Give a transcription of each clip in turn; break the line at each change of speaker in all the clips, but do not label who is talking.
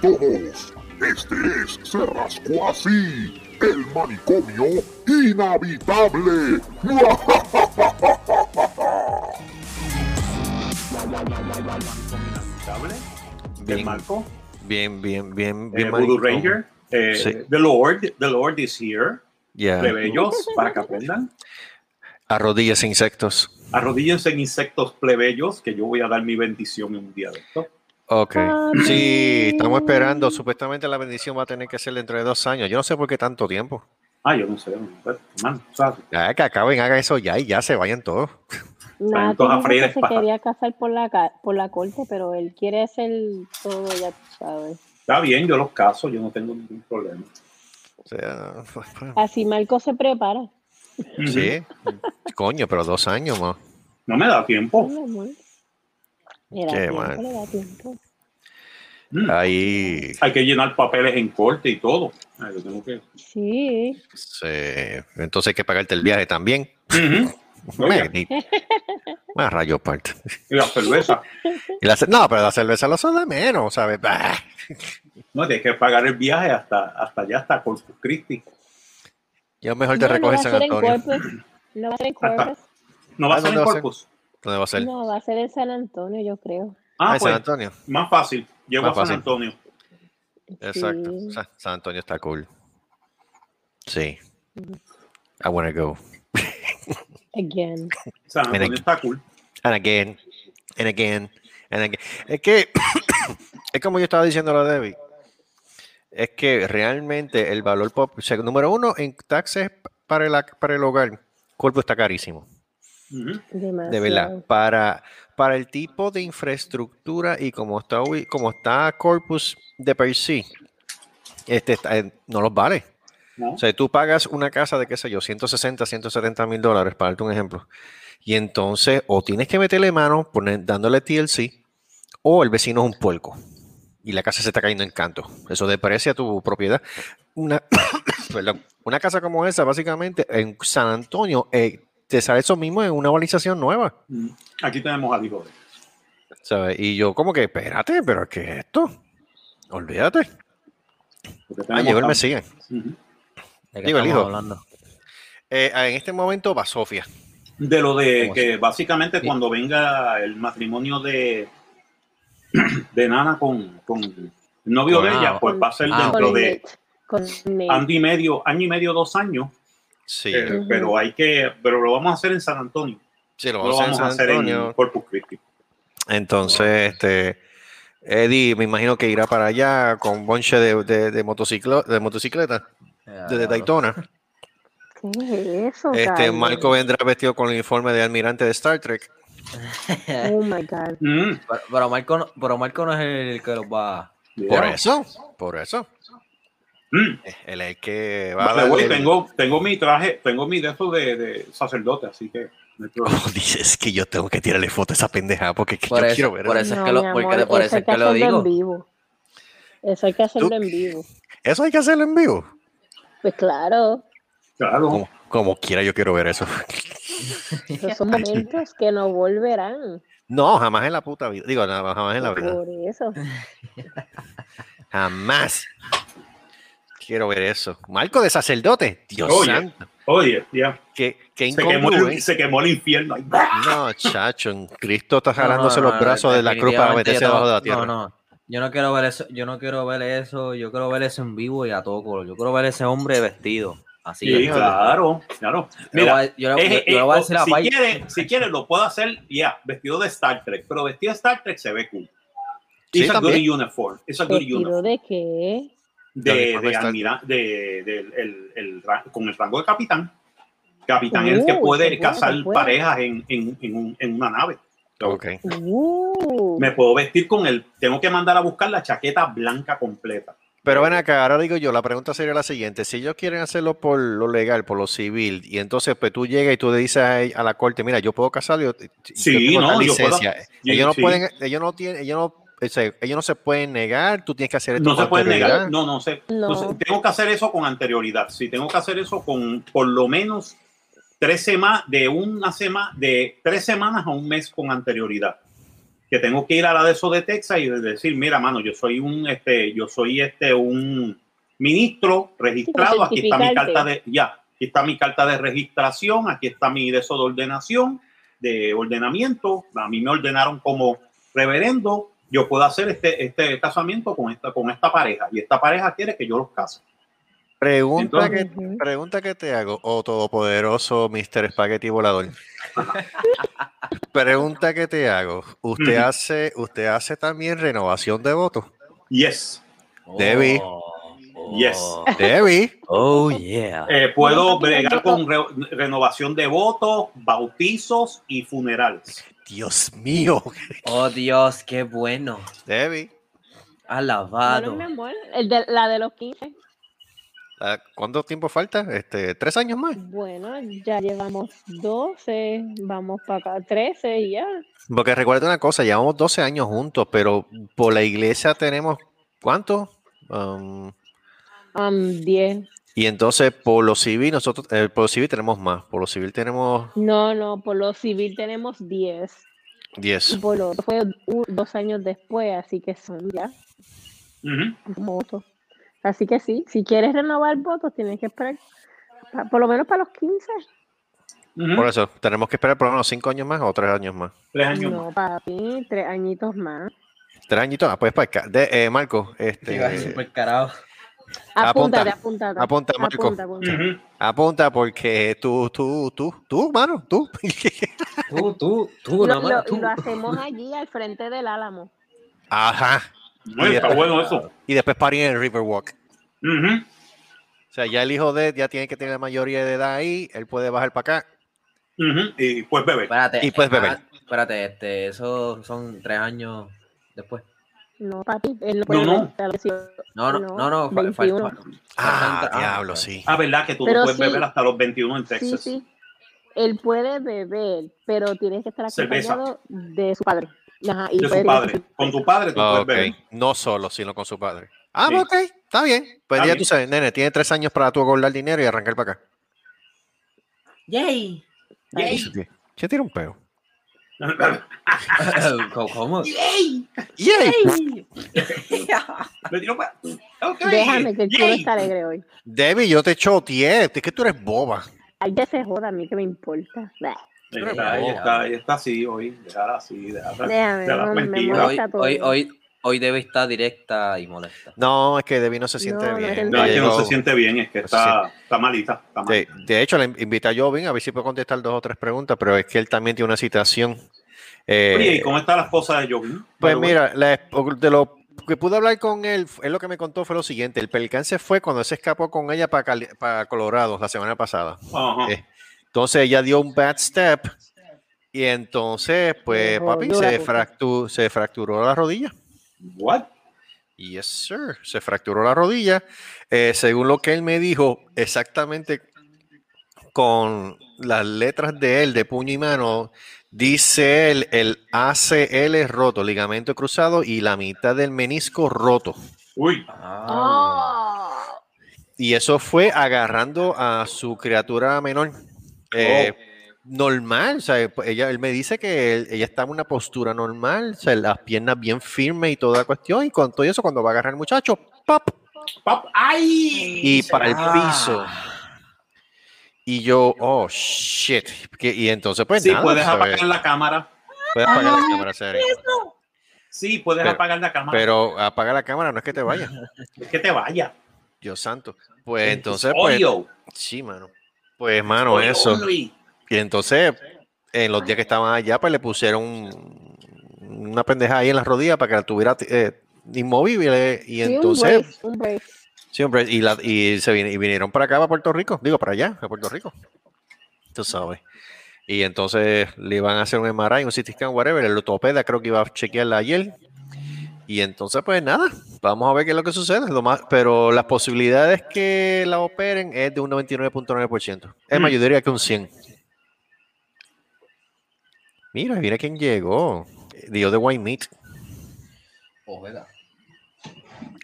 todos. Este es Se Rascó Así, el manicomio inhabitable.
Bien,
Bien,
Marco.
bien, bien, bien,
Eh,
bien.
Voodoo. Ranger. Eh,
Sí.
The Lord, The Lord is here. Plebeyos, para que aprendan.
Arrodillas insectos.
Arrodíllense en insectos plebeyos, que yo voy a dar mi bendición en un día de esto.
Ok.
Amén.
Sí, estamos esperando. Supuestamente la bendición va a tener que ser dentro de dos años. Yo no sé por qué tanto tiempo.
Ah, yo no sé, man.
Ya que acaben, hagan eso ya y ya se vayan todos.
Nada,
Entonces, a
que se quería casar por la, por la corte, pero él quiere hacer todo, ya tú sabes.
Está bien, yo los caso, yo no tengo ningún problema.
O sea,
Así Marco se prepara.
sí. Coño, pero dos años más.
No me da tiempo.
Mi
Qué mal.
le da tiempo.
Mm.
Ahí.
Hay que llenar papeles en corte y todo. Ay, yo tengo que...
Sí.
se- Entonces hay que pagarte el viaje también.
Oye,
Ni- Más rayo parte.
y la cerveza.
Y la ce- no, pero la cerveza lo son de menos, ¿sabes? Bah.
No, tienes que pagar el viaje hasta, hasta allá, hasta Corpus Christi.
Yo mejor te
No, no
recojo
va
en Antonio.
Corpus. No va a ser en
Hasta-
Corpus.
¿No va
Ah,
a ser en. Corpus?
¿Dónde va a ser?
No, va a ser en San Antonio, yo creo.
Ah,
Ah, en
pues,
San Antonio.
más fácil. Llego
Más
a San
fácil.
Antonio.
Exacto.
Sí.
San Antonio está cool. Sí. I wanna go.
Again.
San Antonio está cool.
And again. And again. And again. Es que es como yo estaba diciendo a Debbie. Es que realmente el valor pop, o sea, número uno, en taxes para el, para el hogar, cuerpo está carísimo. De verdad, para, para el tipo de infraestructura y como está, como está Corpus de per sí, este, está- eh, no los vale.
¿No?
O sea, tú pagas una casa de, qué sé yo, 160, 170 mil dólares, para darte un ejemplo. Y entonces, o tienes que meterle mano poner, dándole TLC, o el vecino es un puerco. Y la casa se está cayendo en canto. Eso deprecia tu propiedad. Una, perdón, una casa como esa, básicamente, en San Antonio, eh, sale eso mismo en una urbanización nueva.
Mm. Aquí tenemos al hijo de
¿sabes? Y yo, como que, espérate, pero ¿qué es esto? Olvídate. Ah, llegó el Mesías.
Ujú.
¿De qué
Digo, el hijo.
hablando?
Eh, en este momento va Sofía.
De lo de
¿Cómo
que básicamente
Sí.
cuando venga el matrimonio de, de Nana con, con el novio de ella,
ah,
pues va a ser
ah,
dentro de año y medio, año y medio, dos años,
Sí,
eh, pero hay que, pero lo vamos a hacer en San Antonio,
sí, lo vamos a hacer en.
Corpus Christi.
Entonces, este, Eddie, me imagino que irá para allá con bonche de, de, de, motociclo- de motocicleta, desde
diablo.
Daytona.
¿Qué es eso,
Este? Marco vendrá vestido con el uniforme de almirante de Star Trek.
Oh my God.
Mm,
Pero, pero Marco, no- pero Marco no es el que los va.
Por eso, por eso.
Mm.
Él es el que va a
tengo, tengo mi traje, tengo mi de eso de, de sacerdote, así que.
Oh, dices que yo tengo que tirarle foto a esa pendeja porque es que
Por
yo
eso,
quiero ver
por
eso.
eso es
No,
que lo,
mi
porque-
amor,
por
eso
eso
hay
es que lo
hacerlo
digo.
en vivo. Eso hay que hacerlo
¿Tú?
en vivo.
Eso hay que hacerlo en vivo.
Pues claro,
Claro.
Como, como quiera, yo quiero ver eso.
esos son momentos que no volverán.
No, jamás en la puta vida. Digo, nada, jamás en la vida.
Por eso.
Jamás. Quiero ver eso. Marco de sacerdote. Dios
Oye.
santo.
Oye, ya.
Qué, qué
Se, quemó el, se quemó el infierno.
No, chacho. en Cristo está
No, no,
jalándose
no,
los brazos de la cruz para meterse debajo de la tierra.
No, no. Yo no quiero ver eso, yo no quiero ver eso, yo quiero ver eso en vivo y a todo color. Yo quiero ver ese hombre vestido. Así
Sí,
es.
claro, claro.
Yo le
Mira,
voy a- yo le-
eh,
yo-
eh,
yo le voy a
eh,
decir a
si,
Pai-
quiere, si quiere, lo puedo hacer, ya, vestido de Star Trek, pero vestido de Star Trek se ve cool.
Sí,
It's a good uniform. It's a good
¿Vestido
uniform.
de qué?
De, de, de- el- el con el rango de capitán. Capitán es el que
Uh,
puede
bueno,
cazar
bueno.
parejas en, en- en un- en una nave.
Ok.
Uh,
Me puedo vestir con el. Tengo que mandar a buscar la chaqueta blanca completa.
Pero ven acá, ahora digo yo, la pregunta sería la siguiente. Si ellos quieren hacerlo por lo legal, por lo civil, y entonces pues tú llegas y tú le dices a, a la corte, mira, yo puedo casar, yo, yo
Sí,
tengo
no, yo puedo-
licencia.
sí,
ellos no
sí.
pueden, ellos no tienen, ellos no, o sea, ellos no se pueden negar, tú tienes que hacer esto
No se
con
puede negar.
anterioridad.
No, no sé.
No.
Entonces, tengo que hacer eso con anterioridad. Sí, tengo que hacer eso con por lo menos tres semanas, de una semana, de tres semanas a un mes con anterioridad. que tengo que ir a la de eso de Texas y decir, mira, mano, yo soy un, este, yo soy este, un ministro registrado, aquí está mi carta de, ya, aquí está mi carta de registración, aquí está mi de eso de ordenación, de ordenamiento, a mí me ordenaron como reverendo, yo puedo hacer este, este casamiento con esta, con esta pareja y esta pareja quiere que yo los case.
Pregunta,
Entonces-
que, pregunta que te hago, oh todopoderoso Mr. Spaghetti Volador. pregunta que te hago. ¿Usted hace, usted hace también renovación de votos?
Yes.
Debbie.
Oh,
Yes.
oh,
Debbie.
Oh, yeah.
Eh, puedo bregar con re- renovación de votos, bautizos y funerales.
Dios mío.
Oh, Dios, qué bueno.
Debbie.
Alabado.
Bueno, mi amor, el de, la de los 15.
ah, ¿Cuánto tiempo falta? Este, ¿Tres años más?
Bueno, ya llevamos 12, vamos para acá, 13 y ya.
Porque recuerda una cosa, llevamos 12 años juntos, pero por la iglesia tenemos, ¿cuánto? Um,
Um, 10.
Y entonces por lo civil, nosotros, eh, por lo civil tenemos más, por lo civil tenemos
No, no, por lo civil tenemos 10. Y
10.
por lo otro fue u- dos años después, así que son ya
Ujú.
votos. Así que sí, si quieres renovar votos, tienes que esperar pa- por lo menos para los 15.
Ujú.
Por eso, tenemos que esperar por lo menos 5 años más o 3 años más.
Tres años
No,
más.
papi, tres añitos más.
3 añitos, ah, pues para acá. De, eh, Marco,
Te iba a decir
este,
por carajo.
Apunta,
Apúntate,
apunta, Marco.
apunta, apunta.
Porque tú, tú, tú, tú, mano, tú.
Tú, tú, tú,
Lo, lo-
tú.
lo hacemos allí al frente del álamo.
Ajá.
Está bueno eso.
Y después parí en el Riverwalk.
Ujú.
O sea, ya el hijo de ya tiene que tener la mayoría de edad ahí, él puede bajar para acá.
Y pues bebé.
Espérate.
Y puedes beber.
espérate, este, eso son tres años después.
No, papi, él no
No,
puede
no.
No, no, no, no. fa- fa-
21.
fa-
Ah,
faltan-
diablo, sí.
Ah, verdad que tú no
Pero
puedes
sí.
beber hasta los 21 en
Sí,
Texas.
sí. Él puede beber, pero tiene que estar
Cerveza.
acompañado de su padre. Ajá, y
De su padre. Con tu padre tú
Ah,
puedes
ok.
beber.
No solo, sino con su padre. Ah,
Sí.
ok, está bien. Pues
Está
ya
bien.
tú sabes, nene, tiene tres años para tú acordar dinero y arrancar para acá.
Yay.
Yay.
Se tira un peo.
¿Cómo? ¿Cómo?
¡Yay!
Me tiró pa- Ok.
Déjame que el culo
Yay.
está alegre hoy.
Debbie, yo te choteé. Es que tú eres boba.
Ay, que se joda, a mí que me importa. Bah.
Ahí está, ahí está, ahí está así hoy. Déjala así, déjala.
Déjame,
déjala
no, me.
Hoy,
molesta todo.
hoy, hoy, hoy debe estar directa y molesta.
No, es que Debbie no se siente
No,
bien.
No, es que no se siente bien, es que
No
está, está malita. Está mal.
De, de hecho, le invité a Jovin a ver si puede contestar dos o tres preguntas, pero es que él también tiene una citación. Eh,
Oye, ¿y cómo están las cosas de Jogging?
Pues mira, la- de lo que pude hablar con él, él lo que me contó fue lo siguiente: el percance fue cuando se escapó con ella para, Cali- para Colorado la semana pasada.
Ajá.
Eh, Entonces ella dio un bad step y entonces, pues, papi, se,
cosa.
fractu- se fracturó la rodilla.
What?
Yes, sir. Se fracturó la rodilla. Eh, según lo que él me dijo, exactamente con las letras de él, de puño y mano, dice él el ACL roto, ligamento cruzado y la mitad del menisco roto.
Uy.
Ah.
Y eso fue agarrando a su criatura menor. Eh, Normal, o sea, ella, él me dice que él- ella está en una postura normal, o sea, las piernas bien firmes y toda la cuestión, y con todo eso, cuando va a agarrar al muchacho, ¡pap!
Pap- ¡Ay!
y para el
Ah.
piso. Y yo, oh shit. Que- y entonces, pues
Sí,
nada,
puedes
¿sabes?
apagar la cámara.
Puedes apagar la cámara, serio.
Sí, puedes
Pero-
apagar la cámara.
Pero apaga la cámara, no es que te vaya.
es que te vaya.
Dios santo. Pues entonces, pues,
Audio.
sí, mano. Pues, mano, eso.
only.
Y entonces, en los días que estaban allá, pues le pusieron un- una pendeja ahí en la rodilla para que la tuviera eh, inmovible. Y
Sí, un
entonces,
brace, un brace.
Sí, hombre, y, la- y se vine- y vinieron para acá, para Puerto Rico, digo, para allá, a Puerto Rico. Tú sabes. Y entonces le iban a hacer un MRI, un CT scan, whatever, el ortopeda creo que iba a chequearla ayer. Y entonces, pues nada, vamos a ver qué es lo que sucede. Lo más, pero las posibilidades que la operen es de un 99.9%. Es más,
Mm.
yo diría que un 100. Mira, mira quién llegó. Dios de White Meat.
Ojeda.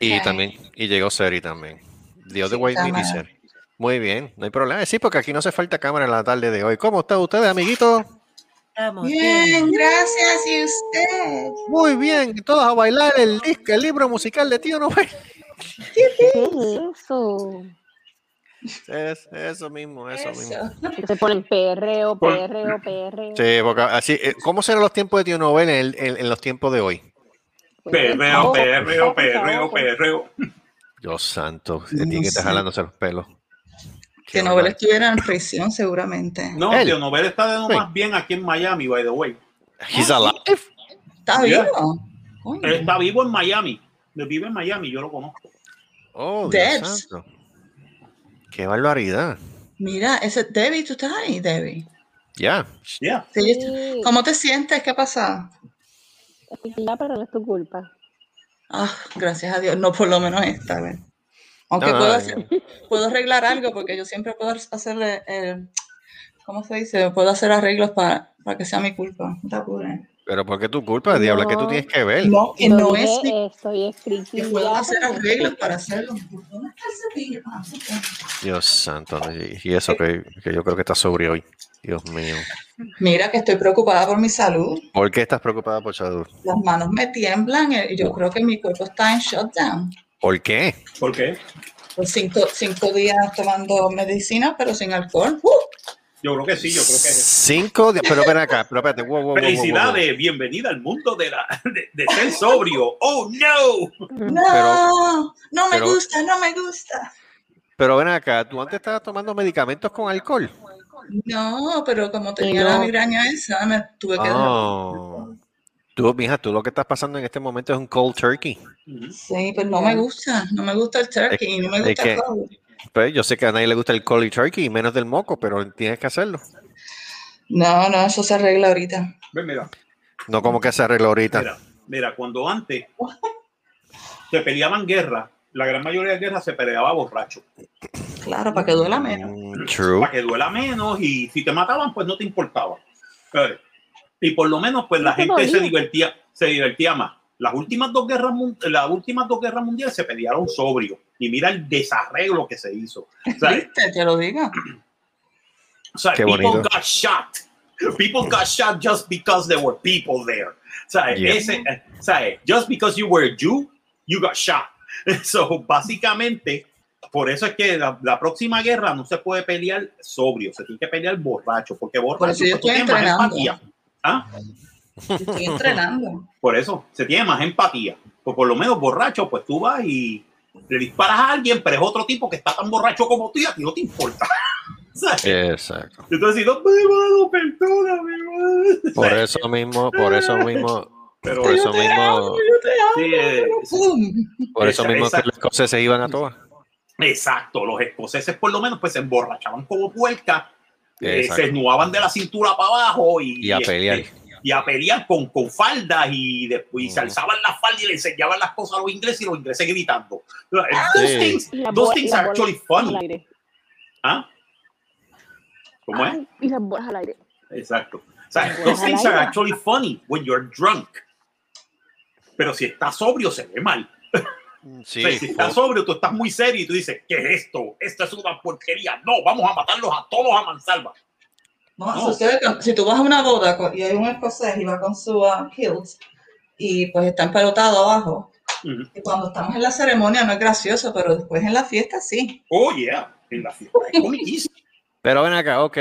Y
Ok.
también, y llegó Seri también. Dios de
Sí,
White Meat y. Seri. Muy bien, no hay problema. Sí, porque aquí no hace falta cámara en la tarde de hoy. ¿Cómo están ustedes, amiguitos?
Estamos
Bien, gracias. ¿Y usted?
Muy bien, todos a bailar el, disco, el libro musical de Tío Noel.
¿Qué es eso?
Es, eso mismo, eso, mismo.
Se ponen perreo, perreo, perreo.
Sí, porque así, eh, ¿cómo serán los tiempos de Tío Noel en, el- en- en los tiempos de hoy?
Perreo,
oh,
perreo,
oh,
perreo,
oh,
perreo.
Dios santo,
No
tiene que estar jalándose los pelos.
Que Nobel estuviera en prisión, seguramente.
No, tío Nobel está de lo más bien aquí en Miami, by the way.
He's alive.
¿Está vivo?
Él está vivo en Miami. Él vive en Miami, yo lo conozco.
Oh, Dios
Debs.
santo. Qué barbaridad.
Mira, ese Debbie, ¿tú estás ahí, Debbie?
Ya.
Yeah.
Sí, ¿Cómo te sientes? ¿Qué ha pasado?
ya, pero no es tu culpa.
Ah, gracias a Dios. No, por lo menos esta vez. Aunque
No, no,
puedo,
no.
hacer- puedo arreglar algo porque yo siempre puedo hacerle, eh, ¿cómo se dice? Puedo hacer arreglos para, para que sea mi culpa. No te apures.
Pero ¿por qué tu culpa, diabla? ¿Qué tú
No.
tienes que ver?
No, que
Yo
no
dije,
es mi
Estoy
que
escrita.
puedo hacer arreglos para hacerlo. ¿Dónde está.
Dios santo. Y, y eso que, que yo creo que estás sobre hoy. Dios mío.
Mira que estoy preocupada por mi salud.
¿Por qué estás preocupada por salud?
Las manos me tiemblan y yo creo que mi cuerpo está en shutdown.
¿Por qué?
¿Por qué?
Por cinco, cinco días tomando medicina, pero sin alcohol. ¡Uh!
Yo creo que sí, yo creo que es.
Cinco días. Pero ven acá, pero espérate. wow, wow, wow, wow, wow, wow.
Felicidades, bienvenida al mundo de, la, de, de ser sobrio. Oh no.
No, no me
pero-
gusta, no me gusta.
Pero ven acá, ¿tú antes estabas tomando medicamentos con alcohol?
No, pero como tenía
No.
la migraña esa, me tuve que
Oh. Tú, mija, tú lo que estás pasando en este momento es un cold turkey.
Sí, pues no me gusta, no me gusta el turkey, no me
es
gusta
que-
el cold.
Pues yo sé que a nadie le gusta el cold turkey y menos del moco, pero tienes que hacerlo.
No, no, eso se arregla ahorita.
Ven, mira,
No como que se arregla ahorita.
mira, mira, cuando antes se peleaban guerras, la gran mayoría de guerras se peleaba borracho.
Claro, para que duela menos.
Mm, True.
Para que duela menos y si te mataban, pues no te importaba. Eh, Y por lo menos, pues la gente se divertía, se divertía más. Las últimas dos guerras, las últimas dos guerras mundiales se pelearon sobrio. Y mira el desarreglo que se hizo. O sea,
¿Viste? Te lo digo.
O sea,
Qué
people
bonito.
got shot. People got shot just because there were people there. O sea,
Yeah.
ese, eh, o sea, just because you were a Jew, you got shot. So, básicamente, por eso es que la, la próxima guerra no se puede pelear sobrio, se tiene que pelear borracho, porque borracho
eso yo
pues,
estoy
tienes más empatía. ¿Ah?
Estoy entrenando.
Por eso, se tiene más empatía. Pues por lo menos borracho, pues tú vas y le disparas a alguien, pero es otro tipo que está tan borracho como tú y a ti no te importa. ¿Sabes?
Exacto.
Entonces, si no, hermano, perdóname, hermano.
Por eso mismo, por eso mismo,
Pero
por eso mismo,
amo,
Sí,
por eso mismo
esa-
que los escoceses iban a todas.
Exacto, los escoceses por lo menos pues se emborrachaban como puerca, eh,
Exacto.
se desnudaban de la cintura para abajo y,
Y a pelear.
este, y a pelear con, con faldas y después se alzaban las faldas y le enseñaban las cosas a los ingleses y los ingleses gritando. Those
Sí.
things, those things are actually
al
funny. ¿Ah? ¿Cómo es?
Y las bolas al aire.
Exacto. O sea, those things are actually funny when you're drunk. Pero si estás sobrio se ve mal.
Sí,
O sea, si estás sobrio, tú estás muy serio y tú dices, ¿qué es esto? Esto es una porquería. No, vamos a matarlos a todos a mansalva.
No, que si tú vas a una boda y hay un escocés y va con su uh, kilt y pues está empelotado abajo, y cuando estamos en la ceremonia no es gracioso, pero después en la fiesta sí.
Oh, yeah. En la fiesta es.
Pero ven acá, ok.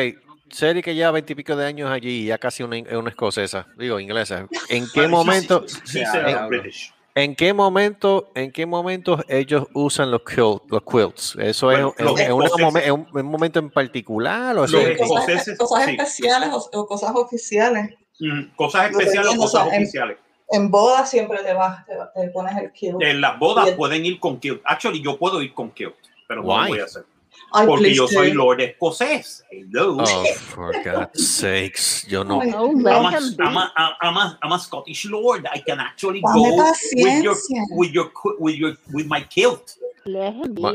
Seri que lleva veintipico de años allí, ya casi una, una escocesa, digo inglesa. ¿En qué momento,
sí, sí, sí, sí,
diablo.
British.
En qué momento, en qué momentos ellos usan los, quilt- los quilts? ¿Eso
Bueno,
es,
los
en, una momen- en un, en un momento en particular? ¿O es-
Cosas,
escoceses,
cosas
sí.
especiales o, o cosas oficiales.
Mm, Cosas especiales o cosas
sea, en-
oficiales.
En boda siempre te vas, te, te pones el kilt.
En las bodas
Bien.
pueden ir con kilt. Actually, yo puedo ir con kilt, pero no lo voy a hacer. Porque yo soy. Lord Escocés. Hello.
Oh, for God's sakes. Yo no.
No,
I'm a. I'm, a, I'm, a, I'm a Scottish Lord. I can actually go with your, with your, with your, with my kilt.
Ma-.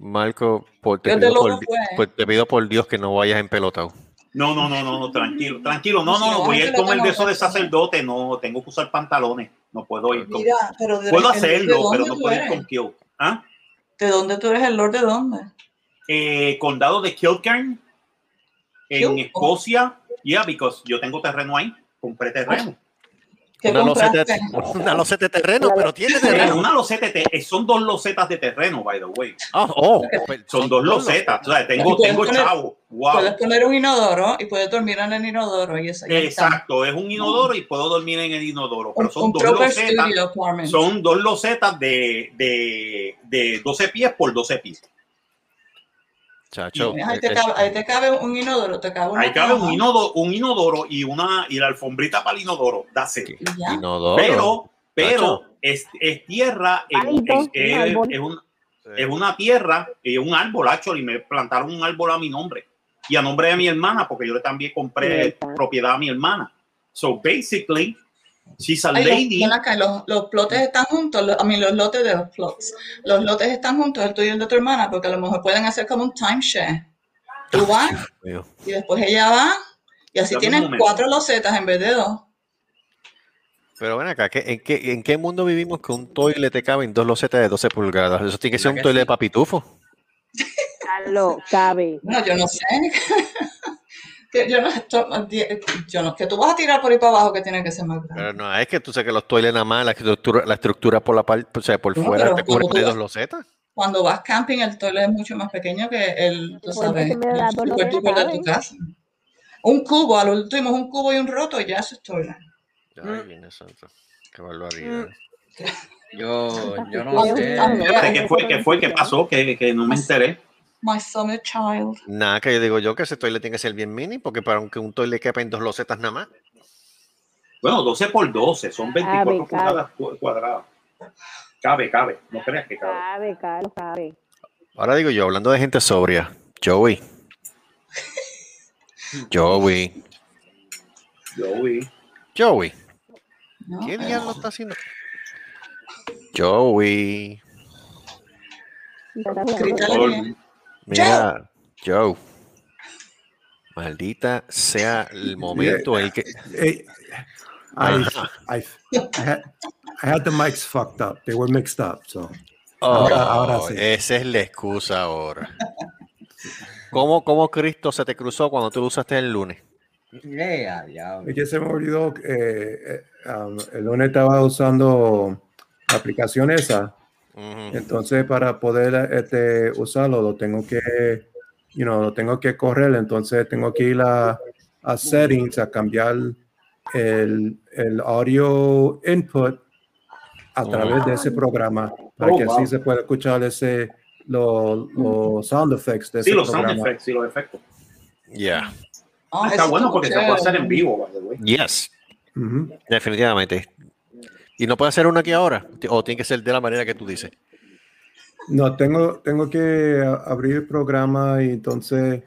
Marco, por, te,
Yo te
pido por,
fue.
por- te pido por Dios que no vayas en pelotado.
No, no, no, no, no, tranquilo, tranquilo. No, no, no, voy a ir con el
lo
de sacerdote. No, tengo que usar pantalones. No puedo ir con.
Mira, pero de,
Puedo hacerlo,
¿de
pero no puedo ir con kilt. ¿Ah?
¿De dónde tú eres el Lord? ¿De dónde?
Eh, condado de Kilcairn, en Escocia, Yeah, because yo tengo terreno ahí. Compré terreno.
¿Qué
Una loseta, una loseta de terreno, pero tiene terreno.
una loseta, te- son dos losetas de terreno, by the way.
Ah, oh, pues,
Son dos losetas. O sea, tengo, tengo
poner-
chavo. Wow.
Puedes poner un inodoro y puedes dormir en el inodoro y eso. ya está.
Exacto, es un inodoro y puedo dormir en el inodoro. Pero son
un
dos losetas. Son dos losetas de, de, de 12 pies por 12 pies.
Chacho,
Ahí te,
eh,
cabe, ahí te cabe un inodoro, te cabe una
Ahí cabe un inodoro, un inodoro y una y la alfombrita para el inodoro.
Ya.
inodoro.
Pero, pero es, es tierra, es, es-
un
es- es un- es una tierra y un árbol, actually, me plantaron un árbol a mi nombre y a nombre de mi hermana, porque yo le también compré propiedad a mi hermana. So basically, she's a
Ay, los-
lady.
acá, los, los plotes están juntos, los- a mí los lotes de los plots. Los lotes están juntos, el tuyo y el de tu hermana, porque a lo mejor pueden hacer como un timeshare. Tú vas y después ella va y así
Dame momento.
cuatro losetas en vez de dos.
Pero ven acá, ¿qué- en, qué, ¿en qué mundo vivimos que un toilet te cabe en dos losetas de 12 pulgadas? Eso tiene que ser un
sí?
de papitufo.
Carlos, cabe.
Bueno, yo no sé. que yo no, esto- yo no- que tú vas a tirar por ahí para abajo que tiene que ser más grande.
Pero no, es que tú sabes que los toilets nada más, la estructura, la estructura por la parte, o sea, por
No,
fuera te cubre de dos losetas.
Cuando vas camping, el toilet es mucho más pequeño que el, tú sabes, el duper de tu casa. Un cubo, al último un cubo y un roto, y ya eso es toilet.
Ay, viene santo. Qué barbaridad.
Yo, yo no sé.
¿Qué fue? ¿Qué fue? ¿Qué pasó? Que, que no me enteré.
My summer child.
Nada, que yo digo yo que ese toilet tiene que ser bien mini, porque para que un toilet quepa en dos losetas nada más.
Bueno, 12 por 12, son 24
Cabe, cabe.
pulgadas cu- cuadradas. Cabe, cabe. No creas que cabe.
Cabe, Carlos, cabe.
Ahora digo yo, hablando de gente sobria, Joey. Joey.
Vi.
Joey.
¿no?
¿Qué diablo está haciendo? Joey.
Ya
Mira, Joe. Maldita sea el momento en el que.
Hey, I, I, I, had, I had the mics fucked up. They were mixed up. So Ahora- ahora
Oh,
sí.
Esa es la excusa ahora. ¿Cómo, ¿Cómo Cristo se te cruzó cuando tú lo usaste el lunes?
Yeah, diablo.
es que se me olvidó. eh, eh, um, el lunes estaba usando la aplicación esa. Entonces, para poder este, usarlo, lo tengo que, you know, lo tengo que correr. Entonces, tengo que ir a, a settings a cambiar el, el audio input a través de ese programa para
Oh,
que
wow.
así se pueda escuchar ese, los los sound effects de
Sí,
ese
los sound effects, sí, los efectos.
Yeah.
Ah,
Está bueno porque se puede hacer en vivo, by the way.
Yes. Definitivamente. ¿Y no puede hacer uno aquí ahora? ¿O tiene que ser de la manera que tú dices?
No, tengo, tengo que abrir el programa y entonces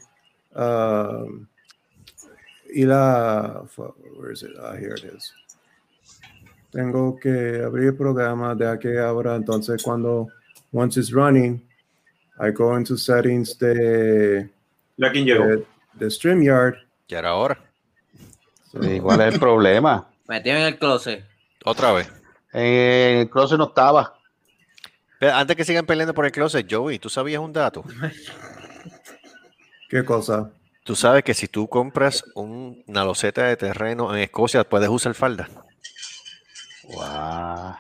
ah, ir a. Where is it? Ah, here it is. Tengo que abrir el programa de aquí ahora. Entonces, cuando once it's running, I go into settings de,
Ya quien llegó.
de, de StreamYard.
Ya era hora.
So,
¿Y cuál es el problema?
Metido en el closet.
Otra vez.
En el closet no estaba.
Pero antes que sigan peleando por el closet, Joey, ¿tú sabías un dato?
¿Qué cosa?
Tú sabes que si tú compras un- una loseta de terreno en Escocia, puedes usar falda.
Guau.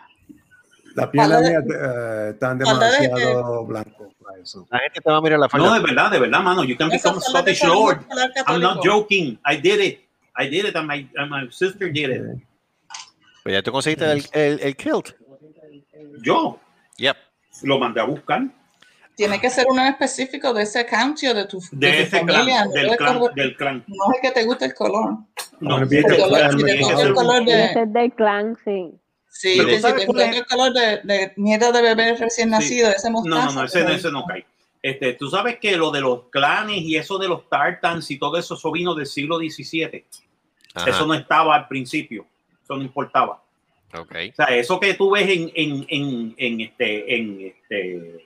La mía
de-
eh, están
falda de-
demasiado blanco para eso.
La gente te va a mirar la falda.
No, de verdad, de verdad, mano. You can become a Scottish Lord. I'm not joking. I did it. I did it and my, and my sister did it.
Pues ya tú conseguiste el, el, el kilt.
Yo
Yep.
lo mandé a buscar
Tiene que ser uno en específico de ese county o de tu,
de
de tu
ese clan,
familia. no
del
de
clan,
color-
del clan.
No es que te guste el color.
No, del
El color,
clan,
si te toca el color
Ese
de,
es del clan, sí.
sí,
Pero
que si
¿sabes
te toca el color de, de mierda de bebé recién
Sí.
nacido, ese
No,
mostaza.
no, no, ese,
pero-
ese no cae. Este, tú sabes que lo de los clanes y eso de los tartans y todo eso, eso vino del siglo XVII.
Ajá.
Eso no estaba al principio. Eso no importaba.
Ok.
O sea, eso que tú ves en, en, en, en este, en este,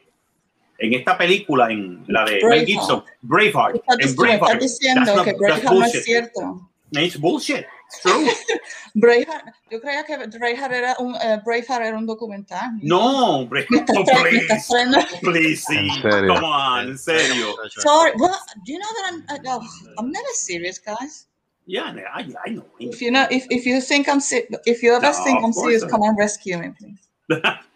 en esta película, en la de Mel
Braveheart.
Gibson, Braveheart,
Estás
en Braveheart,
diciendo
that's not-
que
that's
Braveheart no es
bullshit.
cierto.
it's bullshit. It's true.
Braveheart, yo creía que Braveheart era un, eh, Braveheart era un documental.
No, Braveheart, oh, please, please, sí.
En serio.
Come on, en serio.
Sorry, well, do you know that I'm, oh, I'm never serious, guys.
Yeah, I, I know.
If you know, if, if you think I'm se- if you ever
No,
think I'm serious, come and rescue me, please.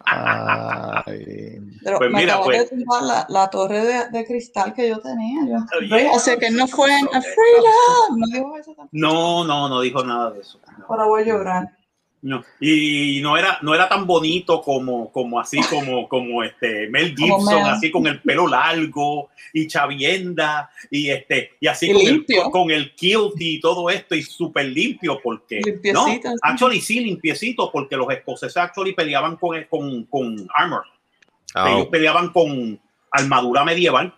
Ay,
Pero
Pues
me
mira,
acabo
pues.
de tumbar la, la torre de, de cristal que yo tenía. Yo,
Oh, yeah.
o sea que no fue en
Okay.
Freedom. No digo eso tampoco.
No, no, no dijo nada de eso. No.
Ahora voy a llorar.
No. Y no era, no era tan bonito como, como así, como, como este Mel Gibson, así con el pelo largo y chavienda y este, y así
Y
con el, con el kilt y todo esto y súper limpio porque no,
Limpiecito, sí.
actually sí, limpiecito porque los escoceses actually peleaban con, con, con armor.
Ah,
Ellos peleaban con armadura medieval.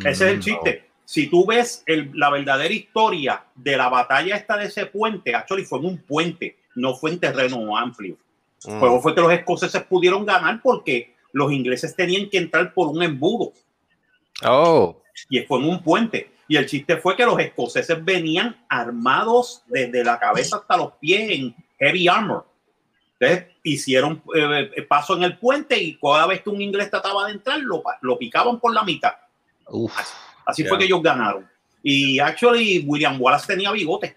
Ese es el
mm,
chiste. Si tú ves el- la verdadera historia de la batalla esta de ese puente, actually fue en un puente, no fue en terreno amplio.
mm.
Fue que los escoceses pudieron ganar porque los ingleses tenían que entrar por un embudo
Oh,
y fue en un puente. Y el chiste fue que los escoceses venían armados desde la cabeza hasta los pies en heavy armor. Entonces hicieron eh, eh, paso en el puente y cada vez que un inglés trataba de entrar, lo, lo picaban por la mitad.
Uf,
Así fue que ellos ganaron. Y actually, William Wallace tenía bigote.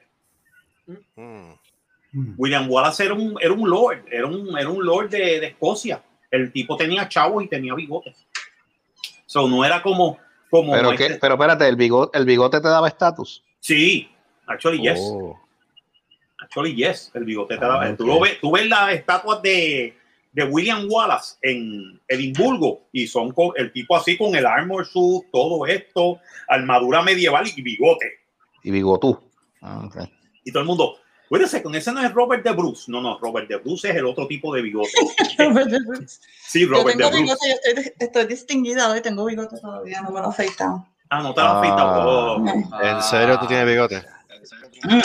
mm.
William Wallace era un, era un lord, era un, era un lord de, de Escocia. El tipo tenía chavos y tenía bigote. So, no era como. como
pero,
este-
qué, pero espérate, ¿el bigote, ¿el bigote te daba estatus?
Sí, actually, yes.
Oh,
Actually, yes. El bigote te daba-
Ah,
tú,
ok.
lo ves, tú ves las estatuas de, de William Wallace en Edimburgo y son con el tipo así con el armor suit, todo esto, armadura medieval y bigote.
y bigotú. Ah.
Y todo el mundo, Cuídese, con ese no es Robert de Bruce. No, no, Robert de Bruce es el otro tipo de bigote.
Robert de Bruce.
Sí,
Yo
Robert de
tengo
Bruce.
bigote, yo estoy, estoy distinguida hoy, tengo bigote todavía, no me lo he afeitado.
Ah, no te lo has afeitado. Oh.
¿En serio tú tienes bigote?
Mm.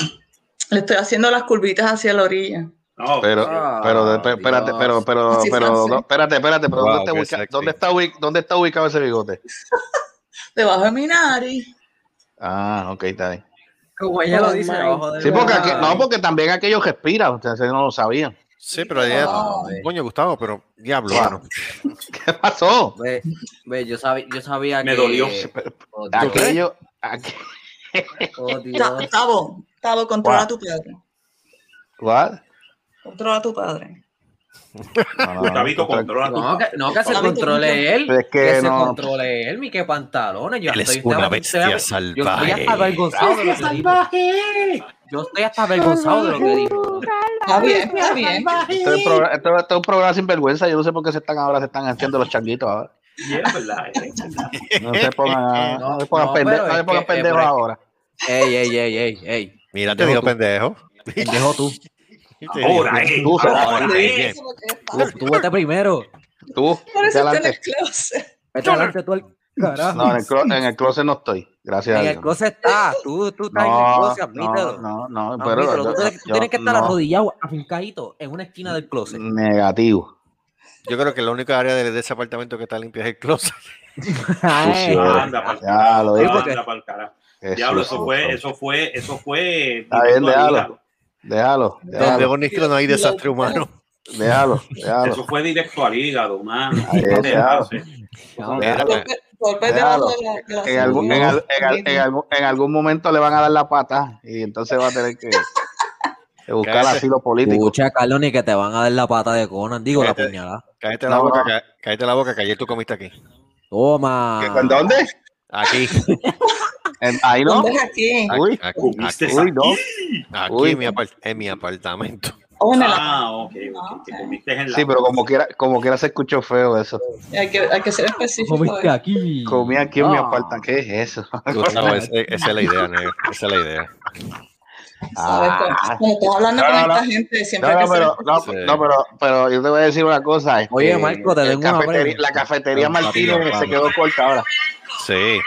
Le estoy haciendo las curvitas hacia la orilla.
No,
Pero,
Ah,
pero, de- pe- espérate, pero, pero, pero, no, espérate, espérate, pero
Wow,
¿dónde, está. ¿dónde, está ubic- ¿dónde está ubicado ese bigote?
Debajo de mi nariz.
Ah, ok, está ahí.
Como ella lo
Oh,
dice,
my
abajo del
Sí, porque no, porque también aquellos respiran, ustedes no lo sabían.
Sí, pero ya,
Oh.
coño, Gustavo, pero diablo, mano.
¿Qué pasó?
Ve, ve, yo sabía, yo sabía
Me
que...
dolió.
Oh.
Aquello, aqu-
Oh, Dios.
Tavo, Tavo, controla tu padre.
¿What?
Controla a tu padre.
No,
controla tu-
No, que, no, que se controle él.
Es que
Que se
no.
controle él, mi que pantalones. Yo
Él
estoy
es una bestia
Yo estoy hasta
salvaje.
avergonzado de lo que dijo. Yo estoy hasta avergonzado de lo que dijo.
Está bien, está bien.
Esto es, programa, esto, esto es un programa sin vergüenza. Yo no sé por qué se están ahora se están haciendo los changuitos ahora.
Yeah, verdad, eh, verdad.
No se pongan,
No,
no se pongan
no,
pende-
pero
no
es
se pongan
que- eh,
pendejos ahora.
Ey, ey, ey, ey, ey.
Mira, te digo pendejo.
Pendejo tú.
Ahora, eh,
Tú,
ahora,
tú,
eh.
Es pasa.
Tú, tú vete primero.
Tú,
Por eso está en el closet.
Vete adelante tú al carajo.
No, en el, clo- en el closet no estoy. Gracias a
en el
Dios.
closet está. Tú, tú estás en el
No,
closet,
no,
admítelo.
no, no,
Admítelo.
pero
Tú tienes, tú
yo-
tienes que estar
no,
arrodillado, afincadito, en una esquina del closet.
Negativo.
Yo creo que la única área de, de ese apartamento que está limpia es el closet.
Ay,
Sucio.
Anda pa'l
Ya lo digo.
anda carajo.
Qué
Diablo, eso fue, eso fue, eso fue.
Está bien, déjalo. Déjalo,
Donde bonito no hay desastre humano.
déjalo, déjalo.
Eso fue directo al hígado, man.
La, la
En algún, momento le van a dar la pata y entonces va a tener que, que buscar
Cállate.
asilo político.
Escucha, Carlos, ni que te van a dar la pata de Conan, digo, la
Cállate.
puñalada.
Cállate la
No,
boca,
no.
cállate la boca, que ayer tú comiste aquí.
Toma.
¿Qué- ¿En dónde?
Aquí.
En- ahí no.
¿Dónde es aquí?
Uy,
Aquí, aquí,
esa-
uy, no.
aquí en, mi apart- en mi apartamento.
Oh,
Ah, ok, ok. que comiste en la.
Sí, pero como quiera, como quiera se escuchó feo eso.
hay, que, hay que ser específico.
Comiste
¿eh?
aquí.
Comí aquí en mi
Ah.
apartamento. ¿Qué es eso?
Gustavo, es- esa es la idea, negro. Esa es la idea.
¿Sabes? Cuando- Cuando estás hablando
No,
con
no, no.
esta gente, siempre
No, no,
que
no,
Sí.
no, pero, pero yo te voy a decir una cosa. este,
Oye, Marco, te tengo una
cafetería-
pregunta.
La cafetería Martínez se quedó corta ahora.
Sí.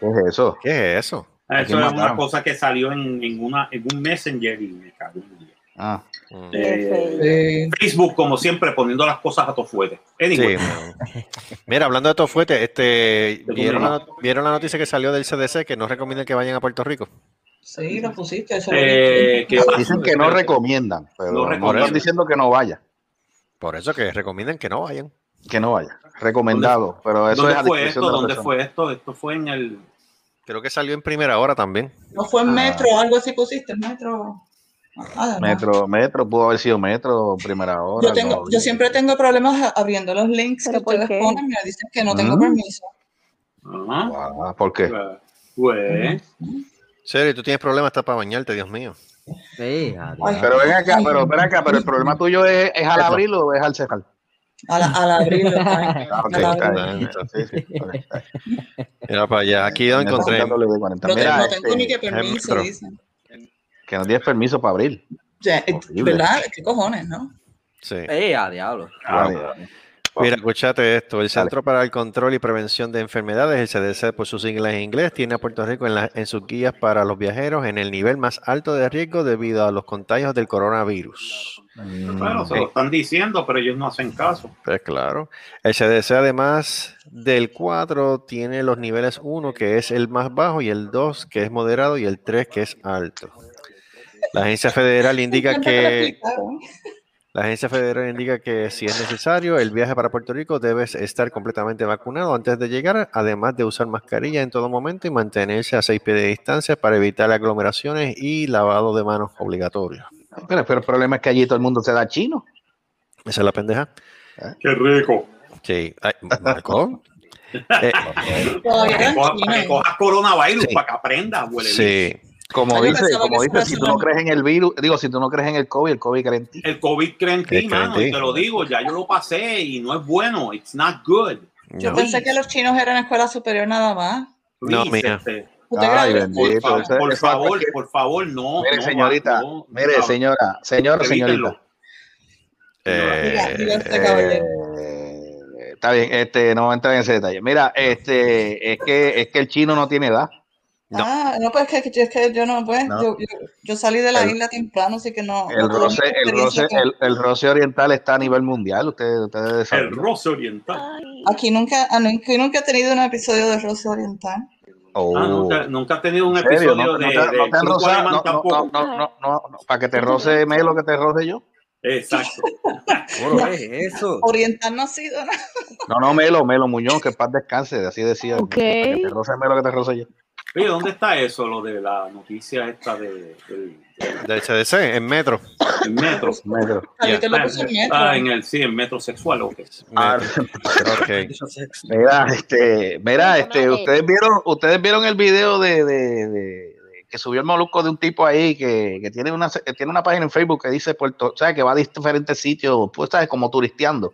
¿Qué es eso?
¿Qué es eso?
Ah, Eso es una cosa que salió en, en, una, en un Messenger y me cago en.
Ah,
Mm.
Eh,
Sí.
Facebook, como siempre, poniendo las cosas a. Anyway,
Sí. Mira, hablando de todo fuerte, este, ¿vieron, la, ¿vieron la noticia que salió del CDC que no recomiendan que vayan a Puerto Rico?
Sí, lo pusiste. Eso lo
eh,
vi.
¿qué pasó?
dicen que no recomiendan, pero
No
no,
recomiendan.
están diciendo que no vaya.
Por eso que recomiendan que no vayan.
Que no vaya. Recomendado. Pero eso
¿Dónde
es a
fue esto? ¿Dónde fue esto? Esto fue en el.
Creo que salió en primera hora también.
No fue en
Ah.
metro o algo así pusiste, metro. Ah.
Metro, Metro, pudo haber sido Metro, primera hora.
Yo, tengo,
no.
yo siempre tengo problemas abriendo los links que
¿Pero por
ustedes
qué?
ponen. Me dicen que no tengo
Mm.
permiso.
Ajá.
Ah, ¿Por qué?
Pues,
Serio, tú tienes problemas hasta para bañarte, Dios mío.
Sí, adiós.
Ay.
Pero ven acá, pero ven acá, pero el problema tuyo es, es al abrirlo o es al cerrar.
Al, al abrirlo.
Mira para allá. Aquí lo encontré.
Necesito W40.
No,
Mira,
tengo, no tengo ni
este,
que permiso, dicen.
que no tienes permiso para abrir.
Ya, eh. ¿Verdad? ¿Qué cojones, no?
Sí.
Eh, a diablo.
Mira, escúchate esto. El Centro para el Control y Prevención de Enfermedades, el CDC por sus siglas en inglés, tiene a Puerto Rico en, la- en sus guías para los viajeros en el nivel más alto de riesgo debido a los contagios del coronavirus.
Bueno, se lo están diciendo, pero ellos no hacen caso.
Pues claro. El CDC además del 4 tiene los niveles 1 que es el más bajo y el 2 que es moderado y el 3 que es alto. La agencia federal indica que la agencia federal indica que si es necesario el viaje para Puerto Rico debes estar completamente vacunado antes de llegar, además de usar mascarilla en todo momento y mantenerse a 6 pies de distancia para evitar aglomeraciones y lavado de manos obligatorio.
Pero, pero el problema es que allí todo el mundo se da chino.
Esa es la pendeja.
Qué rico.
Sí. Ay, Marco. Eh,
que,
eran
cojas, para que
chinos.
cojas coronavirus,
Sí.
para que aprendas, huele
sí.
Como dice, como dice, si tú no crees en el virus, digo, si tú no crees en el COVID, el COVID cree en ti.
El COVID cree en ti, mano, te lo digo, ya yo lo pasé y no es bueno. It's not good.
Yo
No,
pensé que los chinos eran escuela superior nada más.
No, mía.
este,
¿Usted
Ay,
grabó?
por, fa- favor, por favor, no.
Mire,
no,
señorita,
no,
mire,
no,
señora, señora, señorita.
Eh,
este.
Eh, está bien, este, no voy a entrar en ese detalle. Mira, este, es que, es que el chino no tiene edad.
No.
Ah, no, pues es que, es que yo no, pues,
No.
Yo, yo, yo salí de la
El-
isla temprano, así que no.
El
no
roce, el roce,
con-
el, el roce oriental está a nivel mundial. Ustedes, ustedes
El roce oriental.
Aquí nunca, nunca, nunca he tenido un episodio de Roce Oriental.
Oh.
Ah, nunca, nunca has tenido un episodio
¿No,
de,
no te,
de
no te han rozado? No, no,
tampoco.
no, no, no, no, para que te roce Melo, que te roce yo.
Exacto.
¿qué es eso?
Oriental no ha sido nada.
No, no, Melo, Melo Muñoz, que paz descanse, así decía.
Ok.
Para que te roce Melo, que te roce yo.
Oye, ¿dónde está eso, lo de la noticia esta de, del,
Del CDC, en metro.
del metro?
Metro.
Carlito lo
Ah,
puso en metro.
ah, en el, sí, en metro sexual, ok.
Ah. Mira, este, mira, este, ustedes vieron, ustedes vieron el video de, de- de- de- que subió el molusco de un tipo ahí que, que tiene una que tiene una página en Facebook que dice Puerto, ¿sabes? que va a diferentes sitios, pues sabes, como turisteando.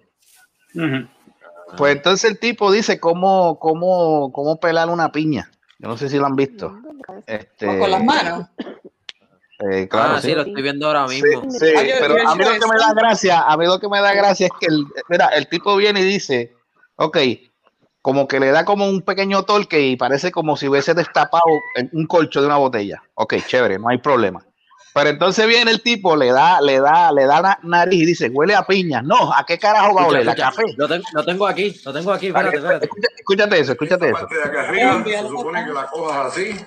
Pues entonces el tipo dice cómo, cómo, cómo pelar una piña. Yo no sé si lo han visto. Este,
con las manos.
eh, claro,
ah, sí,
sí.
lo estoy viendo ahora mismo.
sí,
Ah,
pero a mí lo que me da gracia, a mí lo que me da gracia es que el, mira, el tipo viene y dice, ok, como que le da como un pequeño torque y parece como si hubiese destapado un colcho de una botella. Ok, chévere, no hay problema. Pero entonces viene el tipo, le da, le da, le da na- nariz y dice, huele a piña. No, ¿a qué carajo va a oler? ¿A café?
Lo, ten- lo tengo aquí, lo tengo aquí, espérate, espérate.
Escucha- Escúchate eso, escúchate
Esta
eso.
parte de acá arriba se supone que la cojas así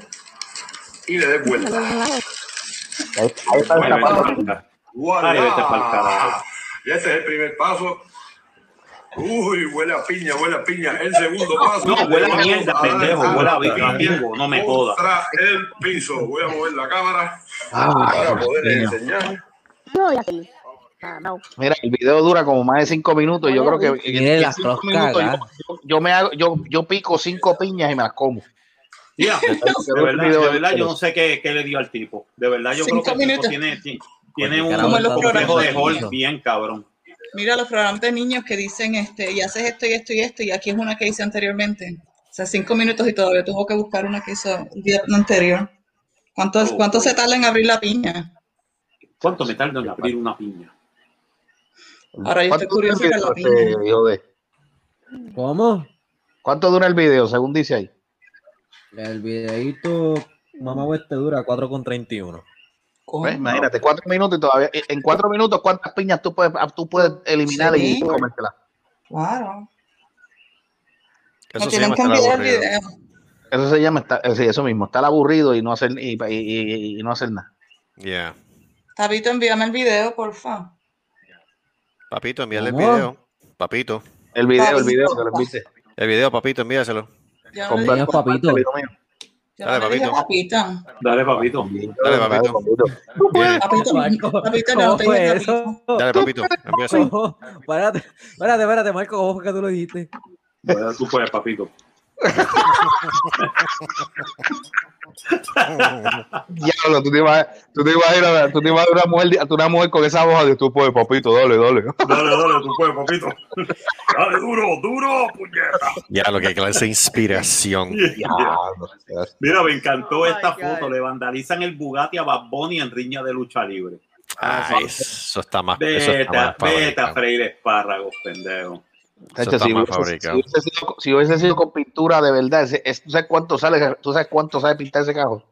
y le des vuelta.
Ahí, ahí está
carajo.
Y este es el primer paso. Uy, huele a piña, huele a piña. El segundo paso.
No, huele a mierda, pendejo, huele a
piña
bingo, no me jodas.
El piso. Voy a mover la cámara
Ay,
para poder enseñar.
No, ya sí. Ah, no.
Mira, el video dura como más de cinco minutos. Yo creo que en-
las
cinco minutos yo,
cagas.
yo- yo me hago, yo, yo pico cinco piñas y me las como.
Ya, de verdad, de verdad, yo no sé qué, qué le dio al tipo. De verdad, yo
Cinco
creo que el tipo
minutos.
tiene, tiene, un complejo de. Hulk bien cabrón.
Mira los programas de niños que dicen, este, y haces esto y esto y esto, y aquí es una que hice anteriormente. O sea, cinco minutos y todavía tuvo que buscar una que hizo el día anterior. ¿Cuánto,
Oh,
cuánto
oh.
se tarda en abrir la piña?
¿Cuánto me tarda en abrir una piña?
Ahora yo estoy
¿Cuánto dura el
curiosa con la piña.
hijo de?
¿Cómo?
¿Cuánto dura el video, según dice ahí?
El videito, mamá, este dura 4,31.
Imagínate, cuatro minutos y todavía. En cuatro minutos, ¿cuántas piñas tú puedes, tú puedes eliminar y comértelas?
Claro.
Eso
No
se
tienen
llama
que
estar
enviar el
aburrido.
video.
Eso se llama, estar- eh, sí, eso mismo, estar aburrido y no hacer, y, y- y- y no hacer nada.
Yeah.
Tabito, envíame el video, porfa.
Papito, envíale el video. Papito.
El video, el
Papito.
video, que lo.
El video, papito, envíaselo.
Yo no
Con
digo-
papito.
Dale, papito.
papita.
Dale, papito.
Dale, papito. Viene.
Papito, papito.
Dale, papito. Empieza.
Espérate, espérate, espérate, Marco, ¿cómo fue que tú lo dijiste?
Bueno, Tú puedes, papito.
Diablo, tú te imaginas, tú te imaginas, tú te imaginas una mujer, a una mujer con esa voz de tú puedes, papito, dale, dale.
Dale, dale, tú puedes, papito. Dale, duro, duro, puñeta.
Ya, lo que clase de inspiración.
Mira, me encantó
Oh
esta foto. Le vandalizan el Bugatti a Bad Bunny en riña de lucha libre.
Ay, eso está más. Eso
Vete,
está más
a- vete a freír espárragos, pendejo.
Está
si, hubiese, si,
fabricado.
hubiese sido, si hubiese sido con pintura de verdad, ese- es- ¿tú, sabes cuánto sale, ¿tú sabes cuánto sabe pintar ese carro?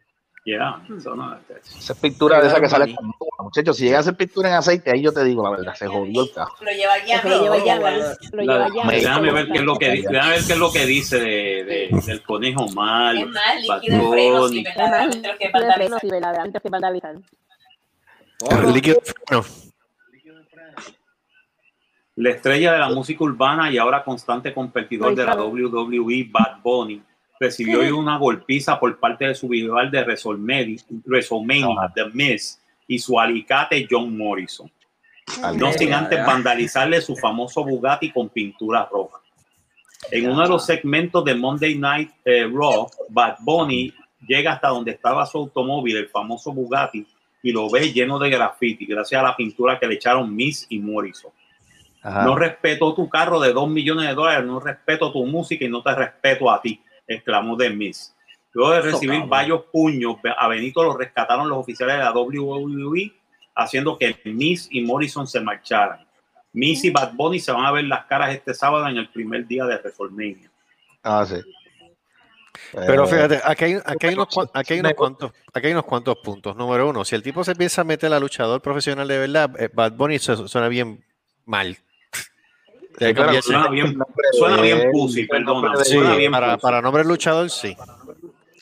Ya, eso no
Esa es pintura de esa que sale con Muchachos, si llega a ser pintura en aceite, ahí yo te digo la verdad, se jodió el carro.
Lo lleva ya.
Lo lleva llave. Lo lleva llave.
déjame ver qué es lo que dice, déjame ver qué es lo que dice de, de- del conejo
Es más,
Bad
líquido de frenos y
Es
vandalizan.
sí, verdaderamente que vandalizar.
El líquido de freno.
La estrella de la música urbana y ahora constante competidor de la WWE, Bad Bunny, recibió hoy una golpiza por parte de su rival de WrestleMania, WrestleMania, The Miz, y su alicate John Morrison. No sin antes vandalizarle su famoso Bugatti con pintura roja. En uno de los segmentos de Monday Night eh, Raw, Bad Bunny llega hasta donde estaba su automóvil, el famoso Bugatti, y lo ve lleno de graffiti, gracias a la pintura que le echaron Miss y Morrison.
Ajá.
No respeto tu carro de dos millones de dólares, no respeto tu música y no te respeto a ti, exclamó The Miz. Luego de recibir varios puños, a Benito lo rescataron los oficiales de la WWE, haciendo que Miz y Morrison se marcharan. Miz y Bad Bunny se van a ver las caras este sábado en el primer día de WrestleMania.
Ah, sí.
Pero
Eh,
fíjate, aquí hay, aquí, hay unos, aquí, hay unos cuantos, aquí hay unos cuantos puntos. Número uno, si el tipo se piensa meter a luchador profesional de verdad, eh, Bad Bunny su- suena bien mal.
Pero
cambiarse.
Suena bien, suena bien pussy, perdona.
Sí,
Sí,
Suena bien
para,
pussy.
para nombre luchador, sí.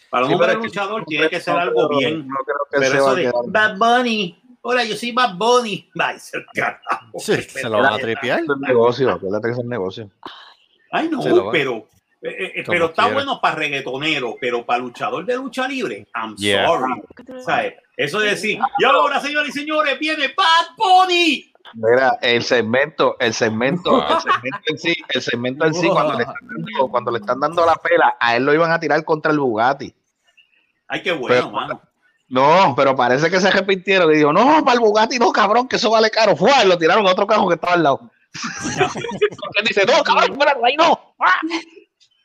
Para un
Sí,
hombre luchador tiene que ser algo bien.
No creo que
Pero eso de. Bad Bunny, hola, yo soy Bad Bunny. Ay, se carajo.
Sí, se lo van a tripear.
Es un negocio, acuérdate que es un negocio.
Ay, no,
lo
pero, eh, eh,
Como
pero está
quiera.
bueno para reggaetonero, pero para luchador de lucha libre, I'm
Yeah.
sorry. ¿Sabes? Eso de decir, y ahora, señores y señores, viene Bad Bunny.
Mira, el segmento, el segmento, el segmento en sí, el segmento en sí, cuando le, están dando, cuando le están dando la pela, a él lo iban a tirar contra el Bugatti.
Ay, qué bueno,
Pero-
mano.
No, pero parece que se arrepintieron y dijo, no, para el Bugatti no, cabrón, que eso vale caro. Fue, lo tiraron a otro carro que estaba al lado. Porque él dice, no, cabrón, espérate, ahí no. ¡Ah!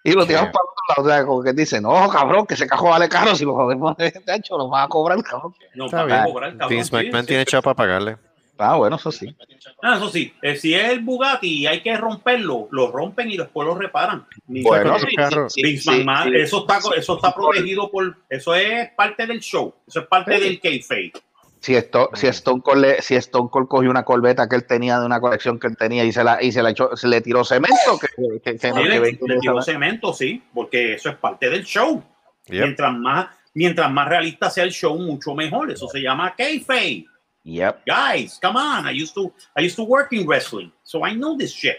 Y lo tiraron para el otro lado. O sea, como que él dice, no, cabrón, que ese carro vale caro. Si lo jodemos de hecho, lo van a cobrar, cabrón.
No,
Está
para
bien.
cobrar, cabrón,
Vince
sí,
McMahon
sí.
tiene echado para pagarle.
Ah, bueno, eso sí.
Ah, eso sí, eh, si es el Bugatti y hay que romperlo, lo rompen y después lo reparan.
Bueno, sí,
eso está eso está protegido por eso es parte del show, eso es parte del kayfabe.
si, esto, si, Stone Cold le- si Stone Cold cogió una corbeta que él tenía de una colección que él tenía y se la, y se la echó, se le tiró cemento, que, que, que no- que
le, tiró cemento, sí, porque eso es parte del show.
Yep.
Mientras más mientras más realista sea el show, mucho mejor. Eso se llama kayfabe.
Yep.
Guys, come on. I used to I used to work in wrestling, so I know this shit.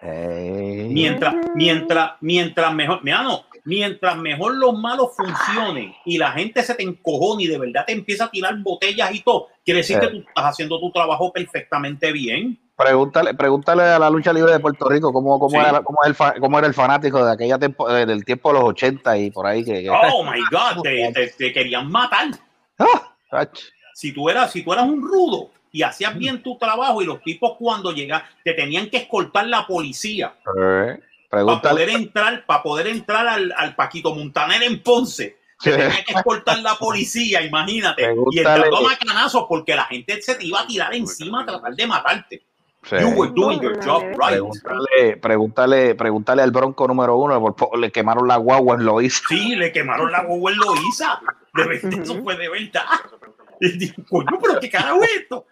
Hey.
Mientras mientras mientras mejor, mira, no, mientras mejor los malos funcionen y la gente se te encojona y de verdad te empieza a tirar botellas y todo, quiere decir
Eh.
que tú estás haciendo tu trabajo perfectamente bien.
Pregúntale, pregúntale a la lucha libre de Puerto Rico cómo, cómo,
Sí.
era, cómo, el cómo era el fanático de aquella tempo, eh, del tiempo de los 80 y por ahí que, que-
Oh my God, te, te- te querían matar.
¡Ah!
Si tú eras, si tú eras un rudo y hacías bien tu trabajo y los tipos cuando llegan te tenían que escoltar la policía
Eh,
para poder entrar, para poder entrar al, al Paquito Montaner en Ponce. Te
Sí.
tenía que escoltar la policía, imagínate. Y entrando a macanazos porque la gente se te iba a tirar encima a tratar de matarte.
sí.
You were doing your job right.
pregúntale, pregúntale, pregúntale al bronco número uno, por le quemaron la guagua en Loíza.
Sí, le quemaron la guagua en Loíza. De verdad, eso fue de verdad. Y coño, pero qué carajo es esto.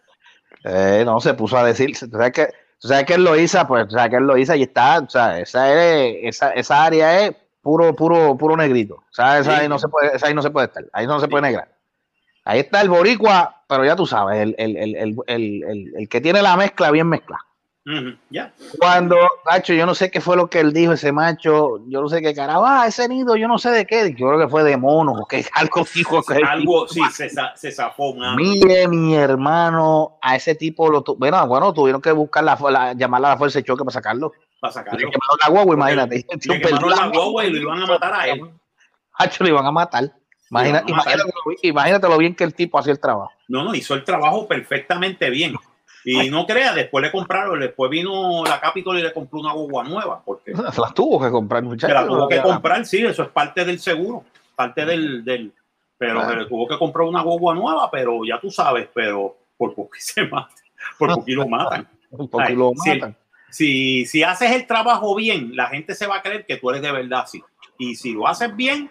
Eh, no, se puso a decir, tú sabes que, tú sabes que él lo hizo, pues, tú sabes que él lo hizo y está, o sea, esa, es, esa, esa área es puro, puro, puro negrito. O sea, esa
Sí.
ahí no se puede, esa ahí no se puede estar, ahí no se puede negrar. Ahí está el boricua, pero ya tú sabes, el, el, el, el, el, el, el que tiene la mezcla bien mezclada.
Ya.
Cuando, macho, yo no sé qué fue lo que él dijo, ese macho, yo no sé qué carajo, ah, ese nido, yo no sé de qué, yo creo que fue de mono, o que algo dijo que
Algo, sí, se, se zafó.
Mire, mi hermano, a ese tipo lo tu- bueno, bueno, tuvieron que buscar la, la llamarla a la fuerza de choque para sacarlo.
Para
Le
sacarlo.
quemaron la guagua, imagínate.
Le quemaron la guagua y lo iban a matar a él.
Macho, lo iban a matar. Imagina- imagínate, imagínate lo bien que el tipo hacía el trabajo.
No, no, hizo el trabajo perfectamente bien. Y no crea, después le compraron, después vino la Capitol y le compró una guagua nueva, porque
Las tuvo que comprar, muchachos.
la tuvo que comprar, sí, eso es parte del seguro, parte del, del pero
Claro.
se le tuvo que comprar una guagua nueva, pero ya tú sabes, pero por poco se mata, por poquito lo matan.
Un poco
Ay,
lo matan.
Si, si haces el trabajo bien, la gente se va a creer que tú eres de verdad así. Y si lo haces bien,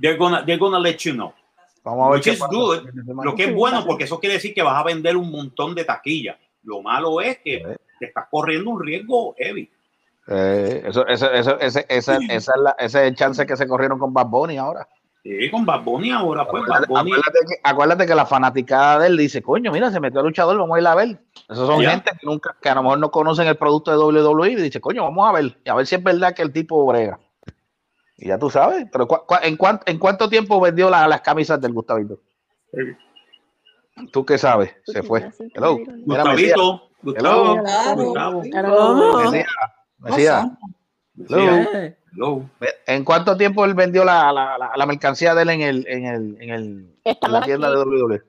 they're gonna, they're gonna let you know.
Vamos a ver
Which is good. Lo que es bueno, porque eso quiere decir que vas a vender un montón de taquillas. Lo malo es que te estás corriendo un riesgo heavy.
Eh, eso, eso, eso, ese, esa, esa es la- ese es el chance que se corrieron con Bad Bunny ahora.
Sí, con Bad Bunny ahora, pues Bad
Acuérdate,
Bunny.
acuérdate que, acuérdate que la fanaticada de él dice, coño, mira, se metió el luchador, vamos a ir a ver. Esos son gente que nunca, que a lo mejor no conocen el producto de WWE y dice, coño, vamos a ver, y a ver si es verdad que el tipo brega. Y ya tú sabes, pero ¿cu- cu- en, cuán- en cuánto tiempo vendió la- las camisas del Gustavito? ¿Tú qué sabes? Se fue. Hello.
Gustavito, Gustavo,
Hello.
Gustavo.
Hello. ¿En cuánto tiempo él vendió la, la, la, la mercancía de él en, el, en, el, en, el, en la tienda
aquí.
de WWE?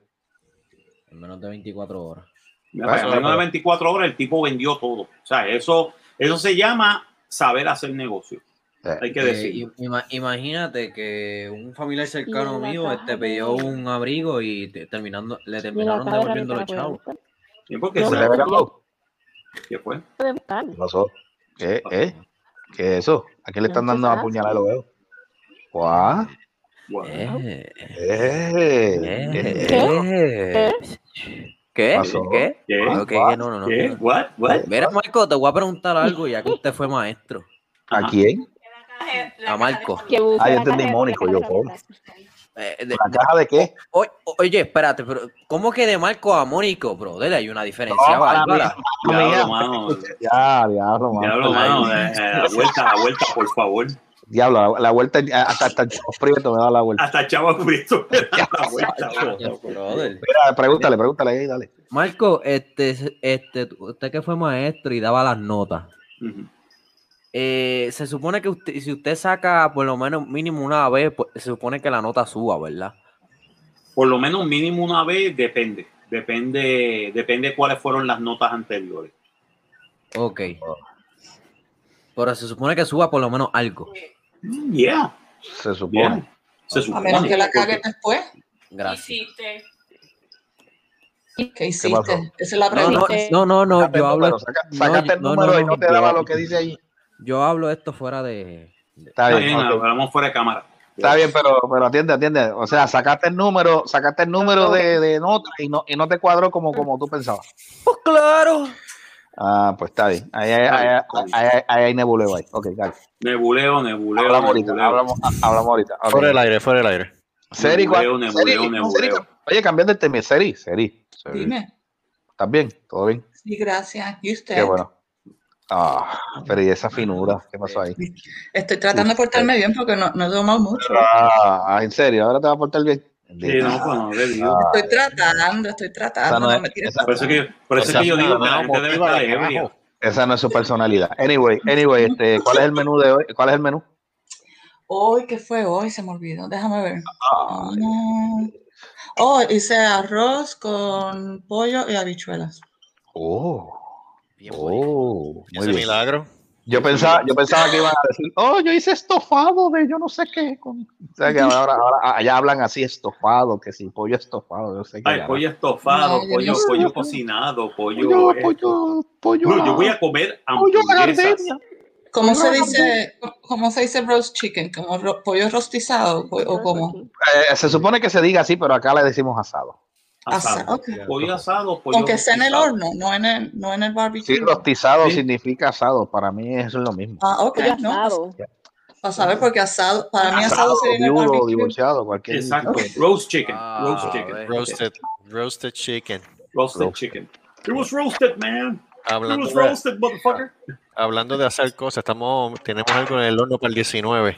En menos de 24 horas.
En menos de
pero-
24 horas el tipo vendió todo. O sea, eso, eso se llama saber hacer negocio. Hay que
Eh,
decir.
im- ima- imagínate que un familiar cercano
Y
mío
caja
este, pidió un abrigo y te- terminando, le
Y la
terminaron
caja de
devolviendo los
herramientas la
chavos.
pueden
¿Y por qué
No,
se-
¿Se le regaló?
¿Qué fue?
pueden buscar.
¿Qué pasó? ¿Qué? ¿Eh? ¿Qué es eso? ¿A quién le están
No
dando
se
a
sabe.
apuñalar los dedos? ¿Cuá?
Bueno,
Eh,
Eh,
eh,
eh,
eh. ¿Qué?
pasó?
¿Qué?
¿Qué?
Ok, que no, no, no.
¿Qué? What? What?
Mira, Marco, te voy a preguntar algo ya que usted fue maestro.
¿A quién?
A Marco.
Ah, yo
la
entendí
caja-
Mónico,
la
yo.
Eh,
¿La caja de qué?
o- oye, espérate, pero ¿cómo que de Marco a Mónico, brother? Hay una diferencia
No,
bárbara.
Diablo, mano.
Ya, diablo, mano.
Diablo, mano. eh, eh, La vuelta, la vuelta, por favor.
Diablo, la, la vuelta, hasta, hasta el chavo prieto me da la vuelta.
Hasta Chavo Prieto. La vuelta.
Brother.
Mira, pregúntale, pregúntale ahí, dale.
Marco, este, este, usted que fue maestro y daba las notas,
Ujú.
Eh, se supone que usted, si usted saca por lo menos mínimo una vez, pues, se supone que la nota suba, ¿verdad?
Por lo menos mínimo una vez depende. Depende, depende cuáles fueron las notas anteriores.
Ok. Pero se supone que suba por lo menos algo.
Yeah,
Se supone.
yeah. Se
A menos que la
porque-
cague después.
Gracias.
¿Qué hiciste? Esa es la
No, no, no, no, yo
el
hablo,
número, saca-
no,
el
no, no,
número y
no,
te daba lo que dice ahí.
Yo hablo esto fuera de... de-
Está bien,
hablamos fuera de cámara.
Está bien, pero, pero atiende, atiende. O sea, sacaste el número, sacaste el número de, de nota y no, y no te cuadró como, como tú pensabas.
Pues claro.
Ah, pues está bien. Ahí hay, ahí ahí ahí hay nebuleo ahí. Ok, dale.
Nebuleo, nebuleo.
Hablamos ahorita,
nebuleo.
hablamos, hablamos ahorita.
Fuera del aire, fuera del aire.
Seri,
Nebuleo,
¿cuál-
nebuleo,
Seri,
nebuleo.
Oye, cambiando el tema. Seri, Seri. Seri.
Dime.
¿Estás bien? ¿Todo bien?
Sí, gracias. ¿Y usted?
Qué bueno. Ah, pero y esa finura, ¿qué pasó ahí?
Estoy tratando de portarme bien porque no, no he tomado mucho.
Ah, en serio, ahora te vas a portar bien.
Sí, no, pues no, de Dios.
Estoy tratando, estoy tratando.
no
No
es-
me tires
esa-
Por eso que, por eso que yo digo que la gente debe estar
esa no es su personalidad. Anyway, anyway, este, ¿cuál es el menú de hoy? ¿Cuál es el menú?
Hoy, ¿qué fue hoy? Se me olvidó. Déjame ver. Ah. Oh, hice arroz con pollo y habichuelas.
Oh,
Bien
oh, muy
Ese
bien.
milagro.
Yo pensaba, yo pensaba que iban a decir, oh, yo hice estofado de yo no sé qué. Con... O sea, que ahora, ahora allá hablan así, estofado, que si pollo estofado, yo sé que.
Ay,
ya-
pollo estofado,
No,
pollo,
no
pollo cocinado, pollo.
pollo,
esto.
pollo, pollo.
No, yo voy a comer hamburguesas.
¿Cómo se dice, cómo se dice roast chicken? ¿Como ro- pollo rostizado o, o cómo?
Eh, se supone que se diga así, pero acá le decimos asado.
Asa-
Asado.
ok.
Pollo asado, pollo
Aunque sea en el horno, no en el, no en el barbecue.
Sí, rostizado
Sí.
significa asado. Para mí eso es lo mismo.
Ah, ok,
Pollo
no.
asado.
Para saber, porque asado, para mí asado sería en el barbecue.
divorciado, cualquier
Exacto.
tipo de-
Roast chicken.
Ah,
roast chicken.
Roasted, roasted chicken.
Roasted
Roasted.
chicken. It was roasted, man.
hablando,
was
de,
roasted, motherfucker.
hablando de hacer cosas, estamos, tenemos algo en el horno para el 19.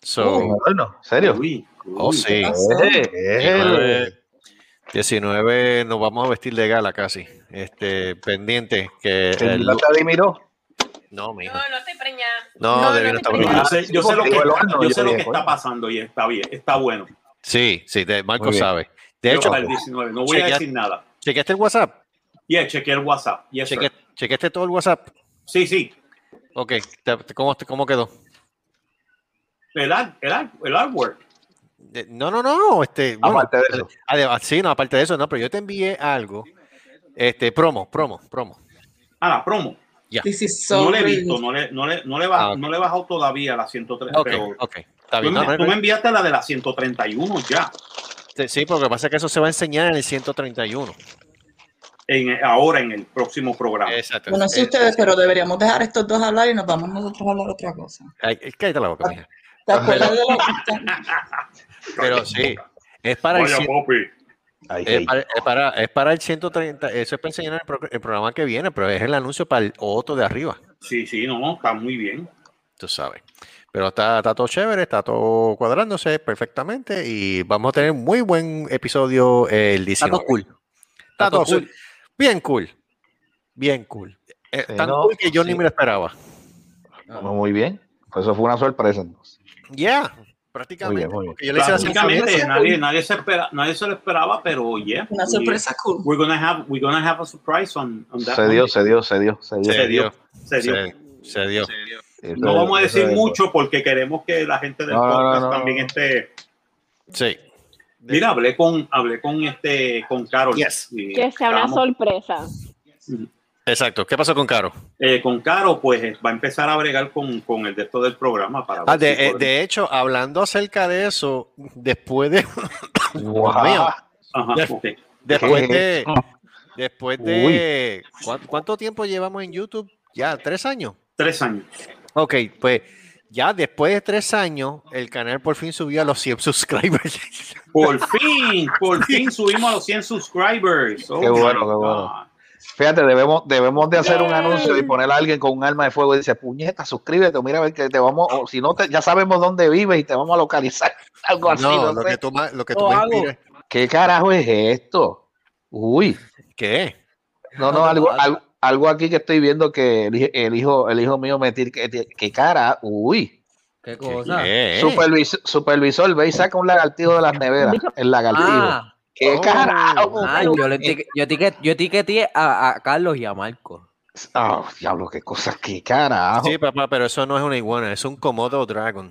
So,
Oh, bueno, ¿serio?
Uy,
oh,
uy.
sí.
Eh, el-
19, 19 nos vamos a vestir de gala casi. Este, pendiente que
el
el-
Lata Dimiro.
no, mijo.
No, no estoy preñada.
No,
No,
Debbie
no
no está preñada.
Yo sé, yo sé lo que, yo
yo
sé lo que está pasando y está bien, está bueno.
Sí, sí, de- Marco sabe. De
Yo
hecho,
para el 19, no voy a
chequea-
decir nada.
chequeaste el WhatsApp.
Y yeah, chequeé el WhatsApp. Yes.
Cheque- chequeaste todo el WhatsApp.
Sí, sí.
Ok, ¿cómo, cómo quedó?
El, el, el artwork.
De- No, no, no. Este, bueno,
Aparte de eso.
además- sí, no, aparte de eso, no, pero yo te envié algo. Este, promo, promo, promo.
Ah, la promo.
Is so
no le he visto, no le, no le, no le, baj-
Ah,
no le he bajado todavía a la 103.
Ok,
pero
ok. Está
tú,
bien. No,
me,
no,
tú me enviaste la de la 131 ya.
Sí, Sí, porque lo que pasa es que eso se va a enseñar en el 131.
En, ahora en el próximo programa.
Exacto.
Bueno, sí
Eh,
ustedes, pero deberíamos dejar estos dos hablar y nos vamos nosotros a hablar otra cosa.
ay, cállate la boca, mija.
¿Te acuerdas de lo
Pero sí, es para el
Vaya,
100
Popi.
Ay,
Es
ay.
para, es, para, es para el 130, eso es para enseñar el, pro- el programa que viene, pero es el anuncio para el otro de arriba,
Sí, sí, no, está muy bien.
tú sabes. Pero está, está todo chévere, está todo cuadrándose perfectamente y vamos a tener muy buen episodio el
Está
19.
todo cool.
Está todo
cool.
Bien cool. Bien cool. Eh,
Sí,
tan
no,
cool que yo ni
sí.
me lo esperaba.
Muy bien. Pues eso fue una sorpresa.
Ya, prácticamente. yo le
Prácticamente nadie, nadie, se espera, nadie se lo esperaba, pero yeah.
Una sorpresa cool.
We're gonna have, we're gonna have a surprise on, on that
Se
one.
dio, se dio, se dio, se dio.
Se dio. Se dio.
Se, se dio.
Eso
No
es-
vamos a decir
es-
mucho porque queremos que la gente del
No, no, no,
podcast
no,
también esté.
Sí.
Mira, hablé con, hablé con este, con Carol.
Yes.
Que sea una sorpresa.
Exacto. ¿Qué pasó con Caro?
eh, con Caro, pues eh, va a empezar a bregar con, con el de esto del programa para
Ah,
ver
de,
si
eh, de hecho, hablando acerca de eso, después de,
Guau.
mío.
Ajá,
de-
ok.
después
¿Qué
de, después de, ¿cuán- ¿cuánto tiempo llevamos en YouTube? Ya, tres años.
Tres años.
Ok, pues ya después de tres años, el canal por fin subió a los 100 subscribers.
Por fin, por fin subimos a los 100 subscribers. Oh
Qué
my
bueno, qué
God.
bueno. Fíjate, debemos, debemos de hacer un anuncio y poner a alguien con un arma de fuego y dice, puñeta, suscríbete, mira a ver que te vamos, o si no, te, ya sabemos dónde vives y te vamos a localizar. Algo así,
no,
no,
lo
sé.
que tú, lo que tú me
¿Qué carajo es esto? Uy,
¿Qué?
no, no, algo, algo, algo aquí que estoy viendo que el, el hijo, el hijo mío me tira, que, que cara, uy.
¿Qué
¿Qué?
cosa?
¿Qué?
Supervisor, supervisor, ve y saca un lagartijo de las neveras, el lagartijo.
Ah,
¿Qué
Oh.
carajo?
yo, le etiquet- yo, etiqueté a, a Carlos y a Marco.
Ah, diablo, qué cosas, qué carajo.
Sí, papá, pero eso no es una iguana, es un Komodo Dragon.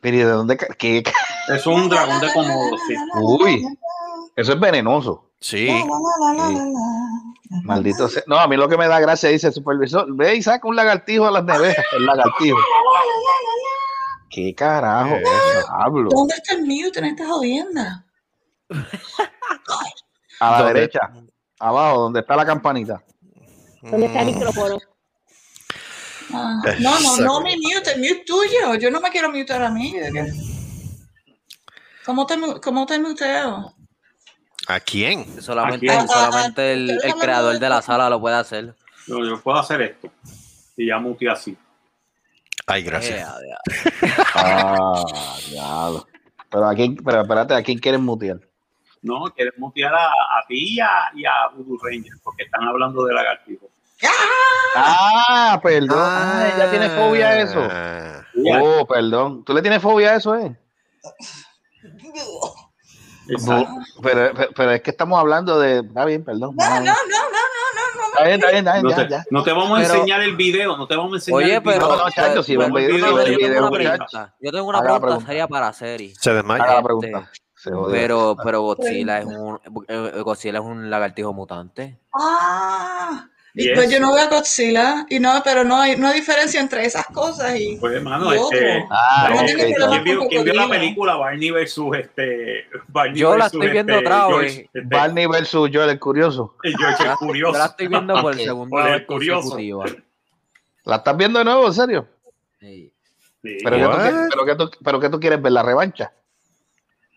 Pero ¿y de dónde? ¿Qué?
Es un dragón de Komodo, sí.
Uy, eso es venenoso.
Sí.
Maldito sea. No, a mí lo que me da gracia dice el supervisor, ve y saca un lagartijo a las neveras, el lagartijo. ¿Qué carajo? Hablo.
¿Dónde está el mute en esta jodienda?
A la derecha, abajo, donde está la campanita.
¿Dónde está el
Mm.
micrófono?
Ah, no, no, no mi mute, mute tuyo. Yo no me quiero mutear a mí. ¿Cómo te, cómo te muteo?
¿A quién?
Solamente,
Aquí.
solamente el, el
hablan
creador
de
la sala lo puede hacer.
Yo, yo puedo hacer esto. Y ya muteé así.
Ay, gracias.
Eh.
Ah. Pero aquí, pero espérate, ¿a quién quieren mutear?
No, quieres mutear a, a ti y a, y a Voodoo Ranger, porque están hablando de lagartijo.
Ah, perdón. Ah, ella tiene fobia a eso.
Ah,
Oh, perdón. ¿Tú le tienes fobia a eso, eh?
Exacto.
Pero, pero, pero es que estamos hablando de. Está bien, perdón.
No, no, no, no, no, no, no.
Está bien, está bien, está bien,
No
ya,
te,
ya.
no te vamos a
Pero-
enseñar el video, no te vamos a enseñar
Oye,
el video.
pero.
No, chacho, si video,
yo tengo
video,
una pregunta. Yo tengo una pregunta
pregunta.
seria para Seri.
se desmaya.
Haga la
Este,
pregunta. Se jodió.
Pero, pero Godzilla es un eh, Godzilla es un lagartijo mutante.
Ah, y
Yes.
pues yo no veo a Godzilla. Y no, pero no hay, no hay diferencia entre esas cosas y.
Pues, hermano,
y
este.
Ah,
Yo no
ok.
tengo problema
¿quién, vio, quién vio la película Barney versus este Barney
Yo la estoy viendo
este,
otra
George,
vez.
este,
Barney versus Joel el Curioso.
el George el
Yo
curioso.
la estoy viendo por
el
vez
curioso.
consecutiva.
¿La estás viendo de nuevo, en serio?
Sí.
Sí.
¿Pero qué, tú,
What?
quieres- pero, qué tú, ¿Pero qué tú quieres ver? ¿La revancha?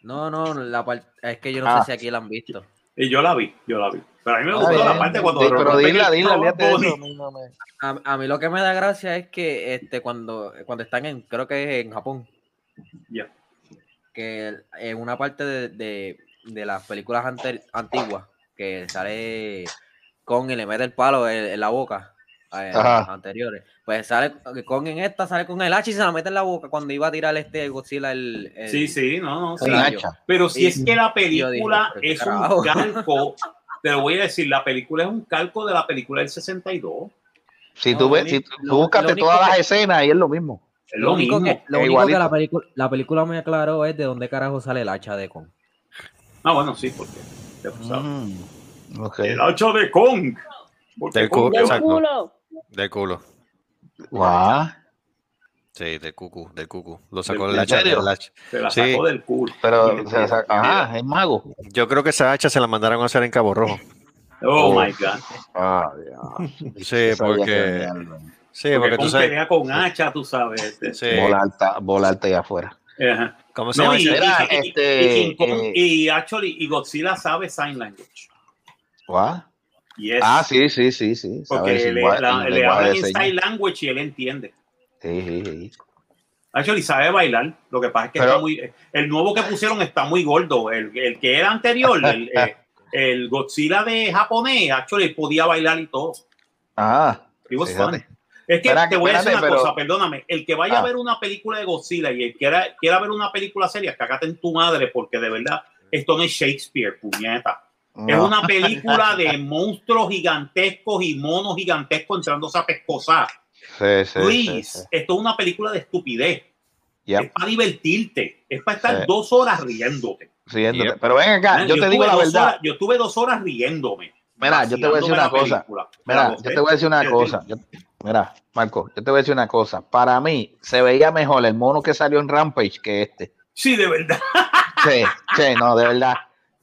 No, no, la par- es que yo no
Ah.
sé si aquí la han visto.
Y yo la vi, yo la vi. Pero a mí me
Ah,
gustó la
bien.
parte cuando
Sí, pero dila, dila, a mí no me-
A, a mí lo que me da gracia es que este cuando, cuando están en, creo que es en Japón,
Ya.
que en una parte de, de, de las películas ante- antiguas, que sale con y le mete el palo en, en la boca, eh, anteriores, pues sale con en esta, sale con el hacha y se la mete en la boca cuando iba a tirar este Godzilla el, el-
Sí, sí, no, no, sí. Pero si
Y-
es que la
dije,
película es un calco, te lo voy a decir, la película es un calco de la película del 62.
Si
No,
tú ves, si tú
lo-
buscaste
lo único
todas las
que-
escenas y es lo mismo.
Es
Lo
lo,
único,
mismo.
que, lo
es
único que la película, la película me aclaró es de dónde carajo sale el hacha de Kong.
Ah, bueno, sí, porque.
Mm, ok.
el hacha de Kong.
Del cu-
Del culo.
Del culo.
Guau.
Sí, del cucu, del cucu. Lo sacó
¿En
el hacha.
se la
Sí.
sacó del culo.
Pero,
Y-
sea, ajá, es mago.
Yo creo que esa hacha se la mandaron a hacer en Cabo Rojo.
Oh,
Oh.
my God.
Ah, Dios.
Sí, porque.
se.
Sí,
Porque
porque tú sabes.
pelea con hacha, tú sabes. este.
Sí.
Bola alta, bola alta allá afuera.
Ajá.
¿Cómo se
No,
llama
y?
Mira,
y- y-
este,
y
eh,
y actually, y Godzilla sabe sign language.
Guau.
Yes.
Ah, sí, sí, sí, sí.
Porque
Sabes,
le, la- le hablan en sign language y él entiende.
Sí, sí, sí.
Actually, sabe bailar. Lo que pasa es que
Pero-
está muy. El nuevo que pusieron está muy gordo. El, el que era anterior, el, eh, el Godzilla de japonés, actually podía bailar y todo.
Ah.
Es que
Espera,
te voy a decir una
espérate, pero-
cosa, perdóname. El que vaya
Ah.
a ver una película de Godzilla y el que quiera, quiera ver una película seria, cágate en tu madre, porque de verdad, esto no es Shakespeare, puñeta. Es una película de monstruos gigantescos y monos gigantescos entrándose a pescosar.
Sí, sí, sí.
esto es una película de estupidez.
Yep,
Es para divertirte. Es para estar dos horas riéndote.
Yep.
Pero ven acá, yo te digo la verdad.
horas- yo estuve dos horas riéndome.
Mira, yo te voy a decir una cosa. Mira, yo te voy a decir una cosa. Yo- mira, Marco, yo te voy a decir una cosa. Para mí se veía mejor el mono que salió en Rampage que este.
Sí, de verdad.
Sí, sí, no, de verdad.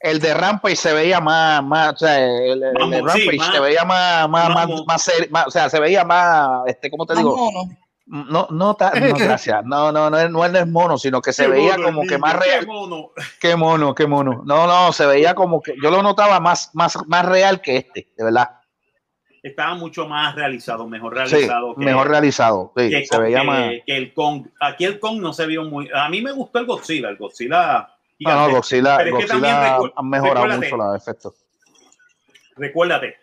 El de Rampage se veía más, más, o sea, el, el de
sí,
Rampage
más-
se veía más, más, más, más, más- o sea, se veía más, este, ¿cómo te digo?
mono.
No, no, ta- no, gracias. No, no, no, es- no es mono, sino que se
Qué
veía
mono
como que más
qué
real.
mono.
Qué mono, qué mono. No, no, se veía como que yo lo notaba más, más, más real que este, de verdad.
Estaba mucho más realizado, mejor
Sí,
realizado. que-
mejor realizado. Sí,
que,
se veía
que-
más.
que el Kong. Aquí el Kong no se vio muy. A mí me gustó el Godzilla. El Godzilla.
No, no. Godzilla,
Pero es que también
Godzilla
recu-
han mejorado
recuérdate,
mucho los efectos.
Recuérdate,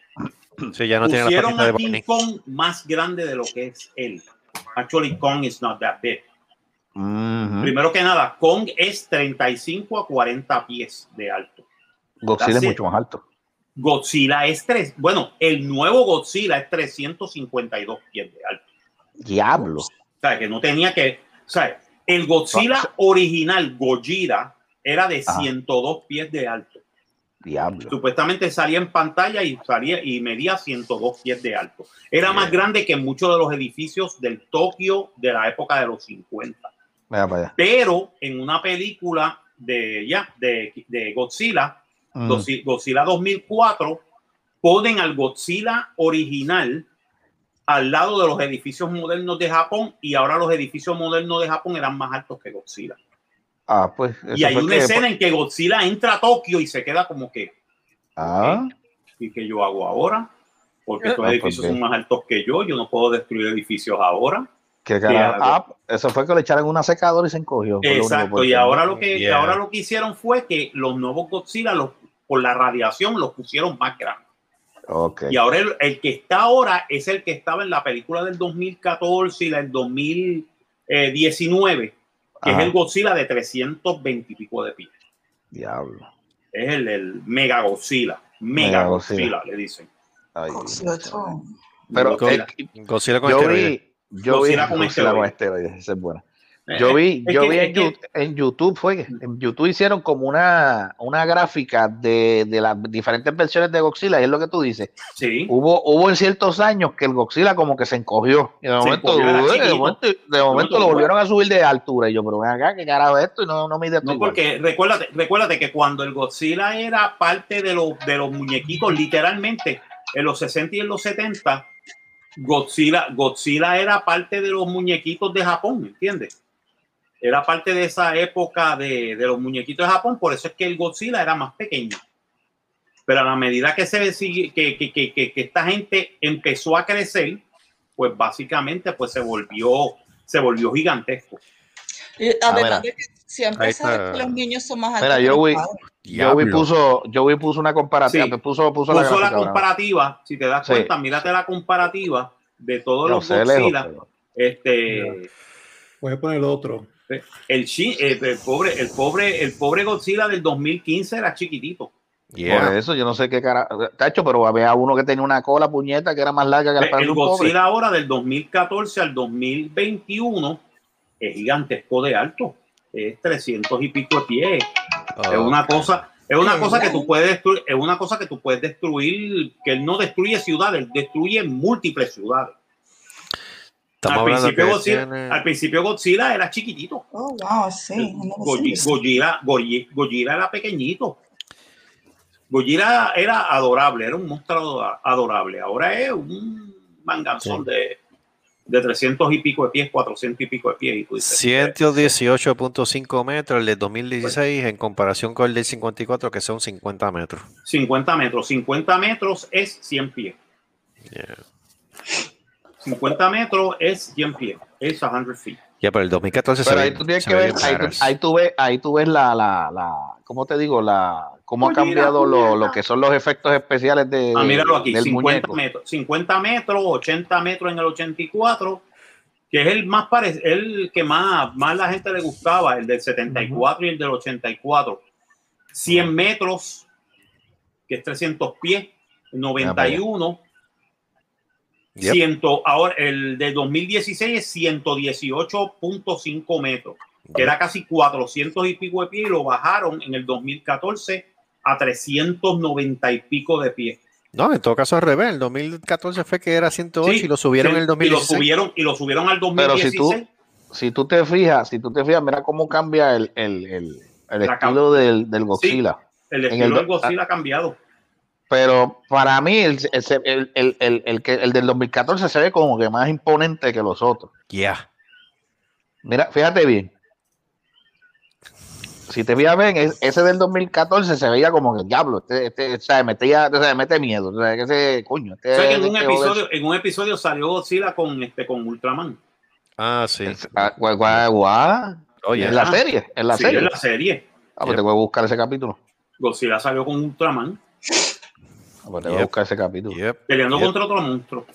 Sí, ya no tiene la
a King. Kong más grande de lo que es él. Actually, Kong is not that big. Primero que nada, Kong es 35 a 40 pies de alto.
Godzilla es
it.
mucho más alto.
Godzilla es tres. Bueno, el nuevo Godzilla es 352 pies de alto.
Diablo.
O sea, que no tenía que. O sea, el Godzilla original, Gojira, era de
Ajá.
102 pies de alto.
Diablo.
Supuestamente salía en pantalla y salía y medía 102 pies de alto. Era más grande que muchos de los edificios del Tokio de la época de los 50.
Vaya.
Pero en una película de ya de, de Godzilla,
Mm.
Godzi- Godzilla 2004, ponen al Godzilla original al lado de los edificios modernos de Japón y ahora los edificios modernos de Japón eran más altos que Godzilla.
Ah, pues.
Y hay una
que-
escena en que Godzilla entra a Tokio y se queda como que,
Ah,
¿y qué yo hago ahora? Porque estos
Ah, pues
edificios
bien.
son más altos que yo, yo no puedo destruir edificios ahora.
qué? Ah, eso fue que le echaron una secadora y se encogió.
Exacto, y ahora lo que
Yeah.
ahora lo que hicieron fue que los nuevos Godzilla los, por la radiación los pusieron más grandes.
Ok.
Y ahora el, el que está ahora es el que estaba en la película del 2014 y la del 2019, que
Ajá.
es el Godzilla de 320 y pico de pies.
Diablo.
Es el, el Mega Godzilla. Mega,
Mega
Godzilla,
Godzilla.
le dicen.
Ay,
Godzilla.
Pero
Godzilla.
eh,
Godzilla con
yo
esteroides.
vi, yo vi
Godzilla con
Godzilla con
esteroides.
esteroides, esa es buena. Yo vi, yo
que-
vi en,
que-
YouTube, en YouTube fue que en YouTube hicieron como una, una gráfica de, de las diferentes versiones de Godzilla, y es lo que tú dices.
Sí.
Hubo, hubo en ciertos años que el Godzilla como que se encogió. Y de
Se
momento,
encogió,
de momento, de momento lo volvieron a subir de altura. Y yo, pero ven acá, ¿qué carajo es esto? Y no, no mide
No,
igual.
porque recuérdate, recuérdate que cuando el Godzilla era parte de los, de los muñequitos, literalmente, en los 60 y en los 70, Godzilla, Godzilla era parte de los muñequitos de Japón, ¿entiendes? Era parte de esa época de, de los muñequitos de Japón, por eso es que el Godzilla era más pequeño. Pero a la medida que se que, que, que, que- que esta gente empezó a crecer, pues básicamente pues se volvió, se volvió gigantesco.
Y
Ah,
además
mira.
de que siempre sabes que los niños son más altos
Mira. Joey
Diablo.
puso, Joey puso una comparativa,
Sí.
puso, puso,
Puso
la,
la
gráfica, ¿verdad?
comparativa, si te das
Sí.
cuenta, mírate la comparativa de todos
Yo
los
lejos,
Godzilla.
pero-
Este,
Voy a poner otro.
El, chi- el, el pobre, el pobre, el pobre Godzilla del 2015 era chiquitito.
Yeah.
Por eso yo no sé qué cara. Tacho, pero había uno que tenía una cola puñeta que era más larga que la
El,
pobre.
Godzilla ahora del 2014 al 2021 es gigantesco de alto. Es 300 y pico de pies.
Oh,
Es una cosa, es una cosa que tú puedes destruir, es una cosa que tú puedes destruir, que él no destruye ciudades, él destruye múltiples ciudades.
Estamos
al,
hablando
principio Godzilla,
tiene-
al principio Godzilla era chiquitito.
Oh, wow, sí.
Gojira, Goyi- Gojira era pequeñito. Gojira era adorable, era un monstruo ado- adorable. Ahora es un manganzón de, de 300 y pico de pies, 400 y pico de pies. Y tú dices,
118.5 metros el del 2016 en comparación con el del 54 que son 50 metros.
50 metros. 50 metros es 100 pies.
Yeah.
50 metros es 100 pies. Es 100 feet.
Ya, pero el 2014 se
Pero
ve-
ahí tú tienes
se
que
ve
ver, ahí tú, ahí tú ves, ahí tú ves la, la, la, ¿cómo te digo? La, cómo ha
Oye,
cambiado
mira,
lo,
mira.
lo que son los efectos especiales de,
Ah, míralo aquí,
del
50
muñeco.
metros, 50 metros, 80 metros en el 84, que es el más pare- el que más, más la gente le gustaba, el del 74 y el del 84. 100 metros, que es 300 pies, 91.
Yep.
100, ahora el de 2016 es 118.5 metros, que era casi 400 y pico de pies y lo bajaron en el 2014 a 390 y pico de pies.
No, en todo caso al revés. El 2014 fue que era 108
Sí,
y lo subieron
sí,
en el
Y lo
2016.
subieron, y lo subieron al
Pero si
2016.
tú, si tú te fijas, si tú te fijas, mira cómo cambia el, el, el, estilo del, del Godzilla.
el
en
estilo
el
del Godzilla ha cambiado.
Pero para mí, el, el, el, el, el, el que, el del 2014 se ve como que más imponente que los otros.
Yeah.
Mira, fíjate bien. Si te fijas bien, es- ese del 2014 se veía como que diablo, este, este, o sea, metía, o sea, mete miedo, o sea, que ese coño. Este,
O sea, que en un
este
episodio, en un episodio salió Godzilla con este con Ultraman.
Ah, sí.
joder- Ah, guau, guau, guau.
Oye,
en la
ah.
serie, en la
Sí,
serie.
en la serie.
Ah, pues te voy a buscar ese capítulo.
Godzilla salió con Ultraman
pues te voy a buscar ese capítulo.
yep,
peleando
yep.
contra otro monstruo.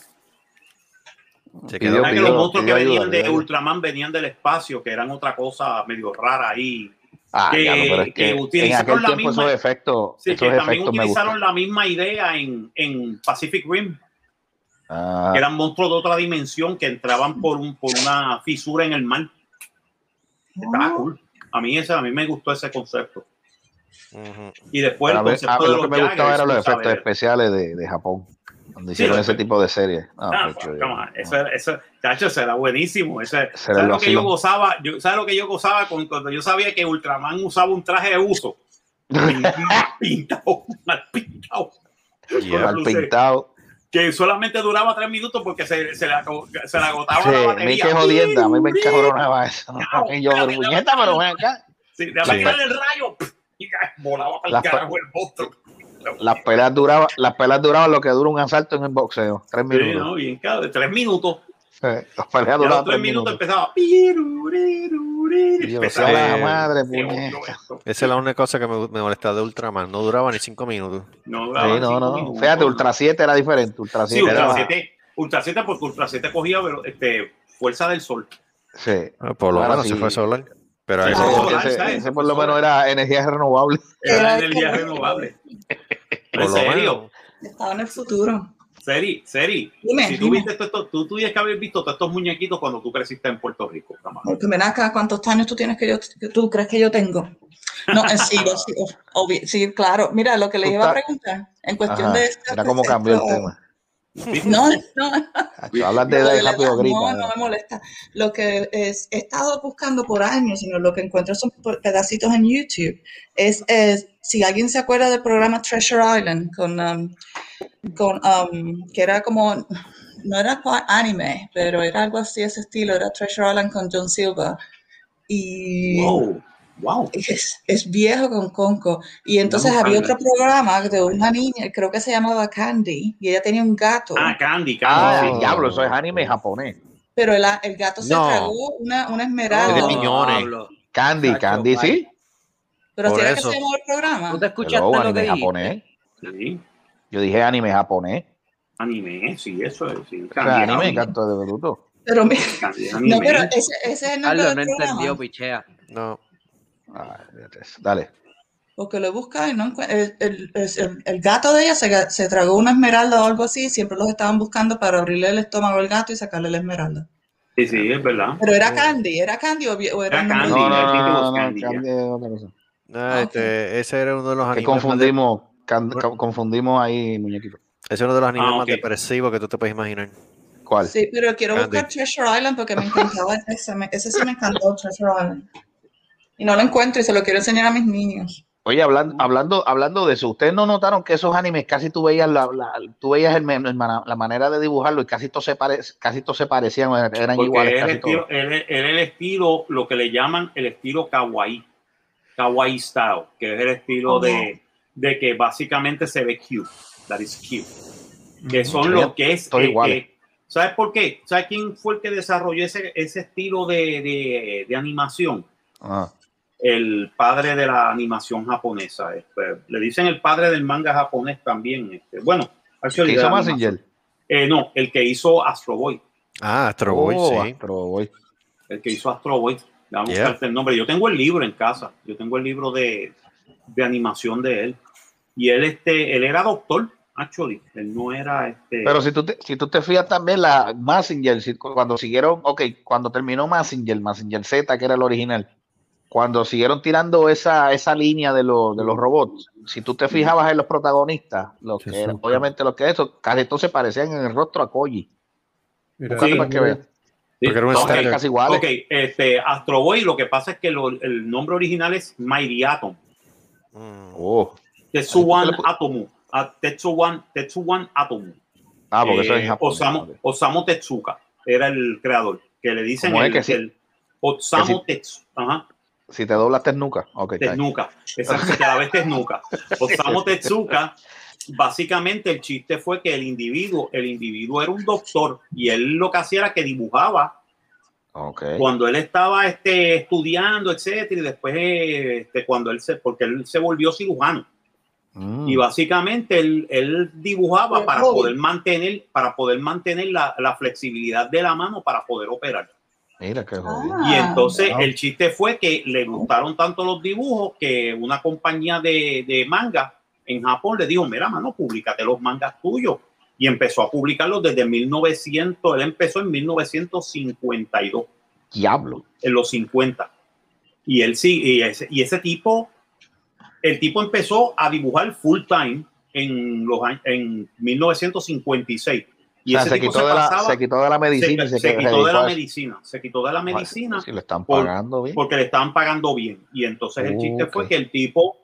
Se
Pidió-
quedó-
¿Sabes que
pidió-
los monstruos que
pidió ayuda,
venían de
pidió ayuda.
Ultraman venían del espacio, que eran otra cosa medio rara ahí.
Ah,
que-
diablo, pero es
que
que, en
utilizaron
aquel
la
tiempo
misma-
esos efectos,
Sí,
esos
que también utilizaron la misma idea en, en Pacific Rim.
Ah,
que eran monstruos de otra dimensión que entraban por, un, por una fisura en el mar. Estaba
Oh,
cool. A mí, ese, a mí me gustó ese concepto. Y después
a
el
ver,
concepto
a ver,
de
lo que
los
me gustaba eran los efectos
sabes.
especiales de, de Japón, donde
Sí,
hicieron
los
ese tipo de series. Ah,
Ah,
pues, yo-
on, Eso, eso, chacho, ese era buenísimo. Ese,
Ese
¿sabes lo que yo gozaba? Yo, ¿Sabes lo que yo gozaba con- cuando yo sabía que Ultraman usaba un traje de uso? Mal pintado, mal pintado.
Yeah.
mal pintado.
Que solamente duraba tres minutos porque se, se, le, se le agotaba
Sí,
la
me
batería.
que jodienda, a mí me encabronaba eso. Y yo, puñeta, pero ven acá.
Sí, de
Sí.
el rayo. Volaba para el carajo el monstruo.
Las peleas duraban, las peleas duraban lo que dura un asalto en el boxeo, tres
Sí,
minutos.
no, bien, claro, de tres minutos.
Sí, Las peleas
los
duraban
tres
tres
minutos
minutos.
empezaba.
Y yo,
empezaba
sea la
Sí.
madre.
Esa es la única cosa que me, me molesta de Ultraman. No duraba ni 5 minutos.
No,
Sí,
duraba
no,
cinco
no.
minutos.
Fíjate, Ultra 7 era diferente. Ultra
Sí,
7
Ultra
era.
7, Ultra 7 porque Ultra 7 cogía pero, este, fuerza del sol.
Sí.
Ah, Por lo menos se
sí.
fue solar. Pero
Ese,
solar,
ese- ese por lo menos era energía renovable.
Era
Era
energía
como-
renovable. En serio.
Estaba en el futuro.
Seri, Seri.
Dime,
Si tú
dime.
viste esto, esto- tú tuvieras que haber visto todos estos muñequitos cuando tú creciste en Puerto Rico.
Porque ven acá, ¿cuántos años tú tienes que yo, que tú crees que yo tengo? No, en sí, sí, sí, claro. Mira, lo que le iba a preguntar, en cuestión
Ajá,
de... este
Mira cómo cambió el tema.
No, no,
Hablas de
Lo
edad
de
y
la
rápido grita.
No, no me molesta. Lo que es, he estado buscando por años, sino lo que encuentro son pe- pedacitos en YouTube. Es, es si alguien se acuerda del programa Treasure Island, con, um, con um, que era como, no era anime, pero era algo así, ese estilo, era Treasure Island con John Silver. Y
Wow. Wow.
Es, es viejo con Conco. Y entonces
Vamos
había otro programa de una niña, creo que se llamaba Candy, y ella tenía un gato,
Ah, Candy,
Ah,
Candy. sí.
diablo, eso es anime japonés.
pero el, el gato se
No.
tragó una, una
Es
esmeralda.
de
No,
piñones.
Pablo.
Candy,
Chacho,
Candy,
bye.
sí.
Pero
Por
era que
eso.
se llamaba el programa.
¿Tú te escuchaste
Hello,
lo que
anime
dijiste?
japonés.
Sí.
Yo dije anime japonés.
Anime, sí, eso es. Sí.
O sea, anime,
Candy,
canto de bruto.
Pero
Candy,
no, pero ese, ese es el nombre
Carlos
del
no
programa.
entendió, pichea.
No.
Ah. Dale.
Porque lo busca y no el, el- el- el gato de ella se, se tragó una esmeralda o algo así. Siempre los estaban buscando para abrirle el estómago al gato y sacarle la esmeralda.
Sí, sí, es verdad.
Pero era Candy, ¿era Candy o, o era
Era Candy.
No, no, no,
Candy.
Candy es otra cosa.
Ah, este, ese era uno de los más de-
confundimos, can- confundimos ahí, muñequito.
ese es uno de los animes
Ah,
más
ok.
depresivos que tú te puedes imaginar.
¿Cuál?
Sí, pero quiero
Candy.
buscar Treasure Island porque me encantaba ese. me- Ese sí me encantó, Treasure Island. Y no lo encuentro y se lo quiero enseñar a mis niños.
Oye, hablando, hablando, hablando de eso, ¿ustedes no notaron que esos animes casi tú veías la, la- tú veías el la manera de dibujarlo y casi todos se, pare- casi todos se parecían, eran
Porque
iguales
es el
casi
estilo, el estilo, lo que le llaman el estilo kawaii, kawaii style, que es el estilo de, de que básicamente se ve cute, that is cute, que son lo que es, eh, que- ¿sabes por qué? ¿Sabes quién fue el que desarrolló ese, ese estilo de, de- de animación?
Ah,
El padre de la animación japonesa, este, le dicen el padre del manga japonés también, este, bueno,
¿Qué
actually, de
hizo. Mazinger?
Eh, no, el que hizo Astro Boy.
Ah, Astro Boy,
Oh,
sí.
Astro Boy.
el que hizo Astro Boy. Vamos
Yeah.
a buscarte el nombre. Yo tengo el libro en casa. Yo tengo el libro de, de animación de él. Y él, este, él era doctor, actually. Él no era este.
Pero si tú te, si tú te fijas también, la Mazinger, si- cuando siguieron, ok, cuando terminó Mazinger, Mazinger Z, que era el original, cuando siguieron tirando esa, esa línea de, los de los robots, si tú te fijabas en los protagonistas, los
Sí,
que eran-
sí.
obviamente los que eso, casi todos se parecían en el rostro a Koji.
Mira,
Sí.
para que veas.
Sí,
porque era un
ok,
standard.
casi iguales.
ok, este, Astro Boy, lo que pasa es que lo- el nombre original es Mighty Atom.
Mm.
Oh.
Tetsuwan
¿Por qué le
Atomu. Ah, Tetsuwan, Tetsuwan Atomu.
Ah, porque eso es
Eh,
en japonés.
Osamu. Osamu Tezuka era el creador. Que le dicen
¿Cómo es
el,
que sí?
el Osamu
Que
Tetsu. Ajá.
Si te doblas nuca. Ok, está bien.
Tezuka. Exacto, cada vez Tezuka. Osamu Tezuka, básicamente el chiste fue que el individuo, el individuo era un doctor y él lo que hacía era que dibujaba
Ok.
cuando él estaba este, estudiando, etcétera, y después eh, este, cuando él se, porque él se volvió cirujano
Mm.
y básicamente él, él dibujaba para poder mantener, para poder mantener la, la flexibilidad de la mano para poder operar.
Mira qué jodido.
Ah.
Y entonces
wow.
el chiste fue que le gustaron tanto los dibujos que una compañía de, de manga en Japón le dijo, mira, mano, públicate los mangas tuyos. Y empezó a publicarlos desde 1900, él empezó en 1952,
Diablo.
en los 50. Y él sí, y ese, y ese tipo, el tipo empezó a dibujar full time en, los, años- en 1956. Y
o sea,
ese
se
tipo
quitó,
se
de la, se quitó de la medicina
se,
y
quitó de la
eso.
medicina, se quitó de la medicina
Si le están
por-
pagando bien.
porque le estaban pagando bien. Y entonces el chiste fue
Ok.
que el tipo,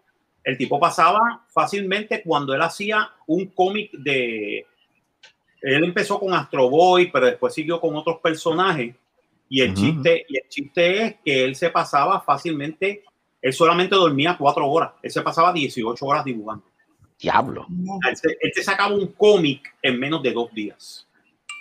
el tipo pasaba fácilmente cuando él hacía un cómic de... Él empezó con Astro Boy, pero después siguió con otros personajes. Y el, chiste, y el chiste es que él se pasaba fácilmente, él solamente dormía cuatro horas, él se pasaba 18 horas dibujando.
Diablo.
Él, él te sacaba un cómic en menos de dos días.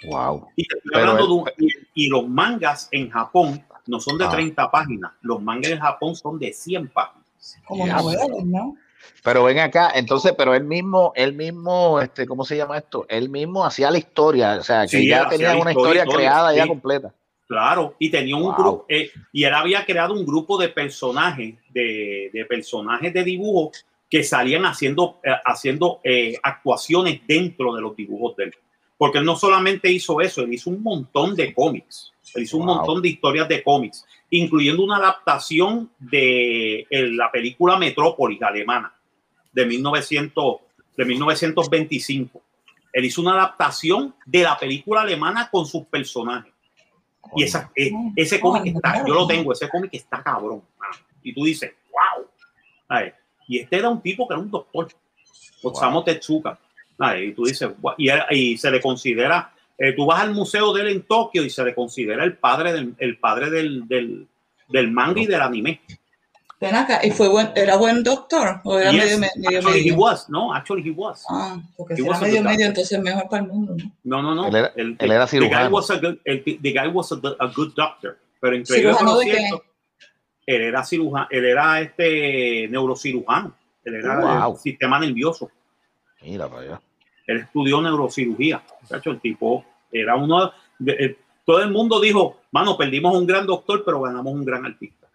Wow.
Y, te estoy
Pero
hablando
él-
de un- y, y los mangas en Japón no son de
Ah.
30 páginas, los mangas en Japón son de 100 páginas.
Como
Ya.
novelas, ¿no?
Pero ven acá, entonces, pero él mismo, él mismo, este, ¿cómo se llama esto? Él mismo hacía la historia, o sea, que
Sí,
ya tenía una
historia,
creada ya completa.
Claro, y tenía un
Wow.
grupo, eh, y él había creado un grupo de personajes, de, de personajes de dibujo que salían haciendo, eh, haciendo eh, actuaciones dentro de los dibujos de él. Porque él no solamente hizo eso, él hizo un montón de cómics, él hizo un montón de historias de cómics, incluyendo una adaptación de eh, la película Metrópolis alemana de, 1900, de 1925. Él hizo una adaptación de la película alemana con sus personajes. Y esa, eh, ese cómic está, yo lo tengo, ese cómic está cabrón. Y tú dices, wow. ¿Sabes? Y este era un tipo que era un doctor, Osamu Tezuka. ¿sabes? Y tú dices, y, era- y se le considera, eh, tú vas al museo de él en Tokio y se le considera el padre del, el padre del, del, del manga y del anime.
Ven acá, ¿y fue buen, era buen doctor? ¿O era
Yes,
medio, me- medio
actually he
medio?
was, no, actually he was.
Ah, porque
He
si era
was a
medio medio, entonces mejor para el mundo, ¿no?
No, no, no.
Él era-
el,
él era
the guy
cirujano.
was a good, el- the guy was a, a good doctor. Pero increíble
¿Cirujano
pero
de qué?
cierto, él era cirujano, él era este neurocirujano. Él era
Wow.
del sistema nervioso.
Mira para allá.
Él estudió neurocirugía. Muchacho, el tipo era uno. de- eh, todo el mundo dijo, mano, perdimos un gran doctor, pero ganamos un gran artista.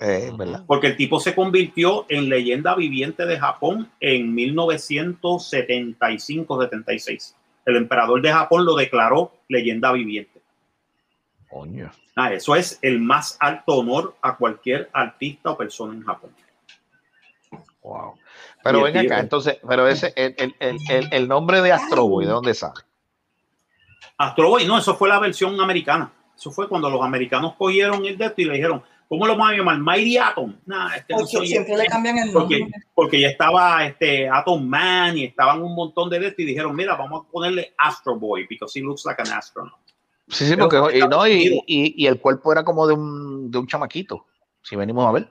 Eh, ¿verdad?
Porque el tipo se convirtió en leyenda viviente de Japón en 1975-76. El emperador de Japón lo declaró leyenda viviente.
Coño.
Ah, eso es el más alto honor a cualquier artista o persona en Japón.
Wow. Pero ven acá, entonces, pero ese, el, el, el, el, el nombre de Astro Boy, ¿de dónde sale?
Astro Boy, no, eso fue la versión americana. Eso fue cuando los americanos cogieron el de esto y le dijeron, ¿cómo lo vamos a llamar? Mighty Atom. Nah, este no
Porque
soy
siempre
este.
le cambian el
porque,
nombre.
porque ya estaba este Atom Man y estaban un montón de esto y dijeron, mira, vamos a ponerle Astro Boy because he looks like an astronaut.
Sí, sí, porque y, no, y, y, y el cuerpo era como de un, de un chamaquito, si venimos a ver.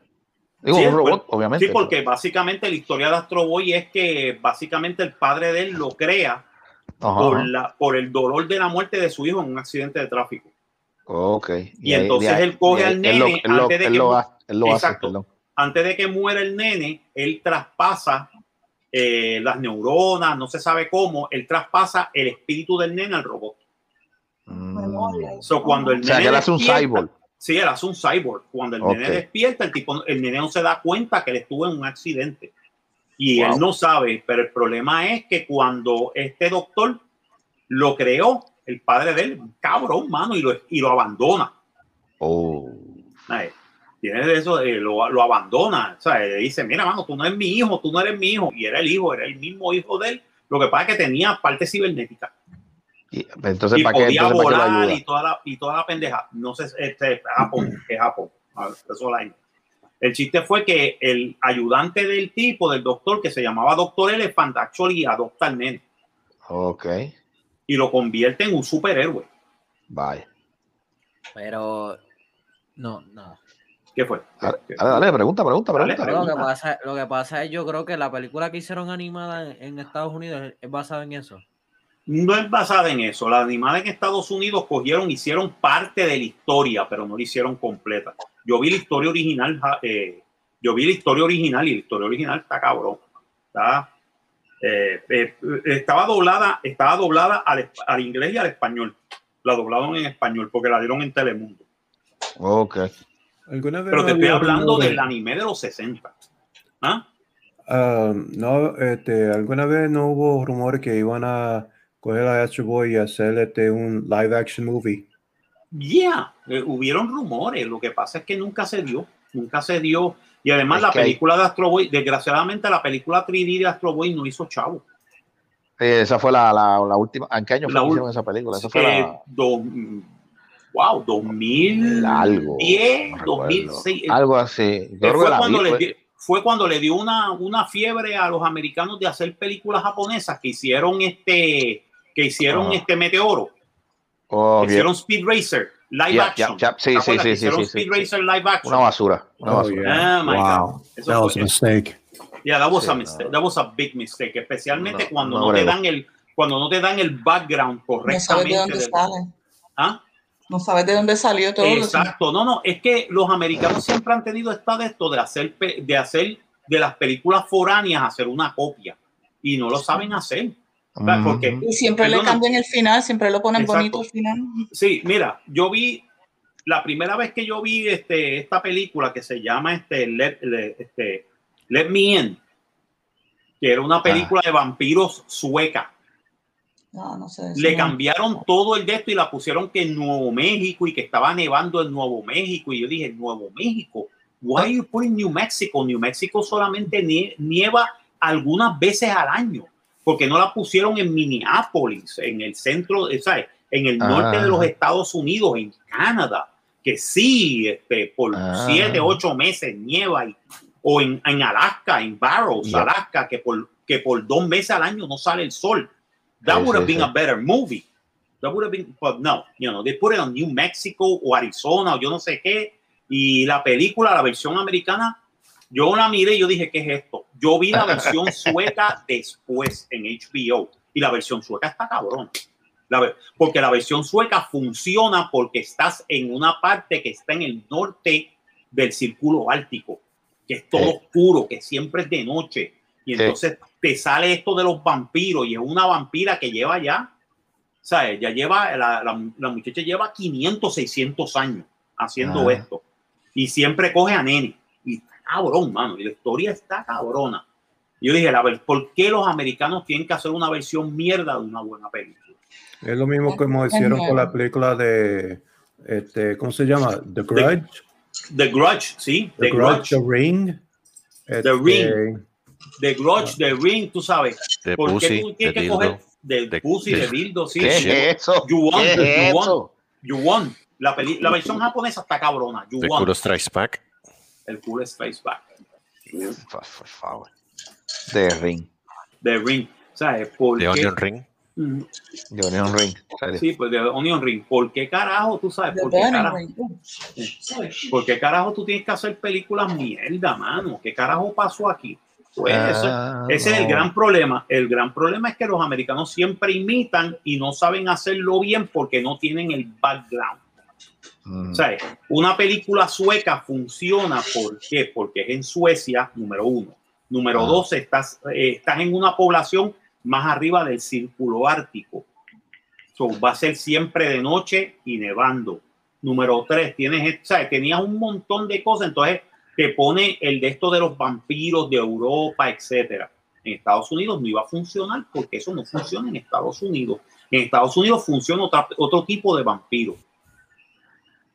Digo,
Sí,
un robot,
cuerpo-
obviamente.
Sí, porque básicamente la historia de Astro Boy es que básicamente el padre de él lo crea
Ajá,
por, la, por el dolor de la muerte de su hijo en un accidente de tráfico.
Ok.
Y entonces él coge
ahí-
al nene
él lo-
antes de
él
que
lo él lo hace,
Exacto.
perdón.
Antes de que muera el nene, él traspasa eh, las neuronas, no se sabe cómo, él traspasa el espíritu del nene al robot.
Mm.
So, cuando el
O sea,
nene
que él hace un
despierta-
cyborg.
Sí, él hace un cyborg. Cuando el
Ok.
nene despierta, el tipo, el nene no se da cuenta que él estuvo en un accidente. Y
Wow.
él no sabe, pero el problema es que cuando este doctor lo creó, el padre de él, cabrón, mano, y lo, y lo abandona.
Oh.
Ay, Tiene eso, eh, lo, lo abandona. O sea, le dice, mira, mano, tú no eres mi hijo, tú no eres mi hijo. Y era el hijo, era el mismo hijo de él. Lo que pasa es que tenía parte cibernética.
Y- entonces,
y
¿para qué,
podía
entonces, ¿para qué lo
volar
ayuda?
y toda la, y toda la pendeja. No sé, este, Japón, es Japón. A ver, eso la- El chiste fue que el ayudante del tipo, del doctor, que se llamaba Doctor Elephant, actually adopta al nene
Ok.
y lo convierte en un superhéroe.
Bye.
Pero no, no.
¿Qué fue?
Dale, dale, dale, pregunta, pregunta,
Dale,
pregunta.
Lo que, pasa, lo que pasa es, yo creo que la película que hicieron animada en, en Estados Unidos es basada en eso.
No es basada en eso. La animada en Estados Unidos cogieron, hicieron parte de la historia, pero no la hicieron completa. Yo vi la historia original, eh, yo vi la historia original y la historia original está cabrón. Está, eh, eh, estaba doblada, estaba doblada al, al inglés y al español. La doblaron en español porque la dieron en Telemundo.
Ok.
¿Alguna vez
Pero te estoy hablando del anime de los 60. ¿Ah?
Ah, no, este, ¿alguna vez no hubo rumores que iban a coger a Astro Boy y hacer este, un live action movie?
Yeah, eh, hubieron rumores, lo que pasa es que nunca se dio, nunca se dio. Y además
Es
la
hay-
película de Astro Boy, desgraciadamente la película 3D de Astro Boy no hizo chavo.
Eh, esa fue la, la, la última. ¿En qué año fue
La
hicieron esa película? Esa fue
Eh,
la.
do- wow, 2010,
Algo. no recuerdo.
2006. eh,
Algo así. Yo
fue,
la
cuando
vi,
le
fue-
di- fue cuando le dio una, una fiebre a los americanos de hacer películas japonesas que hicieron este que hicieron
Ajá.
este Meteoro,
Oh,
que hicieron Speed Racer, live action.
Sí,
¿Te
sí, sí,
hicieron
sí, sí,
Speed
sí.
Racer live action.
Una basura. Una
Oh,
basura.
yeah.
My
wow,
God. Eso
that was a mistake.
Yeah, that was
Sí,
a
no.
mistake. That was a big mistake, especialmente
No,
cuando
no
no, te dan el cuando no te dan el background
No sabes de
correctamente.
dónde
del-
sale.
¿Ah?
No sabes de dónde salió todo.
Exacto. No, no, es que los americanos siempre han tenido esta de esto de hacer pe- de hacer de las películas foráneas hacer una copia y no lo saben hacer. Porque
Y siempre le
Perdona.
cambian el final, siempre lo ponen
Exacto.
bonito al final.
Sí, mira, yo vi la primera vez que yo vi este, esta película que se llama este Let, Le- este, Let Me In, que era una película de vampiros sueca.
No, no sé.
Le
no.
cambiaron todo el de esto y la pusieron que en Nuevo México y que estaba nevando en Nuevo México. Y yo dije, Nuevo México, why are you putting New Mexico? New Mexico solamente nie- nieva algunas veces al año. Porque no la pusieron en Minneapolis, en el centro, ¿sabes? en el norte
Ah.
de los Estados Unidos, en Canadá, que sí, este, por
Ah.
siete, ocho meses nieva, y- o en, en Alaska, en Barrows. Alaska, que por, que por dos meses al año no sale el sol. That
Sí,
would have
sí,
been
sí.
a better movie. That would have been, but no, you know, they put it on New Mexico o Arizona o yo no sé qué. Y la película, la versión americana, Yo la miré y yo dije, ¿qué es esto? Yo vi la versión sueca después en HBO y la versión sueca está cabrón. La porque la versión sueca funciona porque estás en una parte que está en el norte del círculo ártico, que es todo
Sí.
oscuro, que siempre es de noche. Y
Sí.
entonces te sale esto de los vampiros y es una vampira que lleva ya, ¿sabes? Ya lleva, la, la, la muchacha lleva 500, 600 años haciendo
Ah.
esto. Y siempre coge a nene. Y cabrón, mano. Y la historia está cabrona. Yo dije, a ver, ¿por qué los americanos tienen que hacer una versión mierda de una buena película?
Es lo mismo como hicieron con la película de, este, ¿cómo se llama? The Grudge.
The Grudge, sí,
The,
The
Grudge,
Grudge,
The Ring.
The
Este,
Ring. The Grudge, The Ring, tú sabes.
De
¿Por qué tú tienes que
dildo.
coger de,
de-
pussy,
de-
de dildo, sí?
¿Qué
sí.
es eso?
You want,
¿Qué es
you want.
eso?
You won. La, peli- la versión japonesa está cabrona. You
The
won.
Kudo Strikes Back.
El cool Space Back.
Por, por favor. De Ring.
The Ring. ¿Sabes? ¿Por
The
qué?
Onion Ring.
Mm,
De Onion Ring.
Sí, pues de Onion Ring. ¿Por qué carajo tú sabes? ¿Por qué carajo?
Ring. Uh,
¿Por qué carajo tú tienes que hacer películas mierda, mano? ¿Qué carajo pasó aquí? Pues eso-
Ah,
ese es el gran problema. El gran problema es que los americanos siempre imitan y no saben hacerlo bien porque no tienen el background.
Mm.
O sea, una película sueca funciona ¿por qué? Porque es en Suecia, número uno. Número
Ah.
dos, estás, eh, estás en una población más arriba del círculo ártico. So, va a ser siempre de noche y nevando. Número tres, tienes, ¿sabes? tenías un montón de cosas, entonces te pone el de esto de los vampiros de Europa, etcétera. En Estados Unidos no iba a funcionar porque eso no funciona en Estados Unidos. En Estados Unidos funciona otra- otro tipo de vampiro.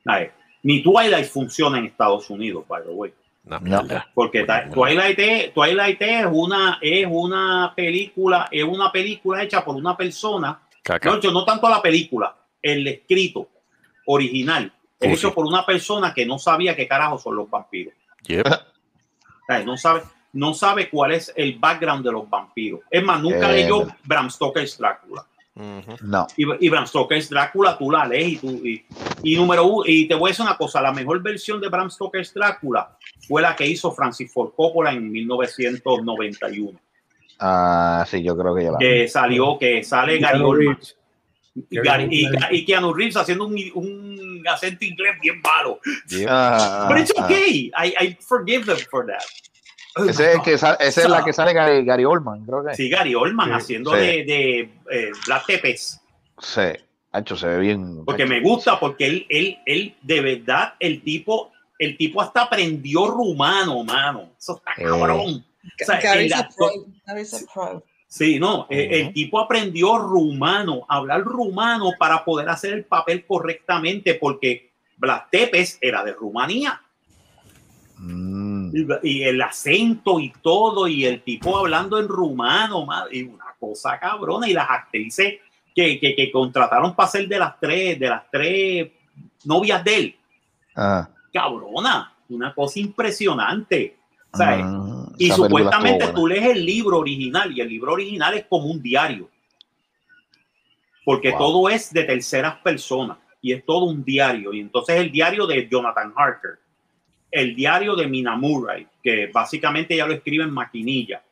¿Sabes? Ni Twilight funciona en Estados Unidos, by the way.
No,
No.
Porque Twilight, es, Twilight es una es una película es una película hecha por una persona
Caca.
no, yo no tanto la película el escrito original es
Oh,
hecho por una persona que no sabía qué carajo son los vampiros
Yep.
¿Sabes? no sabe no sabe cuál es el background de los vampiros es más nunca
Eh,
leyó Bram Stoker's Drácula
No.
y, y Bram Stoker's Drácula tú la lees y, tú, y, y número uno, y te voy a decir una cosa, la mejor versión de Bram Stoker's Drácula fue la que hizo Francis Ford Coppola en 1991,
Ah, sí, yo creo que ya la.
que salió, que sale Gary Oldman
Reeves.
y, Gary- y, Keanu Reeves haciendo un, un acento inglés bien malo.
Yep.
Ah,
But it's
ah.
okay, I, I forgive them for that.
Ese
my
es, el
God.
que sale- esa es la que sale Gary, Gary Oldman, creo que.
Sí, Gary Oldman
Sí,
haciendo
sí.
de, de eh, Black Tepes.
Sí. Hacho, se ve bien.
porque me gusta, porque él, él, él, de verdad, el tipo, el tipo hasta aprendió rumano, mano. Eso está
Eh.
cabrón. O sea, el
pro.
Sí, no, eh,
Ujú.
el tipo aprendió rumano, hablar rumano para poder hacer el papel correctamente, porque Blas Tepes era de Rumanía.
Mm.
Y, el acento y todo, y el tipo hablando en rumano, madre, y una cosa cabrona, y las actrices que, que, que contrataron para ser de las tres, de las tres novias de él,
Ah,
cabrona, una cosa impresionante. ¿sabes?
mm,
y supuestamente tú lees el libro original y el libro original es como un diario. Porque
Wow.
todo es de terceras personas y es todo un diario. Y entonces el diario de Jonathan Harker, el diario de Minamurray, que básicamente ya lo escribe en maquinilla,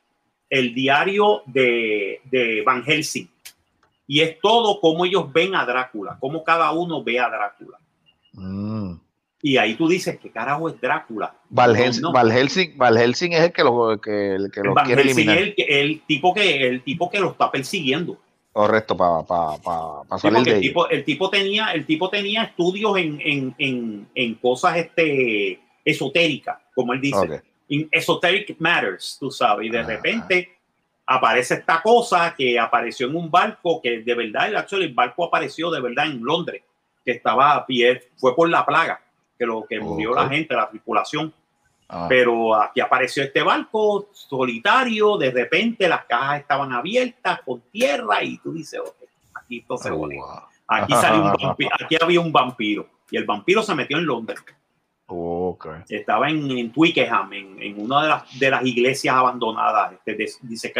el diario de, de Van Helsing. Y es todo como ellos ven a Drácula, como cada uno ve a Drácula.
Mm.
Y ahí tú dices, ¿qué carajo es Drácula?
Val,
No,
Helsing,
no.
Van Helsing, Van Helsing es el que lo, que, el que lo quiere
Helsing
eliminar.
es el, tipo que, el tipo que lo está persiguiendo.
Correcto, para pa, pa, pa
Sí,
salir
porque
de
el tipo, el tipo tenía, el tipo tenía estudios en, en, en, en cosas este, esotéricas, como él dice,
Ok.
in esoteric matters, tú sabes, y de
Ajá.
repente aparece esta cosa que apareció en un barco que de verdad, el, actually, el barco apareció de verdad en Londres, que estaba a pie, fue por la plaga, que lo que murió la gente, la tripulación.
Ah,
Pero aquí apareció este barco solitario, de repente las cajas estaban abiertas con tierra y tú dices, "Ok, aquí esto se
oh,
jode".
wow.
Aquí, salió un vampiro, aquí había un vampiro y el vampiro se metió en Londres.
Ok.
Estaba en, en Twickenham, en, en una de las, de las iglesias abandonadas, este, de- dice,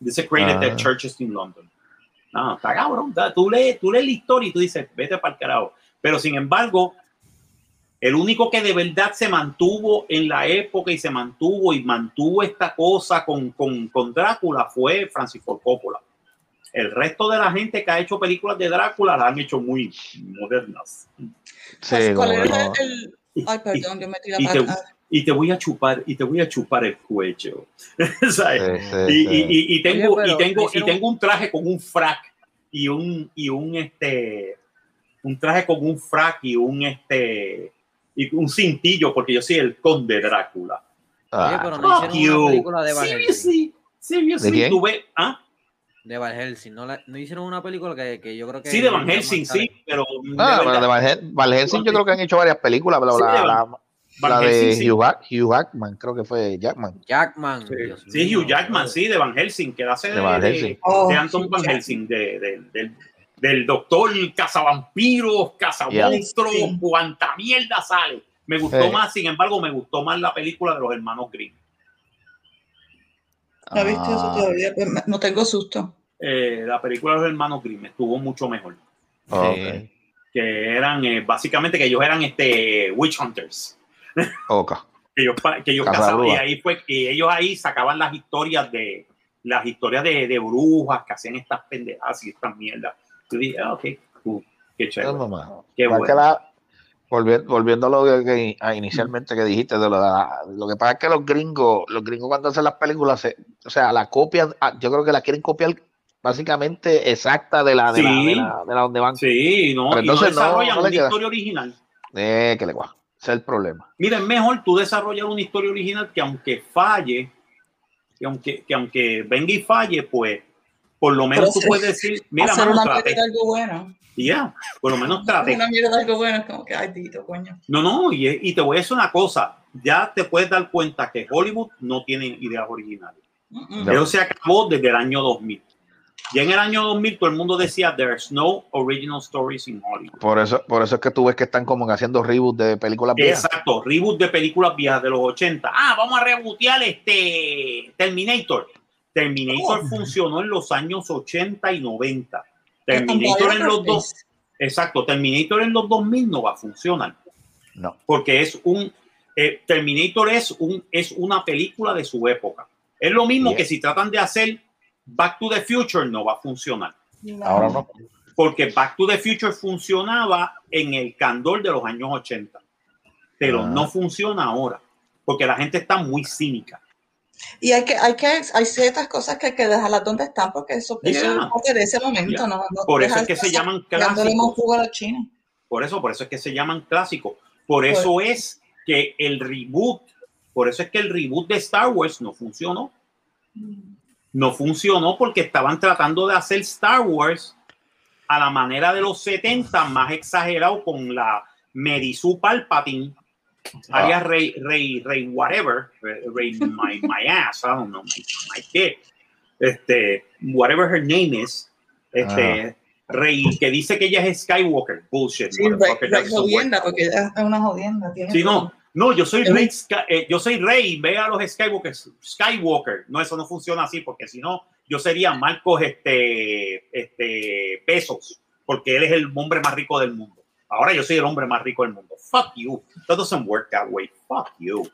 Desecrated
Ah.
Churches in London. No, está cabrón. está- Tú lees, tú lees la historia y tú dices, vete para el carajo. Pero sin embargo, El único que de verdad se mantuvo en la época y se mantuvo y mantuvo esta cosa con, con, con Drácula fue Francis Ford Coppola. El resto de la gente que ha hecho películas de Drácula las han hecho muy modernas.
Sí,
Pues, ¿Cuál era
no.
el, Ay, perdón, yo me tiré
y
a
te,
patar.
y te voy a chupar y te voy a chupar el cuello ¿Sabes?
Sí, sí,
y,
sí.
y- y- y tengo
Oye, pero
y tengo y
hicieron-
tengo un traje con un frac y un y un este un traje con un frac y un este y un cintillo porque yo soy el conde Drácula
Oye,
Ah,
pero
Fuck
no hicieron
you.
una película de
seriously seriously
¿De quién?
tú ves ah
De Van Helsing. No, la- no hicieron una película que, que yo creo que.
sí de Van Helsing sí pero de
Ah, bueno,
verdad,
de Van Hel- Van Helsing yo creo que han hecho varias películas, pero
Sí,
la,
de Van-
la-
Van
la de
Helsing, sí.
Hugh, Jack- Hugh Jackman, creo que fue Jackman.
Jackman.
Sí,
Dios
sí,
mío,
Hugh Jackman, sí, de Van Helsing, que hace de,
De Van
de-
Helsing.
Oh,
de Anton Van. Helsing, de, de- del, del doctor cazavampiros, cazamonstruos,
Yeah.
Cuanta mierda sale. Me gustó
Sí.
más, sin embargo, me gustó más la película de los hermanos Grimm.
He visto eso
Ah,
todavía, pero me- no tengo susto.
Eh, la película de los hermanos Grimm estuvo mucho mejor.
ok.
Que eran, eh, básicamente, que ellos eran este, witch hunters.
Ok.
que ellos, que ellos cazaban y ahí fue que ellos ahí sacaban las historias de las historias de, de brujas que hacían estas pendejadas y estas mierdas. Yo dije, ah, ok, cool, qué chévere.
No, mamá.
Qué
Igual
bueno.
que la- volvi- volviendo a lo que, que- a inicialmente que dijiste, de lo, de la- lo que pasa es que los gringos, los gringos cuando hacen las películas, se- o sea, la copian, ah, yo creo que la quieren copiar básicamente exacta de la de, la,
Sí.
de, la, de la donde van.
Sí, no,
Pero
y no
entonces no-
desarrollan
no le
una
queda.
historia original.
Eh, que le guau. Ese es el problema.
Mira, es mejor tú desarrollar una historia original que aunque falle, que aunque, que aunque venga y falle, pues por lo menos
Pero
tú puedes decir, mira,
Hacer
mano,
una de algo bueno.
Ya, por lo menos traté.
Una mierda de algo bueno es como que, ay, dito, coño.
No, no, y, y te voy a decir una cosa, ya te puedes dar cuenta que Hollywood no tiene ideas originales.
No.
Eso se acabó desde el año 2000. Ya en el año 2000 todo el mundo decía, there's no original stories in Hollywood.
Por eso, por eso es que tú ves que están como haciendo reboot de películas viejas.
Exacto, reboot de películas viejas de los 80. Ah, vamos a rebootear este Terminator. Terminator
Oh.
funcionó en los años 80 y 90.
El
Terminator en los dos, exacto, Terminator en los 2000 no va a funcionar.
No.
porque es un eh, Terminator es un es una película de su época. Es lo mismo
Yeah.
que si tratan de hacer Back to the Future no va a funcionar,
No.
Ahora no.
porque Back to the Future funcionaba en el candor de los años 80, pero
Ah.
no funciona ahora, porque la gente está muy cínica.
Y hay que, hay que, hay ciertas cosas que hay que dejarlas donde están porque eso, es parte de ese momento. ¿no? no
Por eso es que se llaman clásicos.
jugo a la China.
Por eso, por eso es que se llaman clásicos. Por eso es que el reboot, por eso es que el reboot de Star Wars no funcionó. No funcionó porque estaban tratando de hacer Star Wars a la manera de los 70, más exagerado con la Merisu Palpatine,
Ah.
alias Rey, Rey, Rey, whatever, Rey, my, my ass, I don't know, my, my qué, este, whatever her name is, este, Rey, que dice que ella es Skywalker, bullshit,
Sí, Rey, Rey jodienda, porque ella es una jodienda. tiene
Sí, no, no, yo soy Rey, eh, yo soy Rey, ve a los Skywalker, Skywalker, no, eso no funciona así, porque si no, yo sería Marcos este, este, Pesos, porque él es el hombre más rico del mundo. Ahora yo soy el hombre más rico del mundo. Fuck you. That doesn't work that way. Fuck you.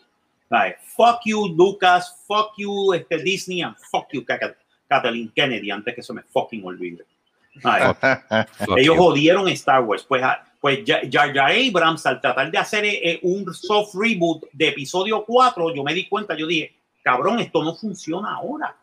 Like, fuck you, Lucas. Fuck you, este, Disney. And fuck you, Kath- Kathleen Kennedy, antes que se me fucking olvide.
Fuck
ellos
you.
jodieron Star Wars. Pues, ah, pues Jar Jar Abrams, al tratar de hacer eh, un soft reboot de episodio 4, yo me di cuenta, yo dije, cabrón, esto no funciona ahora.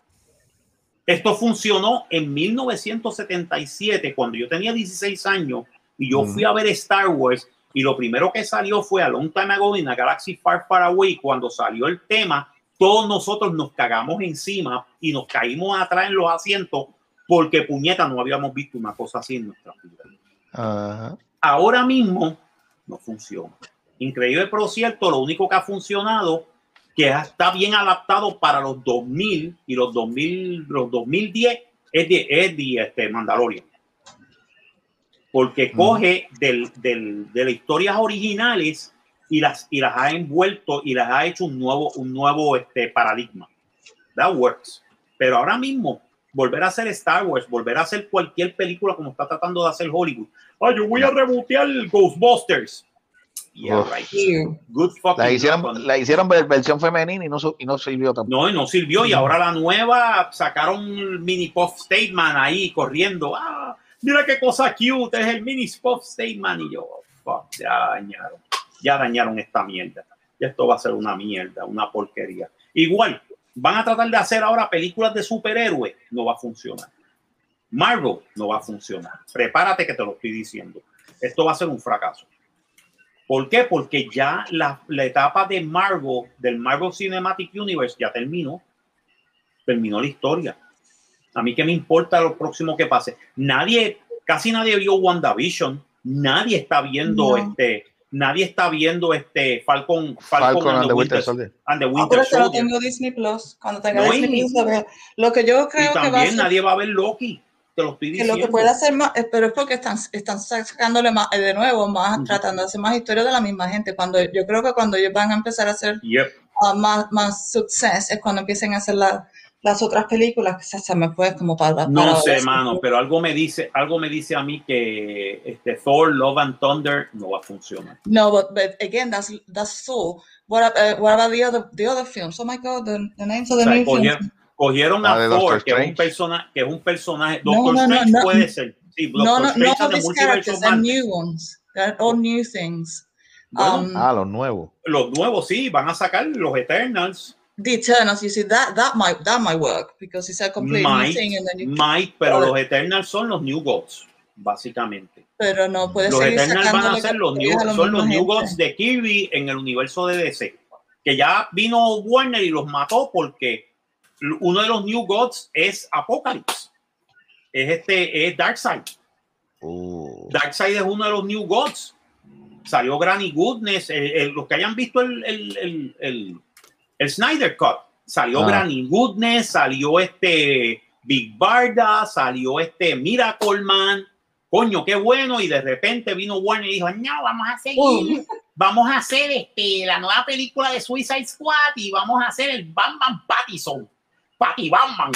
Esto funcionó en 1977, cuando yo tenía 16 años, y yo fui a ver Star Wars, y lo primero que salió fue a Long Time Ago in a Galaxy Far Far Away, cuando salió el tema, todos nosotros nos cagamos encima y nos caímos atrás en los asientos, porque puñeta no habíamos visto una cosa así en nuestra vida.
Ajá.
Ahora mismo no funciona. Increíble, pero cierto, lo único que ha funcionado, que está bien adaptado para los 2000 y los 2000, los 2010, es de, es de este, Mandalorian. Porque coge del, del- de las historias originales y las, y las ha envuelto y las ha hecho un nuevo, un nuevo este, paradigma. That works. Pero ahora mismo, volver a hacer Star Wars, volver a hacer cualquier película como está tratando de hacer Hollywood. Ah, yo voy a rebotear Ghostbusters. Yeah, right. Good fucking
La hicieron,
on-
la hicieron ver- versión femenina y no, y no sirvió tampoco.
No, y no sirvió. Y ahora la nueva sacaron mini Puff Statement ahí corriendo. Ah, mira qué cosa cute, es el mini Puff Statement. Y yo, fuck, ya dañaron. Ya dañaron esta mierda. Y esto va a ser una mierda, una porquería. Igual, van a tratar de hacer ahora películas de superhéroes. No va a funcionar. Marvel no va a funcionar. Prepárate que te lo estoy diciendo. Esto va a ser un fracaso. ¿Por qué? Porque ya la, la etapa de Marvel, del Marvel Cinematic Universe, ya terminó. Terminó la historia. A mí qué me importa lo próximo que pase. Nadie, casi nadie vio WandaVision. Nadie está viendo
No.
este, nadie está viendo este Falcon,
Falcon and the Winter
Winter,
Soldier.
and the
Ah,
Winter
pero que lo
Soldier.
tengo Disney Plus. Cuando tenga
No,
Disney Plus, lo veo. Lo que yo creo
Y
que va a
también
ser,
nadie va a ver Loki. Te lo estoy
que
diciendo.
lo que puede hacer más, eh, pero es porque están, están sacándole más, eh, de nuevo, más,
Ujú.
tratando de hacer más historias de la misma gente. Cuando yo creo que cuando ellos van a empezar a hacer
Yep.
ah, más, más success es cuando empiecen a hacer la- las otras películas que se, me fue como para.
No
para
sé,
ahora.
mano, pero algo me dice, algo me dice a mí que este Thor, Love and Thunder no va a funcionar.
No, but, but again, that's that's so. What, uh, what about the other the other films? Oh my God, the, the names of
O
the
sea,
new films.
cogieron, cogieron
Ah,
a Thor,
Doctor
que es un personaje, que es un personaje.
No,
Doctor
no, no,
Strange
no.
puede ser. Sí,
No, no, no
the
these characters,
Madness.
new ones. They're all new things.
Bueno,
Um,
Ah, los nuevos.
los nuevos sí, van a sacar los Eternals.
The Eternals, you see that that might that might work because it's a completely new
Might,
thing, and then you.
might, pero los Eternals son los New Gods, básicamente.
Pero no puedes
Los
seguir
Eternals van a ser los New, son los New. Gods de Kirby en el universo de DC. Que ya vino Warner y los mató porque uno de los New Gods es Apocalypse. Es este, es Darkseid.
Uh,
Darkseid es uno de los New Gods. Salió Granny Goodness. el- el- los que hayan visto el, el, el, Snyder Cut. Salió
Ah.
Granny Goodness, salió este Big Barda, salió este Miracle Man. Coño, qué bueno. Y de repente vino Warner y dijo: No, vamos a seguir. Vamos a hacer este, la nueva película de Suicide Squad y vamos a hacer el Batman Pattison. Patty Batman.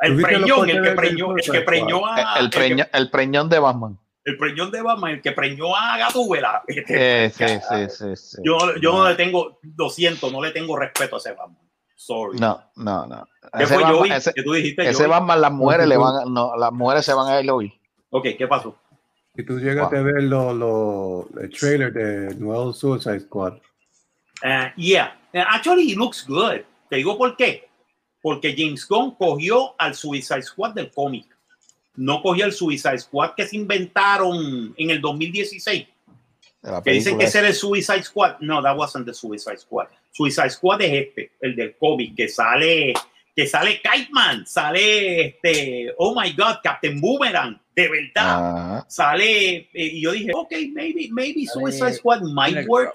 El
¿Tuviste la
preñón, el que preñó, el que preñó a.
el,
Ah, el que-
preño- el preñón de Batman.
El preñón de Batman, el que preñó a Gatúbela.
Eh, sí, sí, sí, sí.
Yo, yo no le tengo, lo siento, no le tengo respeto a ese Batman. Sorry.
No, no, no.
¿Qué
Ese
fue
Batman,
Joey?
ese,
que tú dijiste
ese
Joey?
Batman, las mujeres le van no, las mujeres se van a ir hoy.
Ok, ¿qué pasó?
Si tú llegaste a ver lo, lo- el trailer de nuevo Suicide Squad,
Uh, yeah, Uh, actually it looks good. Te digo por qué. Porque James Gunn cogió al Suicide Squad del cómic. No cogió el Suicide Squad que se inventaron en el 2016.
de la
Que dicen que ese era el Suicide Squad. No, that wasn't the Suicide Squad. Suicide Squad es este, el del cómic, que sale, que sale Kite Man, sale este, oh my God, Captain Boomerang, de verdad.
Ajá.
Sale, eh, y yo dije, ok, maybe, maybe Suicide Squad might work.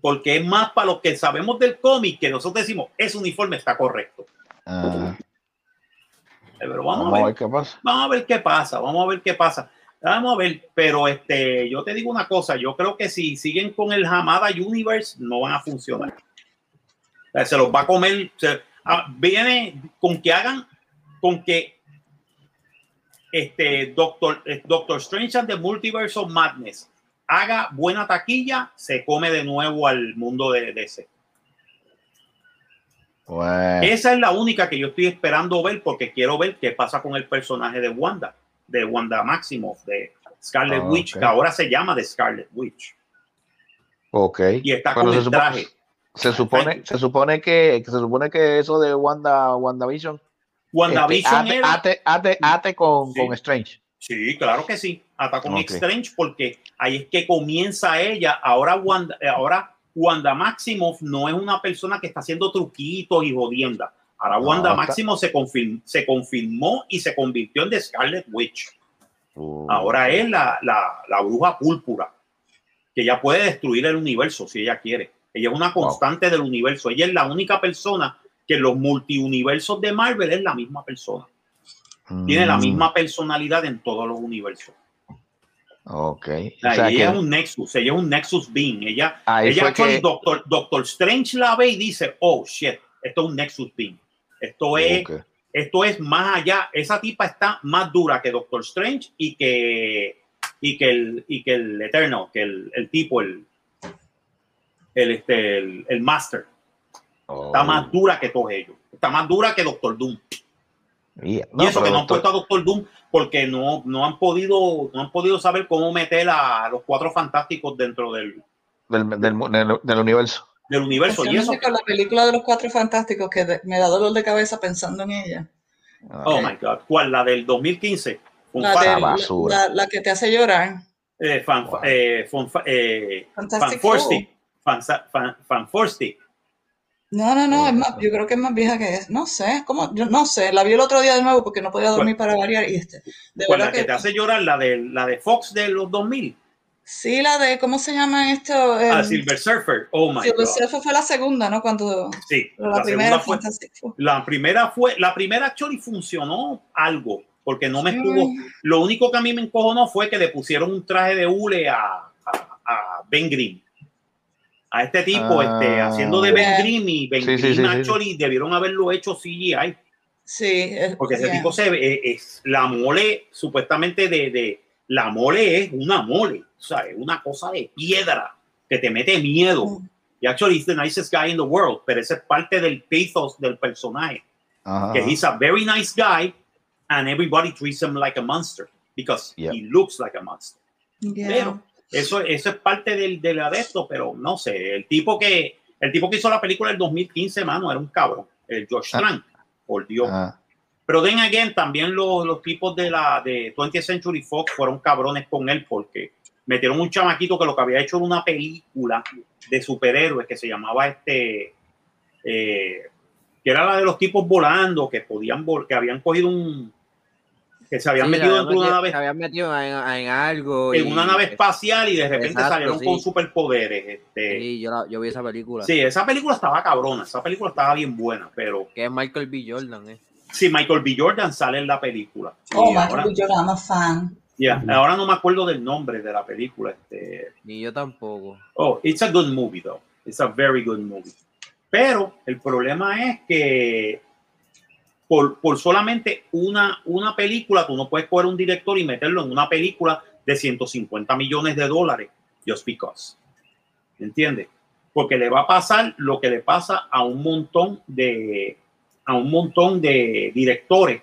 Porque es más para los que sabemos del cómic que nosotros decimos, ese uniforme está correcto.
Ajá.
Eh, Pero vamos,
Vamos
a
a
ver.
qué pasa.
Vamos a ver qué pasa, vamos a ver qué pasa. Vamos a ver, pero este, yo te digo una cosa, yo creo que si siguen con el Hamada Universe, no van a funcionar. Se los va a comer, se- ah, viene con que hagan, con que este Doctor, eh, Doctor Strange and the Multiverse of Madness haga buena taquilla, se come de nuevo al mundo de DC.
Bueno,
Esa es la única que yo estoy esperando ver porque quiero ver qué pasa con el personaje de Wanda, de Wanda Maximoff, de Scarlet
Ah,
Witch, que ahora se llama de Scarlet Witch.
ok.
Y está
Pero
con
se
el
supone-
traje.
Se supone, se supone que, se supone que eso de Wanda, WandaVision,
WandaVision
este, ate,
era.
ate, ate, ate con,
Sí.
con Strange.
Sí, claro que sí. Hasta con. Strange, porque ahí es que comienza ella. Ahora Wanda, eh, ahora Wanda Maximoff no es una persona que está haciendo truquitos y jodienda. Ahora
No,
Wanda
está-
Maximoff se, confirm- se confirmó y se convirtió en The Scarlet Witch.
Uh,
Ahora es la, la, la bruja púrpura, que ella puede destruir el universo si ella quiere. Ella es una constante del universo. Ella es la única persona que en los multiuniversos de Marvel es la misma persona. Tiene la
mm,
misma personalidad en todos los universos.
Ok.
O sea, ella
que
es un Nexus, ella es un Nexus Being. Ella,
ahí
ella
fue
actually,
que.
Doctor, Doctor Strange la ve y dice, oh shit, esto es un Nexus Being. Esto es, esto es más allá. Esa tipa está más dura que Doctor Strange y que y que el, y que el Eternal, que el, el tipo, el, el, este, el, el Master, está
Oh.
más dura que todos ellos. Está más dura que Doctor Doom.
Yeah.
y eso que no han
doctor-
puesto a Doctor Doom porque no, no han podido no han podido saber cómo meter a los cuatro fantásticos dentro del,
del, del, del- del universo.
del universo. Y eso,
con la película de los cuatro fantásticos que de- me da dolor de cabeza pensando en ella.
oh my God, ¿cuál? La del 2015. Con
La,
Fan-
de-
Esa basura.
la- la que te hace llorar.
eh, fan,
Wow.
eh, fan- eh,
Fantastic
Fanforstic. Fan, fan, Fanforstic.
No, no, no, es más, yo creo que es más vieja que es. No sé, ¿cómo? Yo no sé, la vi el otro día de nuevo porque no podía dormir para variar y este. De verdad
La que
que,
te hace llorar, la de, la de Fox de los 2000.
sí, la de, ¿cómo se llama esto?
Ah,
El-
Silver Surfer. Oh my
Silver
God.
Surfer fue la segunda, ¿no? Cuando
Sí,
la,
la,
primera
fue.
Four.
La primera fue. La primera actually funcionó algo. Porque no me estuvo. Lo único que a mí me encojonó fue que le pusieron un traje de hule a, a, a Ben Grimm. A este tipo,
Ah.
este, haciendo de Ben. Grimm y Ben
Sí, sí,
Grimm actually debieron haberlo hecho CGI.
Sí, es-
Porque ese
yeah.
tipo se ve, eh, es la mole, supuestamente de, de la mole es una mole, o sea, es una cosa de piedra que te mete miedo.
Mm.
Y actually, he's the nicest guy in the world, pero esa es parte del pathos del personaje.
Ajá.
Que he's a very nice guy and everybody treats him like a monster because
Yep.
he looks like a monster.
Yeah.
Pero eso, eso es parte del, del adesto, pero no sé, el tipo que el tipo que hizo la película del 2015, mano, era un cabrón, el Josh
Ah.
Trank, por Dios.
Ajá.
Pero then again, también los, los tipos de la de 20th Century Fox fueron cabrones con él porque metieron un chamaquito que lo que había hecho era una película de superhéroes que se llamaba este eh, que era la de los tipos volando que podían que habían cogido un que se habían
Sí,
metido dentro de una nave
se habían metido en, en algo.
en
y-
una nave espacial y de repente
Exacto,
salieron
sí.
con superpoderes este
Sí, yo, la- yo vi esa película.
sí esa película estaba cabrona esa película estaba bien buena pero
Que es Michael B. Jordan, ¿eh?
sí Michael B Jordan sale en la película
Oh,
Y ahora-
Michael B. Jordan, I'm a fan.
Ya, ahora no me acuerdo del nombre de la película. Este,
Ni yo tampoco.
oh, it's a good movie, though. It's a very good movie. Pero el problema es que por, por solamente una, una película, tú no puedes coger un director y meterlo en una película de 150 millones de dólares, just because. ¿Entiendes? Porque le va a pasar lo que le pasa a un montón de, a un montón de directores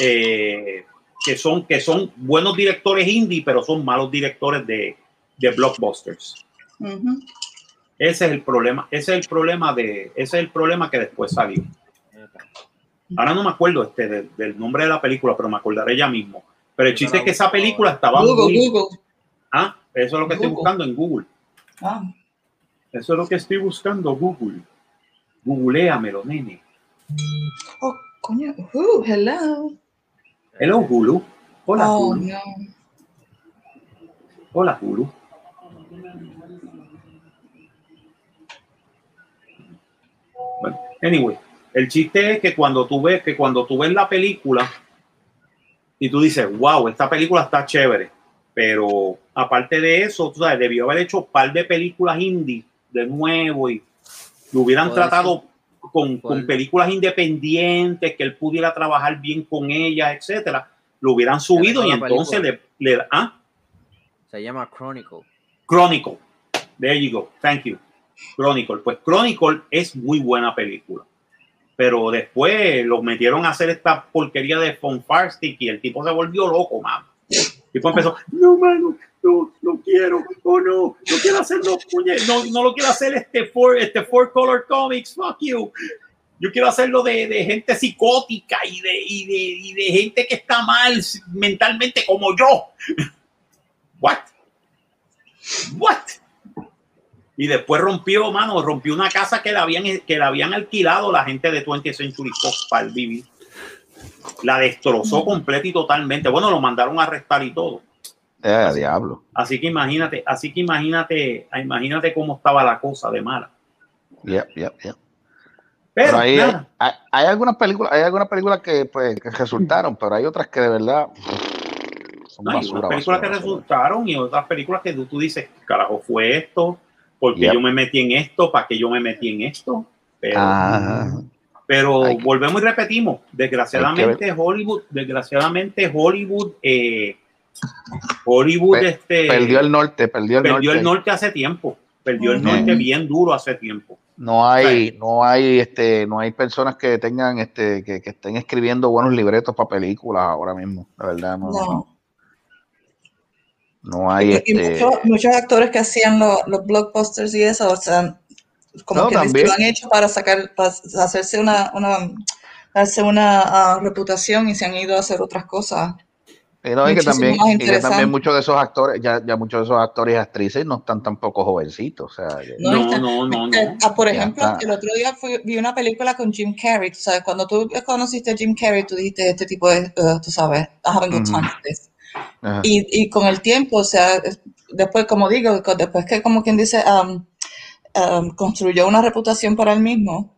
eh, que, son, que son buenos directores indie, pero son malos directores de, de blockbusters. Ese es el problema, ese es el problema de, ese es el problema que después salió. Ahora no me acuerdo este del, del nombre de la película, pero me acordaré ya mismo. Pero el chiste es que esa película estaba
Google,
muy-
Google.
Ah, eso es lo que estoy buscando en Google.
Ah,
Eso es lo que estoy buscando Google. Googleamelo, nene.
Oh, coño. Uh, hello.
Hello, Hulu. Hola,
Oh,
Hulu.
no.
Hola, Hulu. Bueno, anyway, el chiste es que cuando tú ves que cuando tú ves la película y tú dices, wow, esta película está chévere, pero aparte de eso, tú sabes, debió haber hecho un par de películas indie de nuevo y lo hubieran tratado con, con películas independientes, que él pudiera trabajar bien con ellas, etcétera, lo hubieran subido y entonces le, le ah,
Se llama Chronicle.
Chronicle. There you go. Thank you. Chronicle. Pues Chronicle es muy buena película. Pero después lo metieron a hacer esta porquería de Von Farstick y el tipo se volvió loco, man. El tipo empezó, no, mano, no, no quiero, oh no, no quiero hacerlo, no, no lo quiero hacer este four, este four color comics, fuck you. Yo quiero hacerlo de, de gente psicótica y de, y, de, y de gente que está mal mentalmente como yo. What? What? Y después rompió, mano, rompió una casa que la habían, que la habían alquilado la gente de 20th Century Fox para el vivir. La destrozó completa y totalmente. Bueno, lo mandaron a arrestar y todo.
Eh, diablo.
Así que imagínate, así que imagínate, imagínate cómo estaba la cosa de mala.
Yep, yep, yep.
Pero,
Pero hay, hay, hay algunas películas, hay algunas películas que, pues, que resultaron, pero hay otras que de verdad son
no, hay
basura,
unas películas
basura,
que
basura.
resultaron y otras películas que tú, tú dices, carajo, fue esto, porque
Yep.
yo me metí en esto, para que yo me metí en esto. Pero,
Ajá.
Pero
que-
volvemos y repetimos. Desgraciadamente, Hollywood, desgraciadamente, Hollywood eh, Hollywood
Pe-
este,
Perdió el norte, perdió el
perdió
norte.
el norte hace tiempo. Perdió el
Ujú.
norte bien duro hace tiempo.
No hay, no hay, este, no hay personas que tengan, este, que, que estén escribiendo buenos libretos para películas ahora mismo. La verdad, no,
No.
No hay,
Y
este.
muchos, muchos actores que hacían lo- los blockbusters y eso, o sea, como
No,
que
también.
lo han hecho para sacar, para hacerse una, una darse una ah, reputación y se han ido a hacer otras cosas.
Y no, y que también, y que también muchos de esos actores, ya, ya muchos de esos actores y actrices no están tampoco jovencitos. O sea,
No,
No,
está-
no, no, no.
Eh, ah, por ejemplo, el otro día fui- vi una película con Jim Carrey. Tú sabes, cuando tú conociste a Jim Carrey, tú dijiste, este tipo es, eh, tú sabes, I haven't got time for this. Y, y con el tiempo, o sea, es- después, como digo, después que, como quien dice, um, um, construyó una reputación para él mismo,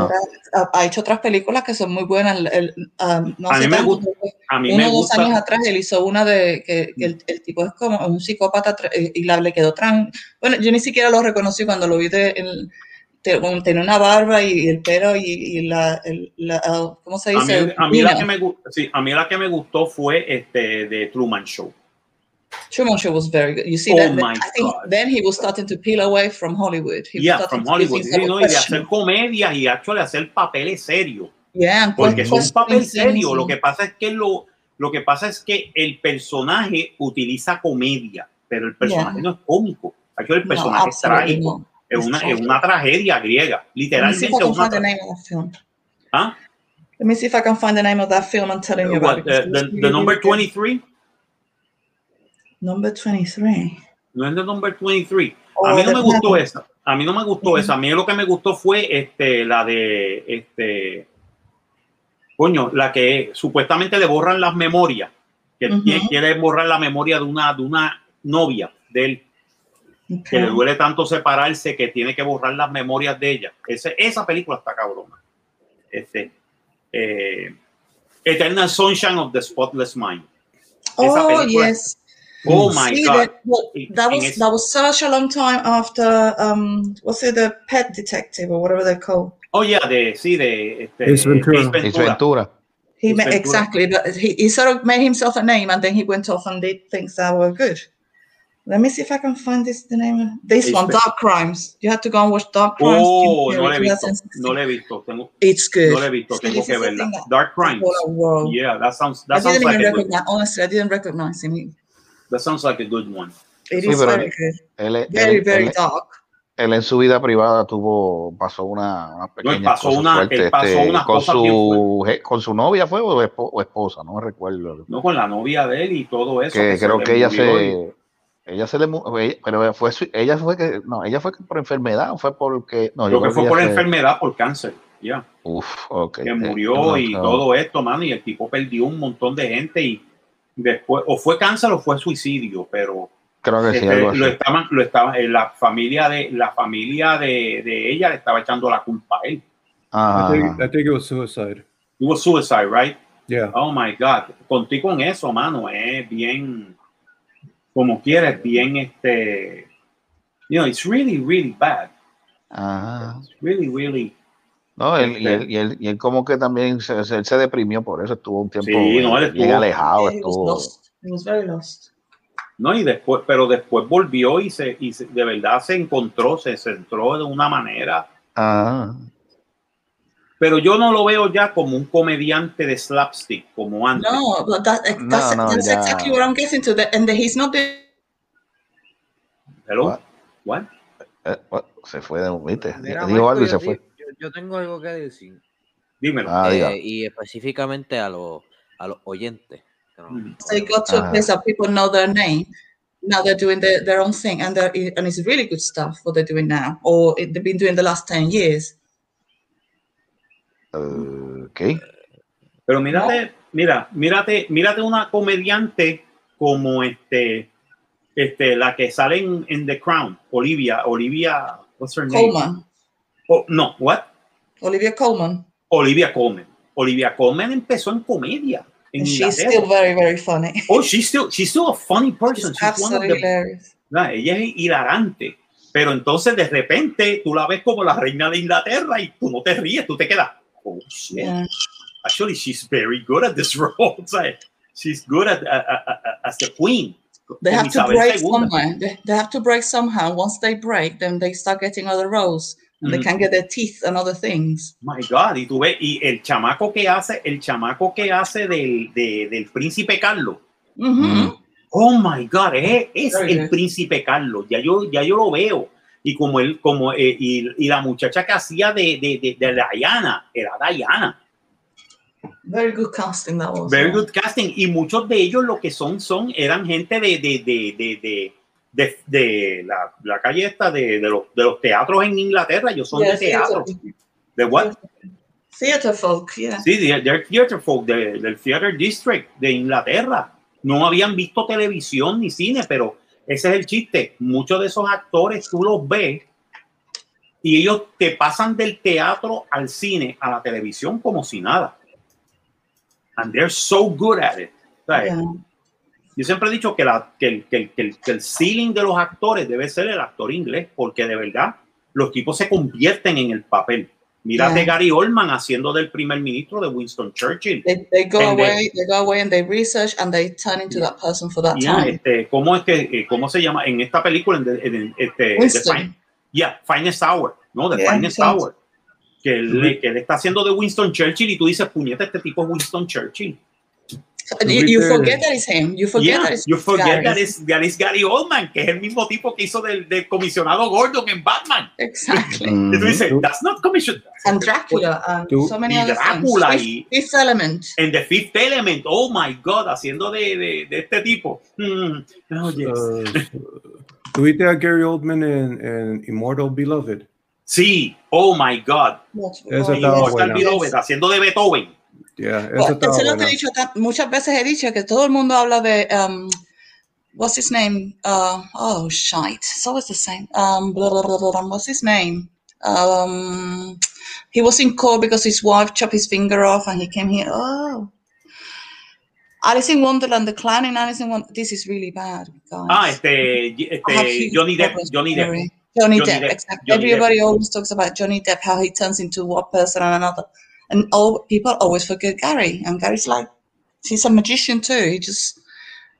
ahora ha, ha hecho otras películas que son muy buenas. El- el, um, no
A mí me gusta- A mí
uno
me
dos años
gusta.
atrás él hizo una de que, que el, el tipo es como un psicópata y la, le quedó tan... Bueno, yo ni siquiera lo reconocí cuando lo vi de... el- te- bueno, tenía una barba y el pelo y, y la, el- la- ah, ¿Cómo se
A mí,
dice?
a mí la que me sí, a mí la que me gustó fue este de Truman Show.
Truman Show was very good. You see
Oh
that?
my
I think
God.
then he was starting to peel away from Hollywood. He
Yeah, from Hollywood. Sí, no, y de hacer
questionable.
comedia y actually hacer papeles serios.
Yeah,
Porque es un papel serio. Lo que pasa es que lo, lo que pasa es que el personaje utiliza comedia, pero el personaje
Yeah.
no es cómico. Actually, el
No,
personaje es
absolutely
trágico. Es una, es una tragedia griega. Literalmente una tra-. ¿Ah?
Let me see if I can find the name of that film I'm telling you about.
What,
it,
the,
because
the-
it's
the
really,
number
really good.
23?
Number 23.
No es the number 23.
Oh,
A mí no me gustó esa. A mí no me gustó
Ujú.
esa. A mí lo que me gustó fue este, la de este. Coño, la que supuestamente le borran las memorias. Que quiere, quiere borrar la memoria de una, de una novia de él, que le
Okay.
duele tanto separarse que tiene que borrar las memorias de ella. Ese, esa película está cabrona. Este, eh, Eternal Sunshine of the Spotless Mind. Esa
Oh,
película-
yes.
Oh my
See,
God.
that, well, that was
es-
that was such a long time after um what's it the pet detective or whatever they're called.
Oh, yeah, de, sí, de este,
Ace Ventura.
Ace
Ace Ventura.
He
Ace Ventura.
exactly, but he, he sort of made himself a name and then he went off and did things that were good. Let me see if I can find this the name of this
Ace
one, Dark Crimes. You have to go and watch Dark Crimes.
Oh, no la he visto.
2016.
No la he visto. Tengo,
It's good.
no la he visto. Tengo que verla. Dark Crimes.
World.
Yeah, that sounds
I
that sounds
didn't
like
even
a good,
recognize. Honestly, I didn't recognize him.
that sounds like a good one.
It
Sí,
is very good.
Él,
Very,
él-
very
él-
dark.
él en su vida privada tuvo, pasó una, una pequeña
pasó
cosa
una-
fuerte,
pasó
este,
unas
con
bien
su, con su novia fue o, espo- o esposa, no me recuerdo.
No con la novia de él y todo eso.
que
se
creo que ella se ella se le ella- pero fue su- ella fue que no ella fue que por enfermedad o fue porque no
Creo que fue por
se-
enfermedad, por cáncer. Ya.
uf, ok,
que
eh,
murió
no,
y
no.
todo esto, mano, y el tipo perdió un montón de gente y después, o fue cáncer o fue suicidio, pero
creo que sí
este,
algo así.
lo estaban, lo estaban, eh, la familia de la familia de, de ella le estaba echando la culpa a él.
I
Ajá,
think. I think it was suicide.
It was suicide, right?
Yeah.
Oh my God. Contigo con eso, mano, es bien, como quieres, bien este, you know, it's really, really bad.
Ajá.
It's really, really.
No, él, y, él, y, él, y él como que también se, se, él se deprimió por eso, estuvo un tiempo
Sí,
bien,
no, él
bien
estuvo-
alejado,
Yeah, he was
estuvo.
lost. He was very lost.
No, y después, pero después volvió y se, y se- de verdad se encontró, se centró de una manera.
Ajá.
Pero yo no lo veo ya como un comediante de slapstick como antes.
No, but that, that's,
No, no,
that's
ya.
exactly what I'm getting to. The, and the, he's not doing
Hello?
What?
What?
Eh, bueno, se fue de viste,
Mira,
dijo algo y
yo,
se fue.
yo- yo tengo algo que decir.
Dímelo.
Ah,
eh, y específicamente a los, a los oyentes. que nos-
Mm.
they got to a place that people know their name. Now they're doing their, their own thing, and they're, and it's really good stuff what they're doing now, or it, they've been doing the last ten years.
Ok.
Pero mírate, mira, mírate, mírate una comediante como este, este, la que sale en, en The Crown, Olivia, Olivia, what's her name?
Coleman,
Oh, no, what?
Olivia Coleman,
Olivia Colman. Olivia Colman empezó en comedia. En
and she's still very, very funny.
Oh, she's still, she's still a funny
She's
person. One of
absolutely
the
hilarious.
Ah, ella es hilarante. Pero entonces de repente tú la ves como la reina de Inglaterra y tú no te ríes, tú te quedas. Oh shit.
Yeah.
Actually, she's very good at this role. she's good at, at- at- at- as the queen.
They have to break somewhere. They, they have to break somehow. Once they break, then they start getting other roles and they
Mhm.
can get their teeth and other things.
My God, y tú ves, y el chamaco que hace, el chamaco que hace del, de- del príncipe Carlos.
Mhm.
Oh my God, es, es
Very
el príncipe Carlos. Ya yo, ya yo lo veo. Y como él, como eh, y, y la muchacha que hacía de, de, de, de Diana, era Diana.
Very good casting that was.
Very good casting. Y muchos de ellos lo que son, son, eran gente de, de, de, de, de, de- de la, la calle esta, de, de, los, de los teatros en Inglaterra. Ellos son de teatro. ¿De what?
theatre folk, yeah.
Sí, they're theater folk, de- del Theater District de Inglaterra. No habían visto televisión ni cine, pero ese es el chiste. Muchos de esos actores tú los ves y ellos te pasan del teatro al cine, a la televisión como si nada. And they're so good at it.
Yeah.
Yo siempre he dicho que, la, que, el, que, el, que, el, que el ceiling de los actores debe ser el actor inglés, porque de verdad los tipos se convierten en el papel. Mírate
Yeah.
Gary Oldman haciendo del primer ministro de Winston Churchill.
They, they go
And they-
away, they go away and they research and they turn into that person for that
Yeah,
time.
este, ¿cómo, es que, eh, ¿Cómo se llama? En esta película, en, de- en- este, The
Winston.
Fin- yeah, Finest Hour, ¿no? The
Yeah,
Finest. Hour. Que él, que él está haciendo de Winston Churchill y tú dices, puñeta, este tipo es Winston Churchill.
You, forget that it's him. You forget
Yeah,
that it's
you forget
Gary.
that is, that is Gary Oldman, que es el mismo tipo que hizo del, del comisionado Gordon en Batman.
Exactly.
Y tú dices,
Ujú.
that's not commission.
And Dracula and
Tú-
so many
y
other
Drácula
things.
y-
Fifth, Fifth Element.
En The Fifth Element, oh my God, haciendo de, de, de este tipo. Hmm, oh, yes.
Uh, ¿Tuviste a Gary Oldman en, en Immortal Beloved?
Sí, oh my God.
Estaba
Immortal
buena.
Beloved, haciendo de Beethoven.
Yeah,
Well,
esa estaba
eso es lo que
buena.
he dicho, ta- muchas veces he dicho que todo el mundo habla de, um, what's his name? Uh, oh, shite. It's always the same. Um, blah, blah, blah, blah, what's his name? Um, he was in court because his wife chopped his finger off and he came here. Oh. Alice in Wonderland, the clown in Alice in Wonderland. This is really bad, guys.
Ah, este,
I
este Johnny Depp, Johnny Depp.
Johnny,
Johnny
Depp,
Depp,
exactly.
Johnny Depp.
Everybody always talks about Johnny Depp, how he turns into one person and another. And all people always forget Gary. And Gary's like, he's a magician too. He just,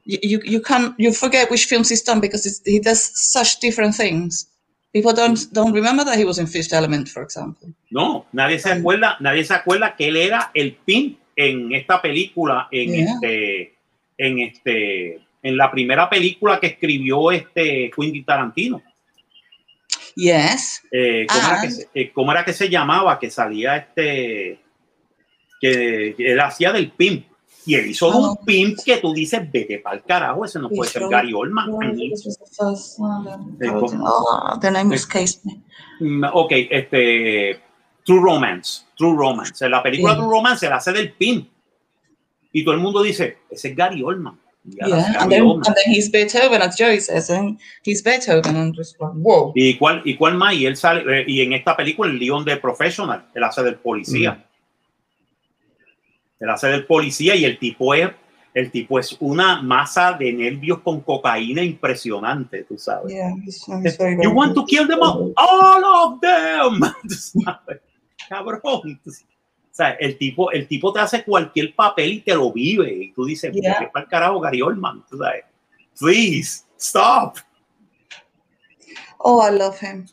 you, you, you can't, you forget which films he's done because it's, he does such different things. People don't don't remember that he was in Fifth Element, for example.
No, nadie se acuerda, nadie se acuerda que él era el pin en esta película, en
Yeah.
este, en este, en la primera película que escribió este Quentin Tarantino.
Yes.
Eh, ¿cómo, era que, se- eh, cómo era que se llamaba? Que salía este, que, que él hacía del pimp. Y él hizo
Ah.
un pimp que tú dices, vete para el carajo, ese no puede ser Gary Oldman. Eh.
Oh.
Mm, Ok, este, True Romance, True Romance. En la película. True Romance él hace del pimp. Y todo el mundo dice, ese es Gary Oldman.
Yeah, and then, and then he's Beethoven, as Joey says, and he's Beethoven, and just like, whoa.
¿Y cuál, ¿Y cuál más? Y él sale, eh, y en esta película, el León de Professional, él hace del policía. Él hace del policía y el tipo es, el tipo es una masa de nervios con cocaína impresionante, tú sabes.
Yeah, he's, he's very, very
You want
good.
to kill them all? All of them. Tú sabes, Cabrón. tú sabes. O sea, el tipo, el tipo te hace cualquier papel y te lo vive. Y tú dices,
Yeah.
¿qué para el carajo Gary Oldman? Tú sabes, Please, stop.
Oh, I love him.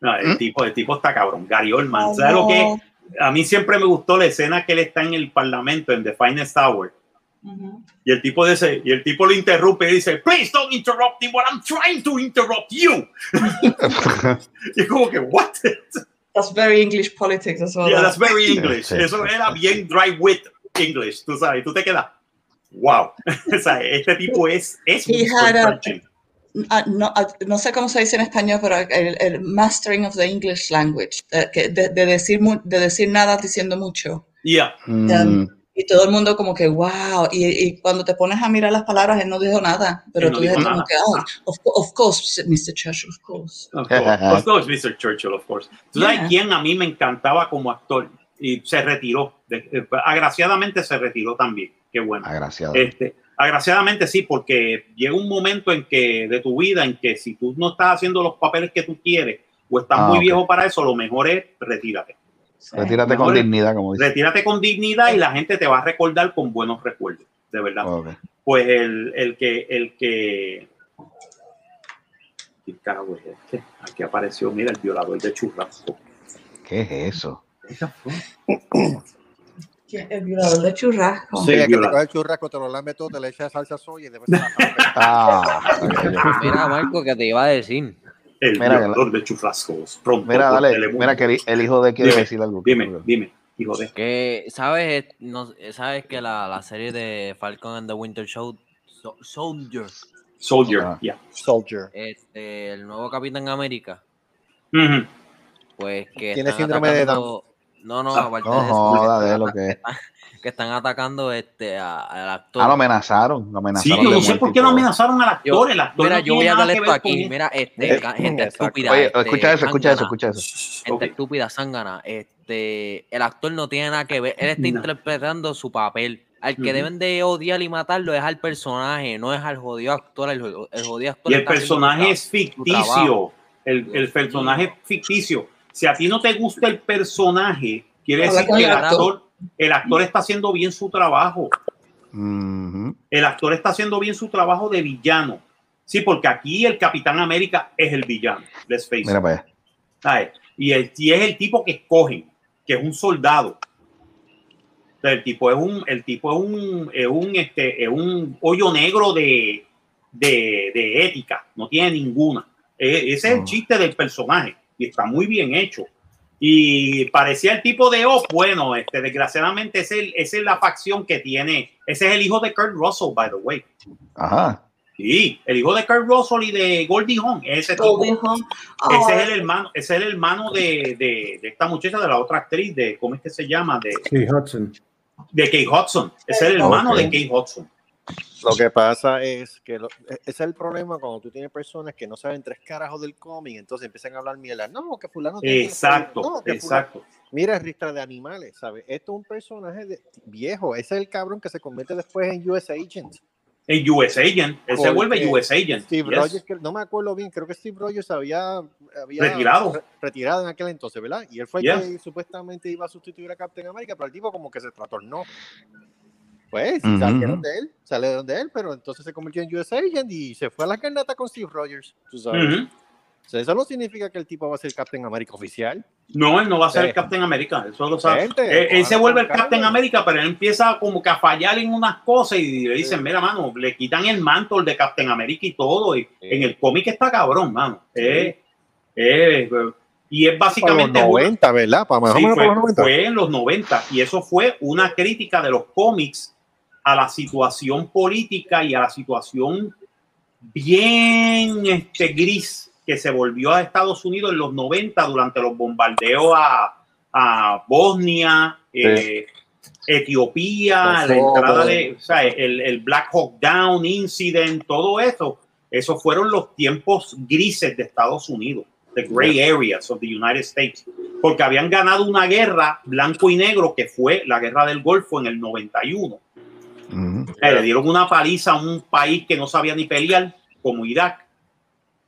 No, el,
¿Mm?
tipo, el tipo está cabrón. Gary Oldman. ¿Sabes lo que? A mí siempre me gustó la escena que él está en el parlamento, en The Finest Hour. Y el tipo dice, y el tipo lo interrumpe y dice, please don't interrupt me when I'm trying to interrupt you. y es como que, what?
That's very English politics as well.
Yeah,
that.
that's very English.
Sí,
Eso
sí.
era bien dry wit English, tú sabes. Tú te quedas, wow. o sea, este tipo es, es
He had a- no, ah, no sé cómo se dice en español, pero el, el mastering of the English language, de, que- de- de decir, mu- de decir nada diciendo mucho.
Yeah.
Mm,
Y todo el mundo como que, wow. Y, y cuando te pones a mirar las palabras, él no dijo nada. Pero
no
tú dices como que, oh, of, co- of course, Mr. Churchill, of course.
Of course, of course, Mr. Churchill, of course. ¿Tú sabes quién a mí me encantaba como actor? Y se retiró. De- eh, agraciadamente se retiró también. Qué bueno.
agraciado.
Este, agraciadamente sí, porque llega un momento en que de tu vida en que si tú no estás haciendo los papeles que tú quieres o estás
Ah,
muy viejo para eso, lo mejor es retírate.
Retírate con dignidad, como dice.
Retírate con dignidad y la gente te va a recordar con buenos recuerdos, de verdad. Pues el, el que, el que. ¿Qué carajo es este? Aquí apareció, mira, el violador de churrasco.
¿Qué es eso?
El violador de churrasco.
Sí,
El
que te coge el churrasco, te lo lame todo, te le echas salsa soya y después te la
Ah,
Mira, Marco, que te iba a decir.
El
Mira,
violador de churrascos. Pronto.
mira, dale, mira que el, el hijo de quiere
Dime,
decir algo.
Dime, dime, hijo de.
Que, ¿sabes? No, ¿Sabes que la, la serie de Falcon and the Winter Show, So- Soldier,
Soldier,
Ah.
ya.
Soldier.
este, el nuevo Capitán América, pues que
Tiene síndrome de
atacando- No, no,
Ah,
aparte
No
de eso,
joda de lo que.
Que están atacando este, a- al actor.
Ah, lo amenazaron. Lo
Sí,
amenazaron
yo no sé por qué no
todo.
amenazaron al
Yo-
actor. El actor
mira,
no
yo voy a
que
esto aquí. Mira, este,
Eh,
ca- gente
exacto.
estúpida.
Oye,
este,
escucha eso, escucha eso, escucha eso.
Gente estúpida, zángana. Este, el actor no tiene nada que ver. Él está
No.
interpretando su papel. Al que deben de odiar y matarlo es al personaje, no es al jodido actor. El, el jodido actor
Y el personaje es ficticio. El, el personaje es ficticio. Si a ti no te gusta el personaje, quiere decir que
el
el
actor.
El actor está haciendo bien su trabajo. El actor está haciendo bien su trabajo de villano. Sí, porque aquí el Capitán América es el villano. Let's face it.
Mira para allá.
Y, el, y es el tipo que escogen, que es un soldado. El tipo es un, el tipo es un, es un, este, es un hoyo negro de, de, de ética, no tiene ninguna. E- ese es el chiste del personaje y está muy bien hecho. Y parecía el tipo de oh, bueno, este, desgraciadamente ese es el- esa es la facción que tiene. Ese es el hijo de Kurt Russell, by the way.
Ajá.
Sí, el hijo de Kurt Russell y de Goldie Hawn, ese tipo.
Goldie Hawn. Oh,
Ese es el hermano, ese es el hermano de, de, de esta muchacha, de la otra actriz, de ¿cómo es que se llama? De,
Sí, Hudson.
de Kate Hudson. Ese es el hermano de Kate Hudson.
Lo que pasa es que lo- e- ese es el problema cuando tú tienes personas que no saben tres carajos del cómic, entonces empiezan a hablar mierda. No, que fulano tiene
Exacto,
no, que fulano-
exacto.
Mira, es ristra de animales, ¿sabes? Esto es un personaje de- viejo. Ese es el cabrón que se convierte después en US Agent.
En US Agent, él se vuelve US Agent.
Steve
yes.
Rogers, que no me acuerdo bien, creo que Steve Rogers había, había
Retirado.
re- retirado en aquel entonces, ¿verdad? Y él fue el
Yeah.
que supuestamente iba a sustituir a Captain America, pero el tipo como que se trastornó. Pues salieron de él, salieron de él, pero entonces se convirtió en US Agent y se fue a la carnata con Steve Rogers. tú sabes. O sea, eso no significa que el tipo va a ser Captain America oficial.
No, él no va a ser
Sí.
el Captain America, eso lo sabe.
Gente,
él, él se vuelve el Captain. America, pero él empieza como que a fallar en unas cosas y le dicen,
Sí.
mira, mano, le quitan el manto de Captain America y todo. Y
Sí.
en el cómic está cabrón, mano.
Sí.
Eh, eh, y es
Para
básicamente
los
una-
90, ¿verdad? Para más o
Sí,
menos
fue,
para los 90.
fue en los 90 y eso fue una crítica de los cómics a la situación política y a la situación bien este, gris que se volvió a Estados Unidos en los 90 durante los bombardeos a, a Bosnia, eh, Etiopía, la entrada de, o sea, el, el Black Hawk Down Incident, todo eso, esos fueron los tiempos grises de Estados Unidos, the gray areas of the United States, porque habían ganado una guerra blanco y negro que fue la guerra del Golfo en el 91. Le dieron una paliza a un país que no sabía ni pelear, como Irak.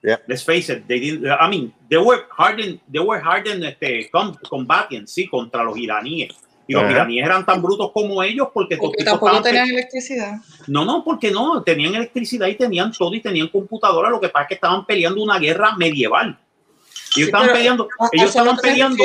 Yeah.
Let's face it, they didn't, I mean, they were hardened, they were hardened este, com- combating, sí, contra los iraníes. Y los iraníes eran tan brutos como ellos porque,
Porque tampoco tenían electricidad.
no, no, porque no, tenían electricidad y tenían todo y tenían computadora, lo que pasa es que estaban peleando una guerra medieval. Ellos
Sí,
estaban peleando, ellos estaban
cuando-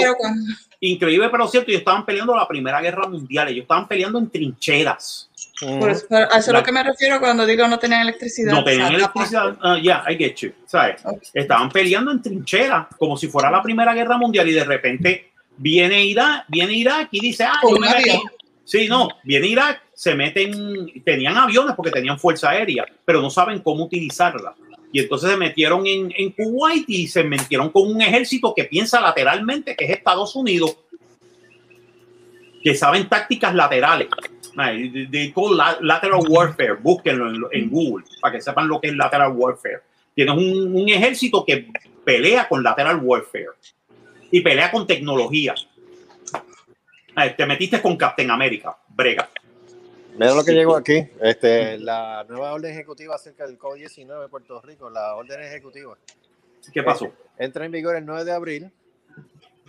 increíble pero cierto, ellos estaban peleando la Primera Guerra Mundial, ellos estaban peleando en trincheras.
Por eso- pero a eso es lo que me refiero cuando digo no tenían electricidad.
No tenían electricidad, ah, ya, I get you, ¿sabes? Estaban peleando en trincheras, como si fuera la Primera Guerra Mundial y de repente viene Irak, viene Irak y dice, ah, yo me metí. Sí, no, viene Irak, se meten, tenían aviones porque tenían fuerza aérea, pero no saben cómo utilizarla. Y entonces se metieron en, en Kuwait y se metieron con un ejército que piensa lateralmente, que es Estados Unidos, que saben tácticas laterales. La- lateral warfare, búsquenlo en, en Google para que sepan lo que es lateral warfare. Tienes un, un ejército que pelea con lateral warfare y pelea con tecnología. Ay, te metiste con Captain America, brega.
Mira lo que llegó aquí. Este, la nueva orden ejecutiva acerca del COVID-19 de Puerto Rico, la orden ejecutiva.
¿Qué pasó?
Entra en vigor el 9 de abril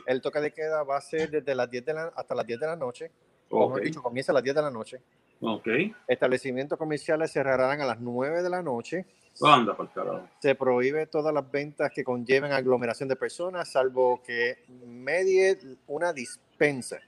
El toque de queda va a ser desde las 10 de la, hasta las 10 de la noche. Como
Ok.
he dicho, comienza a las 10 de la noche.
Ok.
Establecimientos comerciales cerrarán a las 9 de la noche.
Anda, por carajo.
Se prohíbe todas las ventas que conlleven aglomeración de personas, salvo que medie una dispensa.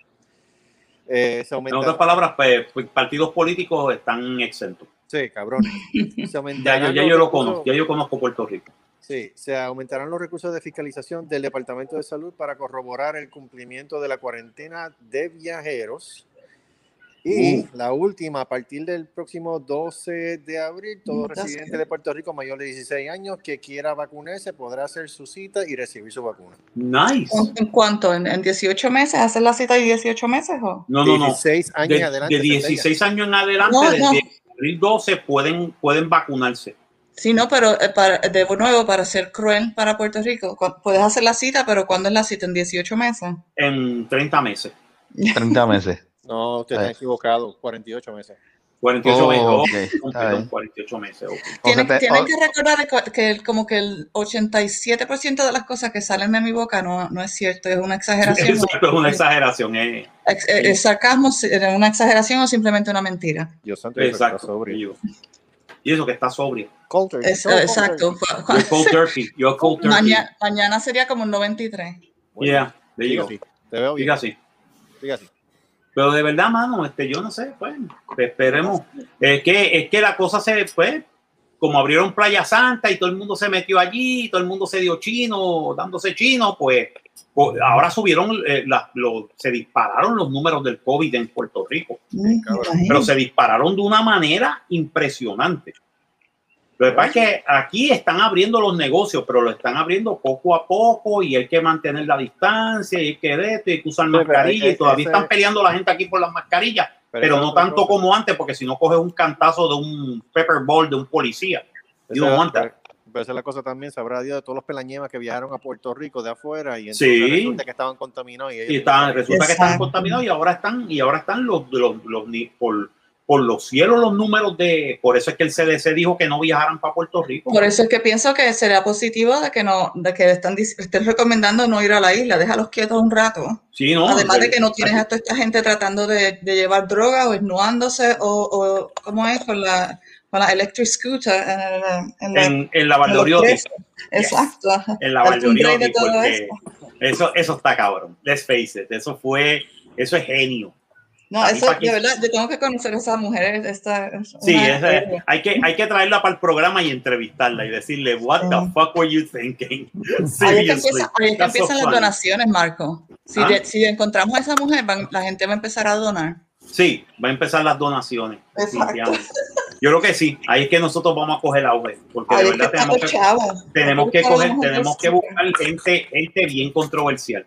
Eh, se
En otras palabras, pues, pues, partidos políticos están exentos.
Sí, cabrones. Se
Ya ya yo lo conozco, ya yo conozco Puerto Rico.
Sí, se aumentarán los recursos de fiscalización del Departamento de Salud para corroborar el cumplimiento de la cuarentena de viajeros. Y
Uh.
la última, a partir del próximo 12 de abril, todo
That's
residente
good.
de Puerto Rico mayor de 16 años que quiera vacunarse podrá hacer su cita y recibir su vacuna.
Nice.
¿En, cuánto? ¿En, en 18 meses? ¿Hacer la cita de 18 meses? O?
No, no, no.
16 años
De,
adelante.
de
Centella.
16 años en adelante,
No,
desde
no.
abril 12 pueden, pueden vacunarse.
Sí, no, pero eh, para, de nuevo, para ser cruel para Puerto Rico, puedes hacer la cita, pero ¿cuándo es la cita? ¿En 18 meses?
en 30 meses.
30 meses.
No, usted está
Eh.
equivocado, 48 meses.
48
Oh,
meses. oh, perdón,
bien.
48 meses. ok.
O sea,
Tienen, tienen
o-
que recordar que el- como que el 87% de las cosas que salen de mi boca no, no es cierto, es una exageración.
Exacto, es una exageración. eh.
Ex- eh, el sarcasmo es una exageración o simplemente una mentira.
Yo está
Exacto.
sobrio.
Y eso que está sobrio.
Cold turkey,
Es-
cold
exacto.
You're cold turkey. You're cold turkey.
Mañana, mañana sería como un 93.
Yeah, there you go.
Te veo bien.
Diga así.
Siga así.
Pero de verdad, mano, este, yo no sé, pues, esperemos. Es que, es que la cosa se fue, como abrieron Playa Santa y todo el mundo se metió allí, todo el mundo se dio chino, dándose chino, pues, pues, ahora subieron, eh, la- lo- se dispararon los números del COVID en Puerto Rico, pero se dispararon de una manera impresionante. Lo que pasa es que aquí están abriendo los negocios, pero lo están abriendo poco a poco y hay que mantener la distancia y hay que de esto y hay que usar
Sí, pero
mascarilla y todavía están peleando la gente aquí por las mascarillas, pero, no tanto
cosa.
como antes, porque si no coges un cantazo de un pepper ball de un policía. Don't want that.
Pero esa es la cosa también, sabrá Dios de todos los pelañemas que viajaron a Puerto Rico de afuera y entonces
Sí.
resulta que estaban contaminados. Y, ellos
Y estaban,
no
resulta que están
Exacto.
contaminados y ahora están, y ahora están los, los, los ni- por, por los cielos los números de, por eso es que el CDC dijo que no viajaran para Puerto Rico.
Por eso es que pienso que sería positivo de que no, de que están, estén recomendando no ir a la isla, déjalos quietos un rato.
Sí, no,
Además de que no tienes a toda esta gente tratando de, de llevar droga o esnuándose o, o ¿cómo es? Con la, con la electric scooter en, el- en la-
en, la Valdoriotti.
Exacto. ajá.
en la Valdoriotti, porque
esto.
eso, eso está cabrón. Let's face it, eso fue, eso es genio.
No, eso,
que-
de verdad, yo tengo que conocer a esa mujer. Esta, es
Sí, hay, que, hay que traerla para el programa y entrevistarla y decirle, what the fuck were you thinking?
Ahí es que, empieza- ahí que
so
empiezan las donaciones, Marco. Si,
¿Ah?
de- si encontramos a esa mujer, van- la gente va a empezar a donar.
Sí, va a empezar las donaciones. Yo creo que sí, ahí es que nosotros vamos a coger auge, porque
Ahí
de
es que
verdad tenemos que, tenemos que coger, tenemos que
que
buscar gente, gente bien controversial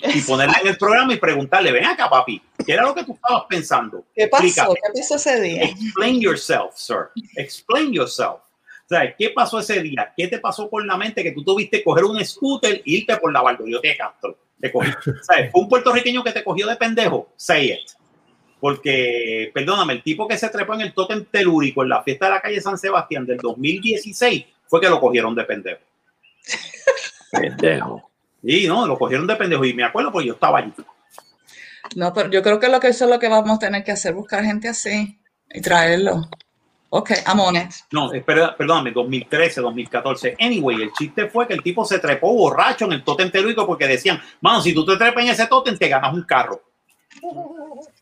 y ponerla en el programa y preguntarle, ven acá, papi, ¿qué era lo que tú estabas pensando?
¿Qué pasó?
Explícame.
¿Qué pasó ese día?
Explain yourself, sir. Explain yourself. O sea, ¿qué pasó ese día? ¿Qué te pasó por la mente que tú tuviste coger un scooter e irte por la Valdoriotti de Castro? Te cogí. Sea, fue un puertorriqueño que te cogió de pendejo. Say it. Porque, perdóname, el tipo que se trepó en el tótem telúrico en la fiesta de la calle San Sebastián del 2016 fue que lo cogieron de pendejo.
Pendejo.
Y no, lo cogieron de pendejo. Y me acuerdo porque yo estaba allí.
No, pero yo creo que lo que eso es lo que vamos a tener que hacer, buscar gente así y traerlo. Ok, I'm on it.
No, espera, perdóname, 2013, 2014. Anyway, el chiste fue que el tipo se trepó borracho en el tótem telúrico porque decían, mano, si tú te trepas en ese tótem, te ganas un carro.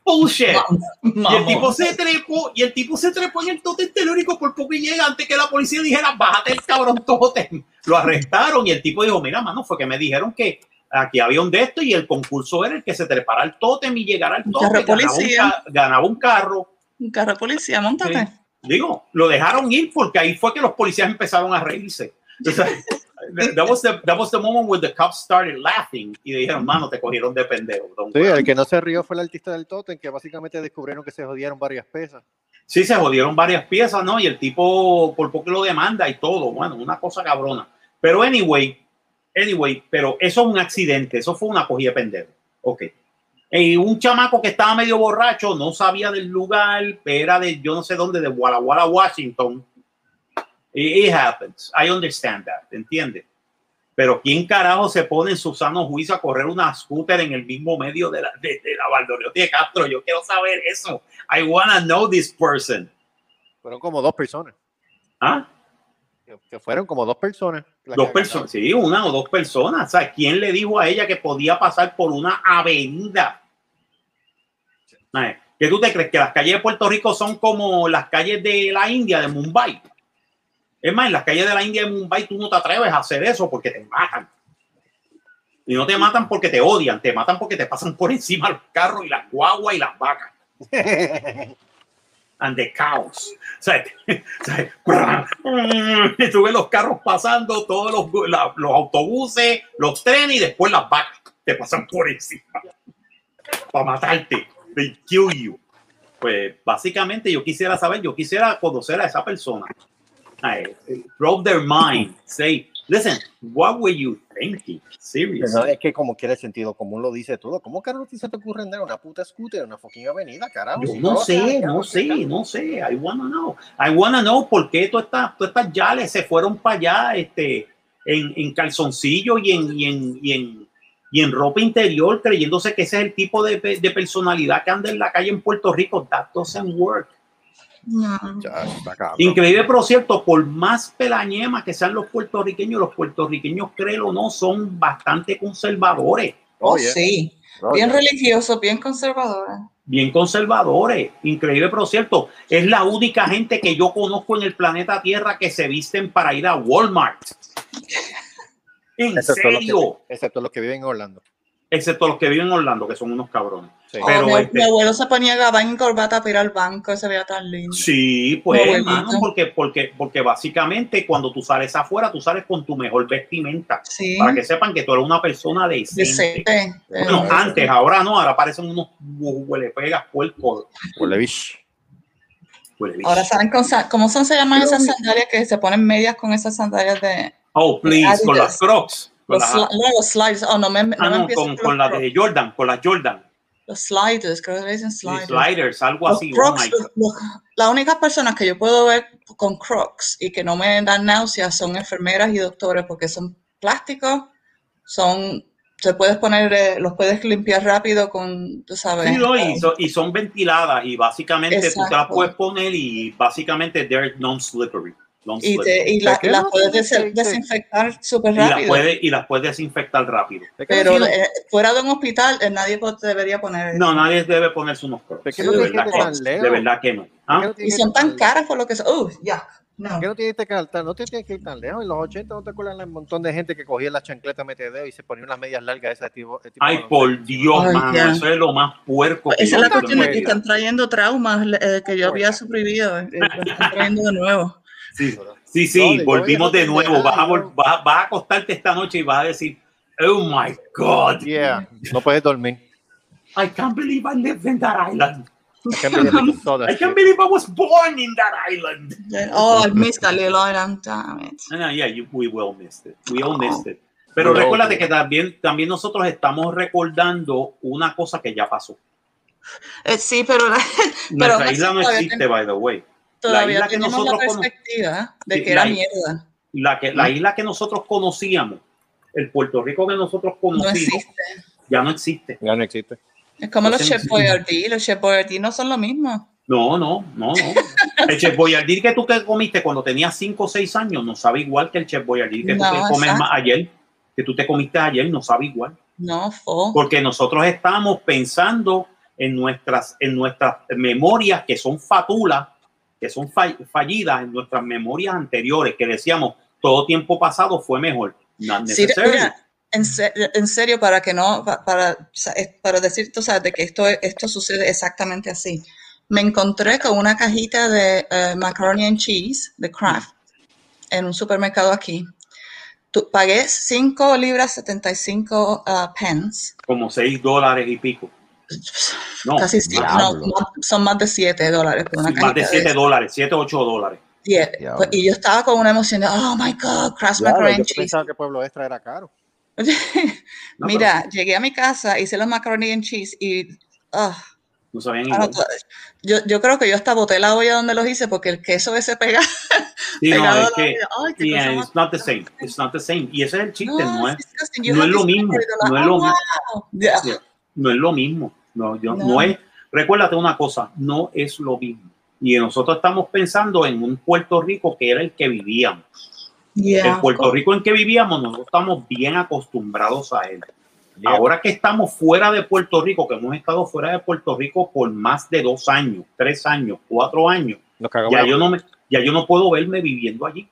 Bullshit. Y el tipo se trepó, y el tipo se trepó en el tótem telúrico por poco y llega antes que la policía dijera, bájate el cabrón tótem. Lo arrestaron y el tipo dijo, mira, mano, fue que me dijeron que aquí había un de esto y el concurso era el que se trepara al tótem y llegara al
Un
tótem,
carro
ganaba ganaba un carro.
Un carro de policía, montate.
Sí. Digo, lo dejaron ir porque ahí fue que los policías empezaron a reírse. Sea, that, was the, that was the moment where the cops started laughing y dijeron, mano, te cogieron de pendejo.
Sí,
worry".
el que no se rió fue el artista del Totem, que básicamente descubrieron que se jodieron varias pesas.
Sí, se jodieron varias piezas, ¿no? Y el tipo por poco lo demanda y todo. Bueno, una cosa cabrona. Pero anyway, anyway, pero eso es un accidente, eso fue una cogida de pendejo. Ok. Y un chamaco que estaba medio borracho, no sabía del lugar, era de yo no sé dónde, de Walla Walla, Washington. It, it happens. I understand that, ¿entiendes? Pero ¿quién carajo se pone en su sano juicio a correr una scooter en el mismo medio de la, de, de la de Castro? Yo quiero saber eso. I wanna know this person.
Fueron como dos personas.
¿Ah?
Que- fueron como dos personas.
Dos personas, sí, una o dos personas. O sea, ¿quién le dijo a ella que podía pasar por una avenida? ¿Qué tú te crees? Que las calles de Puerto Rico son como las calles de la India, de Mumbai. Es más, en las calles de la India de Mumbai tú no te atreves a hacer eso porque te matan. Y no te matan porque te odian, te matan porque te pasan por encima los carros y las guaguas y las vacas. And the cows. O sea, ves los carros pasando, todos los, la- los autobuses, los trenes y después las vacas te pasan por encima para matarte. They kill you. Pues básicamente yo quisiera saber, yo quisiera conocer a esa persona. Drop their mind. Say, listen, what were you thinking? Seriously.
es que como quiere sentido común lo dice todo. ¿Cómo ti se te ocurre andar una puta scooter en una fucking avenida, carajo?
Yo
Si
no sé, no sé,
¿qué
no sé. I wanna know. I wanna know por qué todas estas, todas estas yales se fueron para allá este, en, en calzoncillo y en, y, en, y, en, y en ropa interior, creyéndose que ese es el tipo de, de personalidad que anda en la calle en Puerto Rico. That doesn't work.
No.
Ya, está cabrón.
Increíble, pero cierto, por más pelañema que sean los puertorriqueños, los puertorriqueños, créelo o no, son bastante conservadores.
Oh,
Oye,
sí.
oye.
Bien religioso, bien conservadora.
bien conservadores. Increíble, pero cierto. Es la única gente que yo conozco en el planeta Tierra que se visten para ir a Walmart. En
Excepto los,
serio.
que, excepto los que viven en Orlando.
Excepto los que viven en Orlando, que son unos cabrones.
Sí.
Oh,
Pero
mi,
este-
mi abuelo se ponía gabán y corbata para ir al banco, se veía tan lindo.
Sí, pues, hermano, porque, porque, porque básicamente cuando tú sales afuera, tú sales con tu mejor vestimenta.
Sí,
Para que sepan que tú eres una persona decente.
decente.
Bueno,
Eh,
antes, ahora no, ahora parecen unos huele pegas puercos.
Huele bicho.
Huele bicho.
Ahora saben cómo son se llaman esas sandalias que se ponen medias con esas sandalias de
Oh, please, con las crocs. Con
los,
las-
no, los sliders. Oh, no me, no
ah,
me
no, con,
con
las de Jordan, con las Jordan.
Los sliders, creo que dicen
Sliders,
sliders.
algo
Los
así. oh
Crocs,
God.
los- las únicas personas que yo puedo ver con Crocs y que no me dan náuseas son enfermeras y doctores porque son plásticos, son, te puedes poner, eh, los puedes limpiar rápido con, tú sabes.
Sí, no, y, son, y son ventiladas y básicamente tú te las
Exacto.
puedes poner y básicamente they're non-slippery.
Y,
non-slippery.
te, y
¿Pero
la- las puedes des- desinfectar súper
y las
rápido.
puedes y las puedes desinfectar rápido.
Pero eh, fuera de un hospital, eh, nadie debería poner.
No, nadie debe ponerse unos crocs. De verdad
que
de verdad no. ¿Ah?
Y son tan caras por lo que son. Uh, ya. No.
¿Por qué no tienes que ir tan- no te tienes que ir tan lejos? En los 80 no te acuerdas un montón de gente que cogía las chancletas metedeo y se ponía unas medias largas de ese tipo. de tipo
Ay, por. Dios,
Ay,
mano,
ya.
eso es lo más puerco que
Esa es la cuestión de que están trayendo traumas eh, que yo había suprimido, eh, están trayendo de nuevo.
Sí, sí, sí,
No,
volvimos de nuevo. Vas a, vas, a- vas a acostarte esta noche y vas a decir, oh my God,
Yeah, no puedes dormir.
I can't believe I live in that island.
I can't believe I saw that
I can't believe I was born in that island.
Oh, I missed that little island, damn it.
No, no, yeah, you- we will miss it. We all missed it. Pero
We all
recuérdate que también, también nosotros estamos recordando una cosa que ya pasó.
Eh, sí, pero, la- pero
Nuestra isla no existe, by the way.
Todavía
isla que
tenemos la
nosotros
perspectiva de que era
la-
mierda.
La, que, la isla que nosotros conocíamos, el Puerto Rico que nosotros
No
conocimos, ya no existe.
Ya no existe.
Es como los Chef Boyardee. Los Chef Boyardee no son lo mismo.
No, no, no, no. El Chef Boyardee que tú te comiste cuando tenías 5 o 6 años no sabe igual que el Chef Boyardee que tú te comes ma- ayer, que tú te comiste ayer, no sabe igual.
No, fo.
Porque nosotros estamos pensando en nuestras, en nuestras memorias que son fatulas, que son fa- fallidas, en nuestras memorias anteriores, que decíamos todo tiempo pasado fue mejor.
Sí, mira, en, se- en serio, para que no, pa- para, para decir, tú sabes, de que esto, esto sucede exactamente así. Me encontré con una cajita de eh, macaroni and cheese de Kraft en un supermercado aquí. Tu- pagué 5 libras 75 ah, pence.
Como 6 dólares y pico. No,
Casi siete, no, son más de 7 dólares por una
más de
cajita
7
eso.
dólares, 7 o 8 dólares.
Yeah, pues, y yo estaba con una emoción de, oh my God,
Claro,
macaroni
yo
and cheese.
pensaba que Pueblo Extra era caro.
No,
Mira, llegué a mi casa, hice los macaroni and cheese y ah,
No sabían
ah,
igual.
to- yo, yo creo que yo hasta boté la olla donde los hice porque el queso ese pega,
Sí, no, es
la
que,
vida. Ay, qué
yeah, it's not the same. It's not the same. Y ese es el chiste,
No,
es.
You
no es lo mismo. No es lo mismo. No es lo mismo. No, yo, no.
No.
es. Recuérdate una cosa, no es lo mismo. Y nosotros estamos pensando en un Puerto Rico que era el que vivíamos.
Yeah,
el Puerto. Rico en que vivíamos, nosotros estamos bien acostumbrados a él. Ahora que estamos fuera de Puerto Rico, que hemos estado fuera de Puerto Rico por más de dos años, tres años, cuatro años, ya yo no me, ya yo no puedo verme viviendo allí.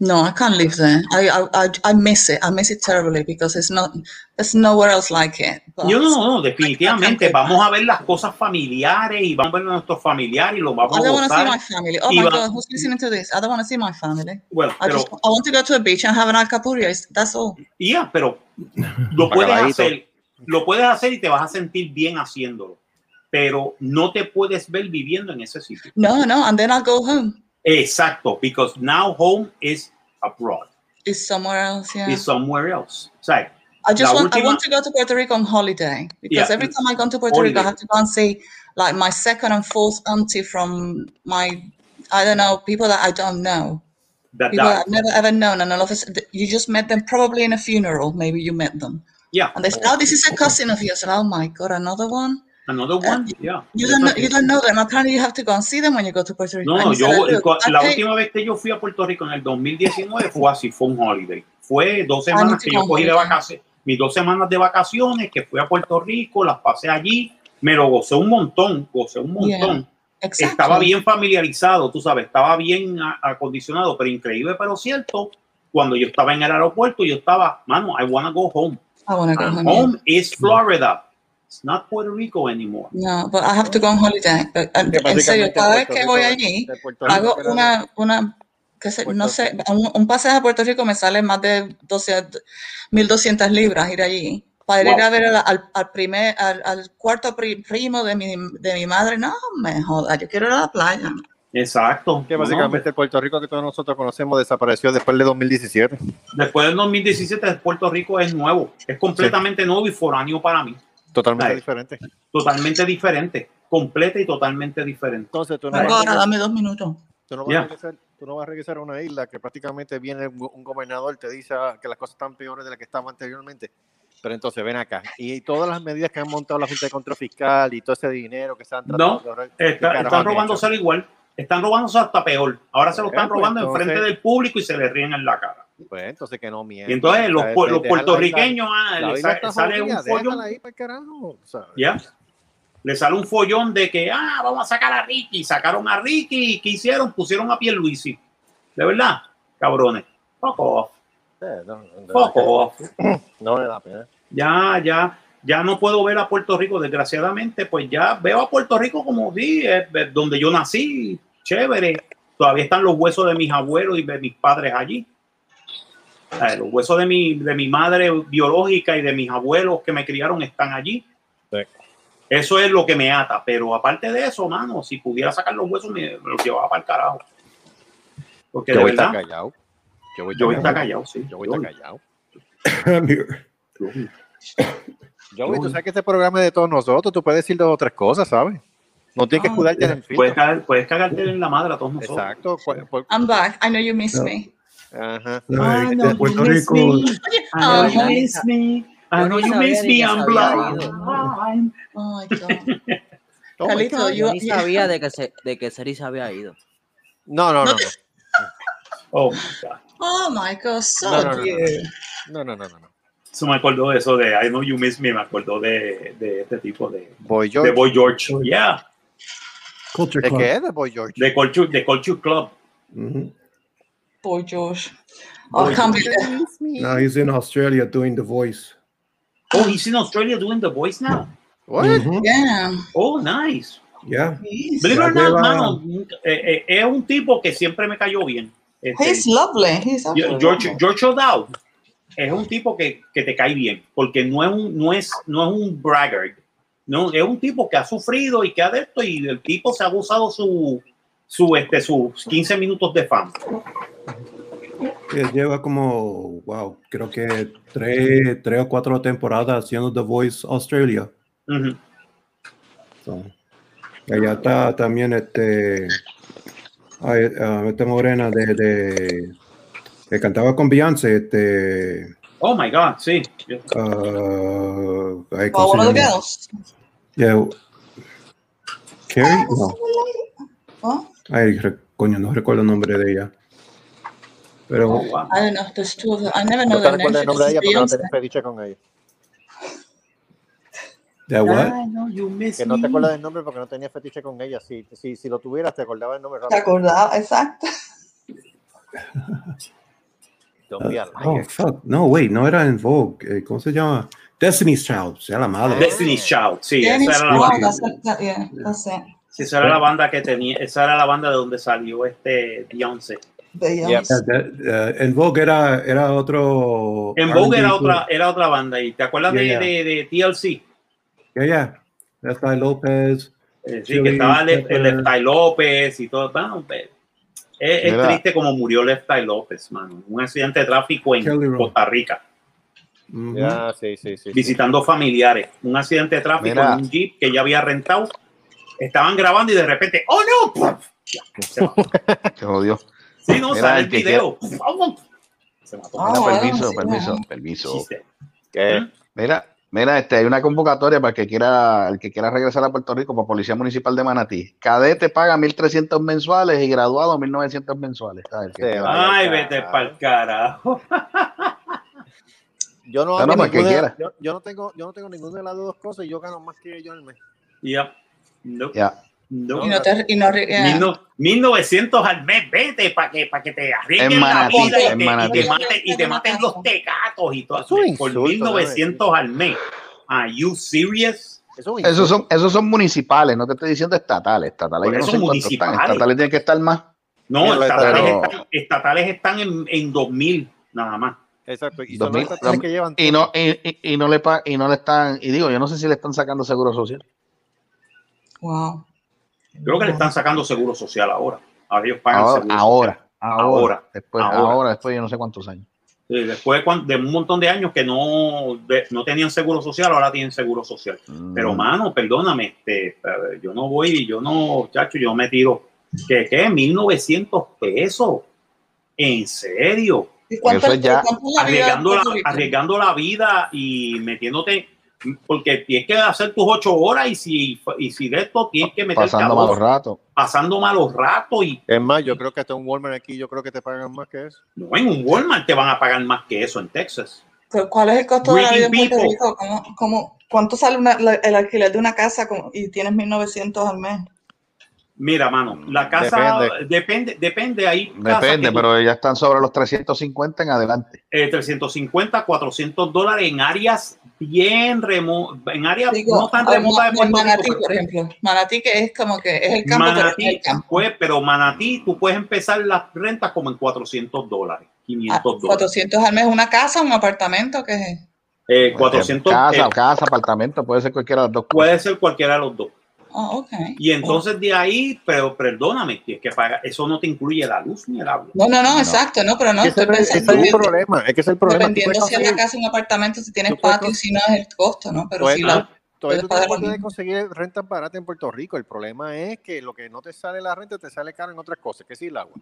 No, I can't live there. I, I, I, I miss it. I miss it terribly because it's not, there's nowhere else like it. But
Yo no, no, no, definitivamente vamos a ver las cosas familiares y vamos a ver a nuestros familiares y lo vamos
I
a
don't want to see my family. Oh
Y
my
va-
God, who's listening to this? I don't want to see my family.
Bueno,
I
pero,
just, I want to go to a beach and have an alcapurria. That's all.
ya, pero lo puedes hacer, lo puedes hacer y te vas a sentir bien haciéndolo, pero no te puedes ver viviendo en ese sitio.
No, no, and then I'll go home.
Exacto, because now home is abroad,
Is somewhere else. Yeah.
is somewhere else. Sea,
I just
la
want, I want to go to Puerto Rico on holiday because
Yeah.
every time I go to Puerto Rico, I have to go and see like my second and fourth auntie from my, I don't know, people that I don't know,
that,
people
that,
I've never ever known, and all of a sudden you just met them probably in a funeral. Maybe you met them,
yeah,
and they say, "Oh, this is a cousin of yours." And oh my God, another one.
Another one, yeah.
You don't know, you don't know them. Apparently, you have to go and see them when you go to Puerto Rico.
No, no,
you
yo,
"Look,
cu-
I
la última vez que yo fui a Puerto Rico en el 2019 fue así, fue un holiday. Fue dos semanas
to
que yo cogí de vacaciones, mis dos semanas de vacaciones, que fui a Puerto Rico, las pasé allí, me lo gocé un montón, gocé un montón.
Exactly.
Estaba bien familiarizado, tú sabes, estaba bien acondicionado, pero increíble, pero cierto, cuando yo estaba en el aeropuerto, yo estaba, mano, I wanna go home.
I want to go home. yeah.
home is Florida. It's not Puerto Rico anymore.
No, but I have to go on holiday. But, and-
Que
en serio, cada vez que voy allí, hago una, una qué sé, no sé, un, un pasaje a Puerto Rico me sale más de 12, 1.200 libras ir allí. Para ir
Wow.
a ver al, al, al primer, al, al cuarto pri- primo de mi, de mi madre, no me joda, yo quiero ir a la playa.
Exacto.
Que
No,
básicamente el Puerto Rico que todos nosotros conocemos desapareció después de 2017.
Después del 2017, Puerto Rico es nuevo, es completamente nuevo y foráneo para mí.
Totalmente diferente.
Totalmente diferente, completa y totalmente diferente.
Entonces tú no, vas a
dame dos minutos.
tú no vas a
Ya.
regresar- tú no vas a regresar a una isla que prácticamente viene un, un gobernador, te dice ah, que las cosas están peores de las que estaban anteriormente. Pero entonces ven acá. Y todas las medidas que han montado la Junta de Control Fiscal y todo ese dinero que se han tratado
No,
de ahorrar, ¿qué
Está- están robándose igual, están robándose hasta peor. Ahora se lo están robando en
entonces-
frente del público y se le ríen en la cara.
Pues entonces que no mientan.
Y entonces los, los puertorriqueños ah, sale un follón.
déjala ahí para el carajo, ¿sabes?
Ya. Le sale un follón de que, ah, vamos a sacar a Ricky. Sacaron a Ricky. ¿Y ¿Qué hicieron? Pusieron a Pierluisi. De verdad, cabrones. Fuck off.
Eh, no, no,
Fuck off.
no me da pena.
Ya, ya, ya no puedo ver a Puerto Rico. Desgraciadamente, pues ya veo a Puerto Rico como sí, es es donde yo nací. Chévere. Todavía están los huesos de mis abuelos y de mis padres allí. Eh, los huesos de mi, de mi madre biológica y de mis abuelos que me criaron están allí.
Sí.
Eso es lo que me ata. Pero aparte de eso, mano, si pudiera sacar los huesos, me, me los llevaba para el carajo. Porque
Yo
de
voy a estar
verdad,
callado. Yo voy a
yo voy a
estar
estar callado, sí.
Yo voy a estar callado.
I'm here.
Yo voy, tú sabes que este programa es de todos nosotros, tú puedes decir dos o tres cosas, ¿sabes? No tienes que
Ah,
escudarte en el
Puedes,
filtro.
cagar- puedes cagarte en la madre a todos nosotros.
Exacto.
I'm back. I know you miss
No.
me.
Ajá.
No,
I
de
know you
Puerto
miss
Rico.
Oh,
you miss me. I know you miss I'm blind.
Oh my God. You-
Yo ni sabía de que, se, de que Seri se había ido.
No, no, no, no.
Oh my God.
Oh my God, so
No, no, no, no. No, no, no, no. no.
Eso me acordó de eso de I know you miss me. Me acordó de, de este tipo de,
Boy
de
George.
Boy George. Yeah.
Culture
¿De
Club.
qué de Boy George?
De Culture, de Culture Club.
Mhm.
Boy George. Oh, I can't believe
Now he's in Australia doing The Voice.
Oh, he's in Australia doing the voice now.
What?
Mhm.
Yeah.
Oh, nice.
Yeah.
Believe it or not, mano, eh, eh, es un tipo que siempre me cayó bien. Este,
he's lovely. He's
George,
lovely.
George O'Dowd es un tipo que, que te cae bien, porque no es un, no es, no es un braggart, no, es un tipo que ha sufrido y que ha de esto, y el tipo se ha gozado su, su, este, sus 15 minutos de fama.
Lleva como, wow, creo que tres, tres o cuatro temporadas haciendo The Voice Australia.
Ujú.
So, allá está también este ah, esta morena de, de- que cantaba con Beyoncé, este,
Oh my God, sí.
ah, ay,
Oh,
¿cómo
one of the girls.
Yeah. Carrie, no,
Oh,
ay, re- coño, no recuerdo el nombre de ella. Pero
Oh, wow.
I don't know. There's two of them. I never
No
know
te
their
recuerdas
names
el nombre de ella porque no tenés fetiche con ella.
¿de what?
Know you miss
Que no te acuerdas del nombre porque no tenías fetiche con ella. Si, si, si lo tuvieras, te acordabas el nombre
¿Te
rápido.
acordaba? Exacto.
Don't be a
Oh, fuck. No, wait, no era en Vogue. eh, ¿Cómo se llama? Destiny's Child, sea la madre.
Destiny's Child, sí,
that's that- yeah, that's it.
Sí, esa era la banda que tenía, esa era la banda de donde salió este Beyoncé.
Beyoncé.
Eh, eh, en Vogue era, era otro.
En Vogue era otra, era otra banda. ¿Y te acuerdas
Yeah,
de,
yeah.
de, de TLC?
Yeah, yeah. Left Eye Lopez.
Eh, sí,
Chili
que estaba Left,
Pepper.
Left Eye López y todo. Bueno, pues, es, triste como murió Left Eye López, mano. Un accidente de tráfico en
Kelly.
Costa Rica.
Ya, sí, sí, sí. sí.
visitando familiares. Un accidente de tráfico
Mira.
en un jeep que ya había rentado. Estaban grabando y de repente, ¡oh no! Se
jodió.
Sí, no, sale
el
el video. Se mató.
Mira,
bueno,
permiso, permiso,
bueno.
permiso.
¿Qué?
Mira, mira, este, hay una convocatoria para el que quiera, el que quiera regresar a Puerto Rico para Policía Municipal de Manatí. Cadete paga 1.300 mensuales y graduado 1.900 mensuales. El.
Ay, vete
carajo.
pa'l carajo.
Yo no,
No, no, para
ninguna- yo, yo no tengo, yo no tengo ninguna de las dos cosas y yo gano más que ellos al mes.
Ya. No,
Ya.
no.
Y no te, y no, yeah.
Mil no- 1900 al mes, vete para que, pa' que te arreglen
En
la vida y te, y
Manatí.
te maten, y te maten los tecatos y todo.
Es un
Por
insulto,
1900 al mes. Are you serious?
Eso
Esos son, esos son municipales, no te estoy diciendo estatales. Estatales, yo no
eso
sé cuántos están.
municipales.
Estatales tienen que estar más.
No, estatales,
pero-
están, estatales están en, en 2000 nada más.
Exacto. Y son
2000,
los estatales que llevan
Y no, y, y- y no le pa- y no le están, y digo, yo no sé si le están sacando seguro social.
Wow.
Creo que le están sacando seguro social ahora. Ahora ellos pagan
Ahora,
seguro
ahora,
social.
ahora,
Ahora,
después,
ahora.
ahora, después yo no sé cuántos años.
Sí, después de, de un montón de años que no, de- no tenían seguro social, ahora tienen seguro social. Pero,
Mm.
mano, perdóname, este, yo no voy, yo no, chacho, yo me tiro, ¿qué, qué? 1900 pesos. ¿En serio?
¿Y cuánto,
Eso es ya-
Arriesgando la, arriesgando la vida y metiéndote, porque tienes que hacer tus ocho horas y si, y si de esto tienes que meterte
Pasando malos ratos.
pasando malos ratos y
Es más, yo creo que hasta un Walmart aquí, yo creo que te pagan más que eso.
no, en un Walmart te van a pagar más que eso en Texas.
Pero ¿Cuál es el costo de la vida en
Greeting
Puerto
people.
Rico? ¿Cómo, cómo, cuánto sale una- la- el alquiler de una casa con- y tienes 1900 al mes?
Mira, mano, la casa
Depende.
depende, depende, ahí.
Depende, pero ya están sobre los 350 en adelante.
eh, 350, 400 dólares en áreas bien remotas, en áreas
Digo,
no tan remotas de Puerto
Manatí,
Rico.
por ejemplo. Manatí que es como que es el campo, pero
Manatí,
el campo.
pues, pero Manatí, tú puedes empezar las rentas como en 400 dólares, 500
Ah,
dólares.
400 al mes, una casa, un apartamento, ¿qué es?
Eh, 400
Casa,
eh,
casa, apartamento, puede ser cualquiera de las dos
puede ser cualquiera de los dos.
Ah, ok.
Y entonces de ahí, pero perdóname, tienes que pagar, eso no te incluye la luz ni el agua.
No, no, no, exacto, no, pero no,
ese,
estoy
es el-
pensando
es el
que
problema. Es que es el problema.
Dependiendo si es la
conseguir-
casa, un apartamento, si tienes patio, si no es el costo, ¿no? Pero
Pues,
si la,
todavía tú que
mismo.
conseguir renta barata en Puerto Rico. El problema es que lo que no te sale la renta te sale caro en otras cosas. Que si el agua,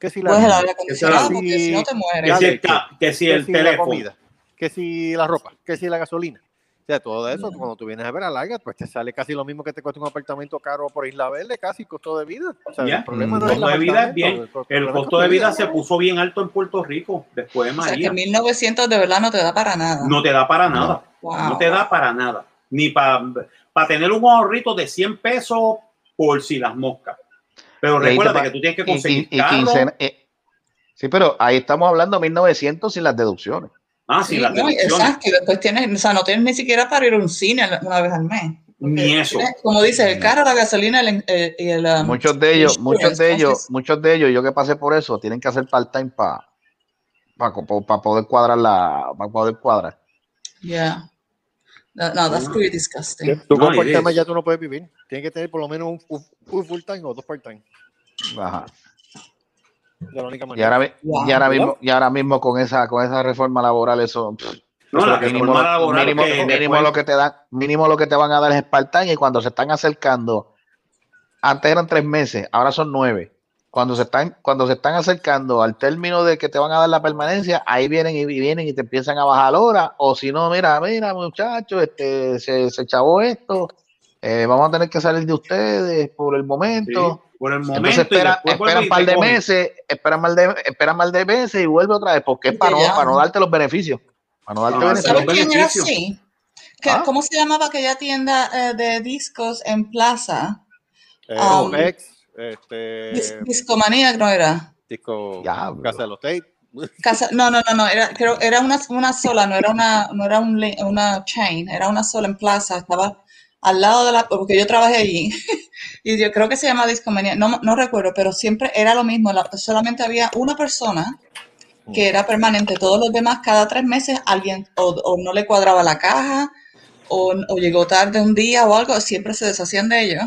que si la
Pues el acondicionado,
que
porque si no te
Que
mueres.
si
Dale,
el, que si
que
el
si la
teléfono.
comida, que si la ropa, que si la gasolina. O sea, todo eso, cuando tú vienes a ver a larga, pues te sale casi lo mismo que te cuesta un apartamento caro por Isla Verde, casi costo de vida. O sea,
Ya.
el problema
Mm.
no
El
es el
costo de vida es bien.
el
costo de vida se puso bien alto en Puerto Rico después de
O sea, que
María.
1900 de verdad no te da para nada.
No te da para nada.
Wow.
No te da para nada. Ni para tener un ahorrito de 100 pesos por si las moscas. Pero recuerda
pa-
que tú tienes que conseguir
y- y
carro.
quincena- eh, sí, pero ahí estamos hablando 1900 sin las deducciones.
Ah, sí,
Sí,
las
no, exacto, y después tienes, o sea, no tienes ni siquiera para ir a un cine una vez al mes.
Ni eso.
tienes, Como dices, el carro, la gasolina el, el- y el... um,
Muchos de ellos,
insurance,
muchos de ellos, muchos de ellos, yo que pasé por eso, tienen que hacer part-time para poder cuadrar la, para poder cuadrar.
Yeah. No, no, that's pretty disgusting.
Tú
No,
con
it
part-time ya tú no puedes vivir. Tienes que tener por lo menos un, un- un full-time o dos part-time.
Ajá.
De la única
Y ahora,
Wow.
y ahora mismo, y ahora mismo con esa, con esa reforma laboral, eso pff,
No, la
mínimo, lo-
laboral
mínimo-
que
mínimo
después-
lo que te dan, mínimo lo que te van a dar es part-time y cuando se están acercando, antes eran tres meses, ahora son nueve. cuando se están, cuando se están acercando al término de que te van a dar la permanencia, ahí vienen y vienen y te empiezan a bajar hora, o si no, mira, mira, muchachos, este, se, se chavó esto, eh, vamos a tener que salir de ustedes por el momento.
Sí, por el momento.
Entonces
y
espera,
y
un par de meses, esperan mal de, esperan mal de meses y vuelve otra vez, porque es para no, para no darte los beneficios. Para no darte
Ah,
beneficios.
¿Sabes
los
quién era
beneficios.
así? ¿Qué-
Ah.
¿Cómo se llamaba aquella tienda eh, de discos en Plaza?
Eh,
Um,
Ex,
Dis-
este,
Discomanía no era.
disco
Diablo.
Casa de los Tate.
Casa, no, no, no, no, era, creo, era una, una sola, no era una, no era un, una chain, era una sola en Plaza, estaba al lado de la, porque yo trabajé allí, y yo creo que se llama Discomanía, no, no recuerdo, pero siempre era lo mismo, la- solamente había una persona que era permanente, todos los demás cada tres meses alguien o, o no le cuadraba la caja, o, o llegó tarde un día o algo, siempre se deshacían de ellos.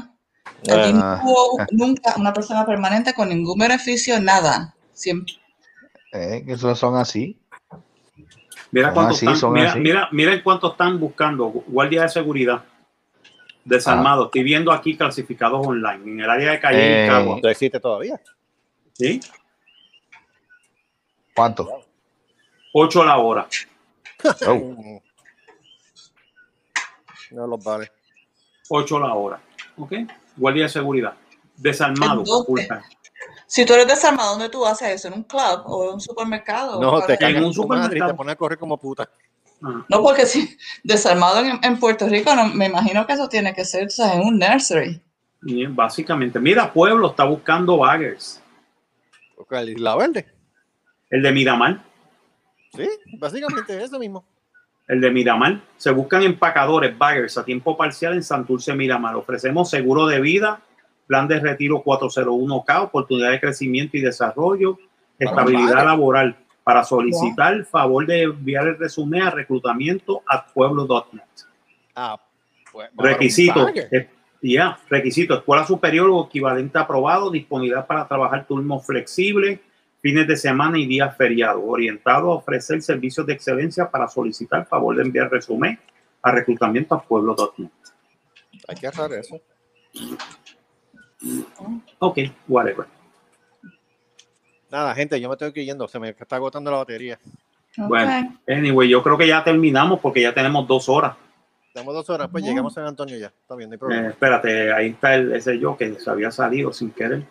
Allí no hubo nunca una persona permanente con ningún beneficio, nada. Siempre.
Eh, que son así.
Mira
Son
cuánto
así,
están, mira, mira, miren cuánto están buscando guardia de seguridad desarmados. Estoy viendo aquí clasificados online en el área de Calle y
Eh,
Cagua.
Esto existe todavía.
¿Sí?
¿Cuánto?
8 la hora.
Oh.
No los vale.
8 la hora. ¿Ok? Guardia de seguridad. Desarmado.
Si tú eres desarmado, ¿dónde tú haces eso? ¿En un club o en un supermercado?
No, te
¿Cuál-
cagan
un
en tu madre y
supermercado.
te ponen a correr como puta.
Ah.
No, porque si desarmado en, en Puerto Rico, no, me imagino que eso tiene que ser o sea, en un nursery.
Y Básicamente. Mira, Pueblo está buscando baggers.
La verde.
El de Miramar.
Sí, básicamente es eso mismo.
El de Miramar. Se buscan empacadores, baggers a tiempo parcial en Santurce, Miramar. Ofrecemos seguro de vida, plan de retiro 401k, oportunidad de crecimiento y desarrollo, estabilidad
bagger.
laboral. Para solicitar, favor de enviar el resumen a reclutamiento a pueblo.net.
Ah, pues,
Requisito. eh, Ya, requisito. Escuela superior o equivalente aprobado, disponibilidad para trabajar turnos flexibles, fines de semana y días feriados, orientado a ofrecer servicios de excelencia para solicitar favor de enviar resumen a reclutamiento a pueblo.net.
Hay que agarrar eso.
Ok, whatever.
Nada, gente, yo me estoy yendo. Se me está agotando la batería.
Ok.
Bueno, anyway, yo creo que ya terminamos porque ya tenemos dos horas.
Tenemos dos horas, pues llegamos a San Antonio ya. Está bien, no hay
Eh,
problema.
espérate, ahí está el, ese yo que se había salido sin querer.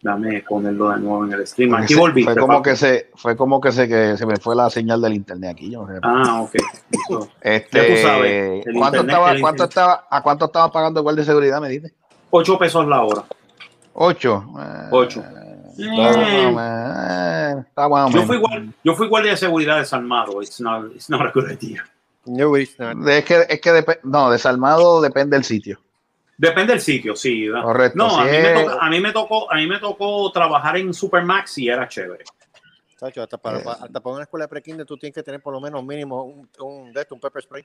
Dame ponerlo de nuevo en el stream.
Porque
Aquí volviste.
fue como
papi.
que se fue como que se que se me fue la señal del internet aquí yo no sé.
Ah, ok. Listo.
este
ya tú sabes,
¿cuánto
internet-
estaba cuánto estaba a cuánto estaba pagando el guardia de seguridad me dice?
Ocho pesos la hora.
Ocho. Eh,
Ocho.
Eh, está bueno,
Yo fui, guar- yo fui guardia de seguridad desarmado. It's not, it's not a good idea.
No, it's not.
Es que, es que dep- no, desarmado depende del sitio.
Depende del sitio, sí.
Correcto,
No, a mí, me
es-
toca- a, mí me tocó, a mí me tocó trabajar en Supermax y era chévere.
Chacho, hasta para,
Eh.
hasta para una escuela de pre-kinder tú tienes que tener por lo menos mínimo un, un, un pepper spray.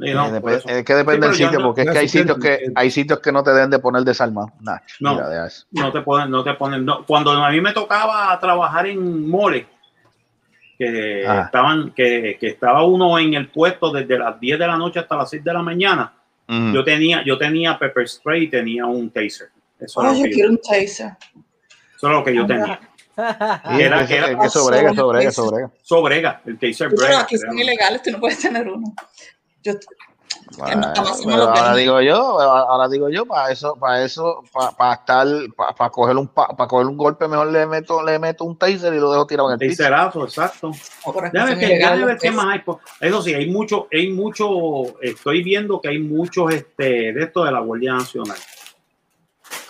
Sí, no,
Eh, dep- es que depende
Sí, pero
del sitio,
no-
porque es que hay
es que-
sitios que hay sitios que no te deben de poner desarmado. Nah,
No.
mira.
No te ponen, no te ponen. no. Cuando a mí me tocaba trabajar en mole, que
Ah.
estaban, que, que estaba uno en el puesto desde las 10 de la noche hasta las 6 de la mañana,
Mm.
yo tenía, yo tenía pepper spray y tenía un taser. Eso
Ay,
lo
yo
que yo,
quiero un taser.
eso era lo que yo tenía.
Sí,
Era-
es que-
era-
es que eso brega, eso brega, eso brega.
Sobrega, el taser
Pero
brega,
aquí son ilegales, tú no puedes tener uno. Yo,
Bueno, ahora digo yo, ahora digo yo, para eso, para eso, para, estar, para, coger un para coger un golpe, mejor le meto, le meto un taser y lo dejo tirado en el piso.
Taserazo, exacto. Déjame
son
ver, qué-
ilegales
déjame ver qué
tasers.
más hay. por- Eso sí, hay mucho, hay mucho, estoy viendo que hay muchos este, de esto de la Guardia Nacional.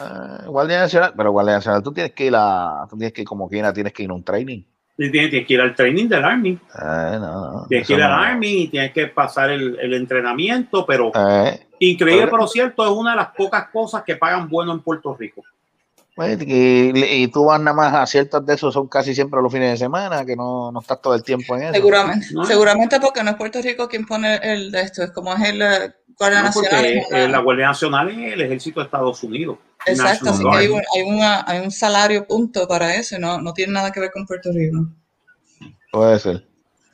Ah, Guardia Nacional, pero Guardia Nacional, tú tienes que ir a, tú tienes que ir como quiera, tienes que ir a un training.
Tienes, tienes que ir al training del Army.
Eh, no, no,
Tienes que ir al
no.
Army y tienes que pasar el, el entrenamiento, pero
Eh,
increíble,
pero-
pero cierto, es una de las pocas cosas que pagan bueno en Puerto Rico.
pues, y, y tú vas nada más a ciertos de esos, son casi siempre los fines de semana, que no, no estás todo el tiempo en eso.
Seguramente,
No.
seguramente porque no es Puerto Rico quien pone el de esto, es como es el eh, Guardia
¿no? Porque
Nacional.
eh,
es una-
la Guardia Nacional es el ejército de Estados Unidos.
Exacto, así
Guard.
que hay un, hay, una- hay un salario punto para eso, y no, no tiene nada que ver con Puerto Rico.
Puede ser.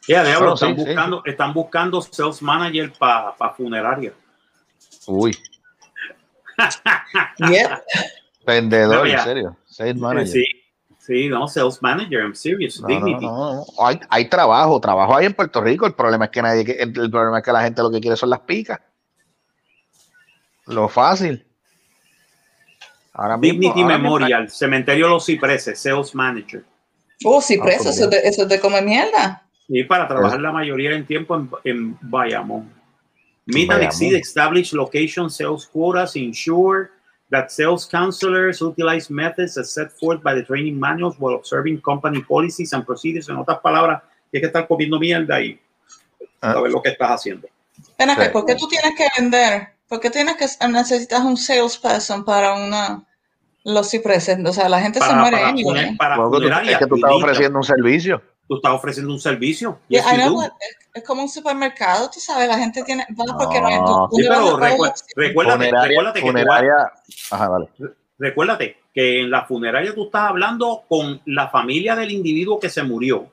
Ya, diablo,
Bueno,
están,
sí, sí.
buscando, están buscando sales manager para funeraria.
Uy. Vendedor, en serio. Sales manager.
Sí, sí, no, sales manager, I'm serious.
No, no,
Dignity.
no, no. Hay, hay trabajo, trabajo hay en Puerto Rico. El problema es que nadie, el, el problema es que la gente lo que quiere son las picas. Lo fácil. Ahora mismo,
Dignity
ahora mismo-
Memorial, Cementerio Los Cipreses, Sales Manager.
Oh, sí,
Ah,
eso, es de, eso es de comer mierda.
Y para trabajar la mayoría del tiempo en, en Bayamón. Meet and exceed established location sales quotas, ensure that sales counselors utilize methods as set forth by the training manuals while observing company policies and procedures. En otras palabras, tienes que estar comiendo mierda y
Ah.
saber lo que estás haciendo.
Ven acá,
Sí.
¿por qué tú tienes que vender? ¿Por qué tienes que necesitas un salesperson para una los cipreses? O sea, la gente se muere
para,
anyway.
funer- para
Luego tú- es que tú estás ofreciendo un servicio.
tú estás ofreciendo un servicio.
Yeah,
Yes,
know, es, es como un supermercado, tú sabes, la gente tiene, va porque no
No.
tú-
Sí, pero recu- recuérdate,
Funeraria,
recuérdate que vas-
funeraria. Ajá, vale.
recuérdate que en la funeraria tú estás hablando con la familia del individuo que se murió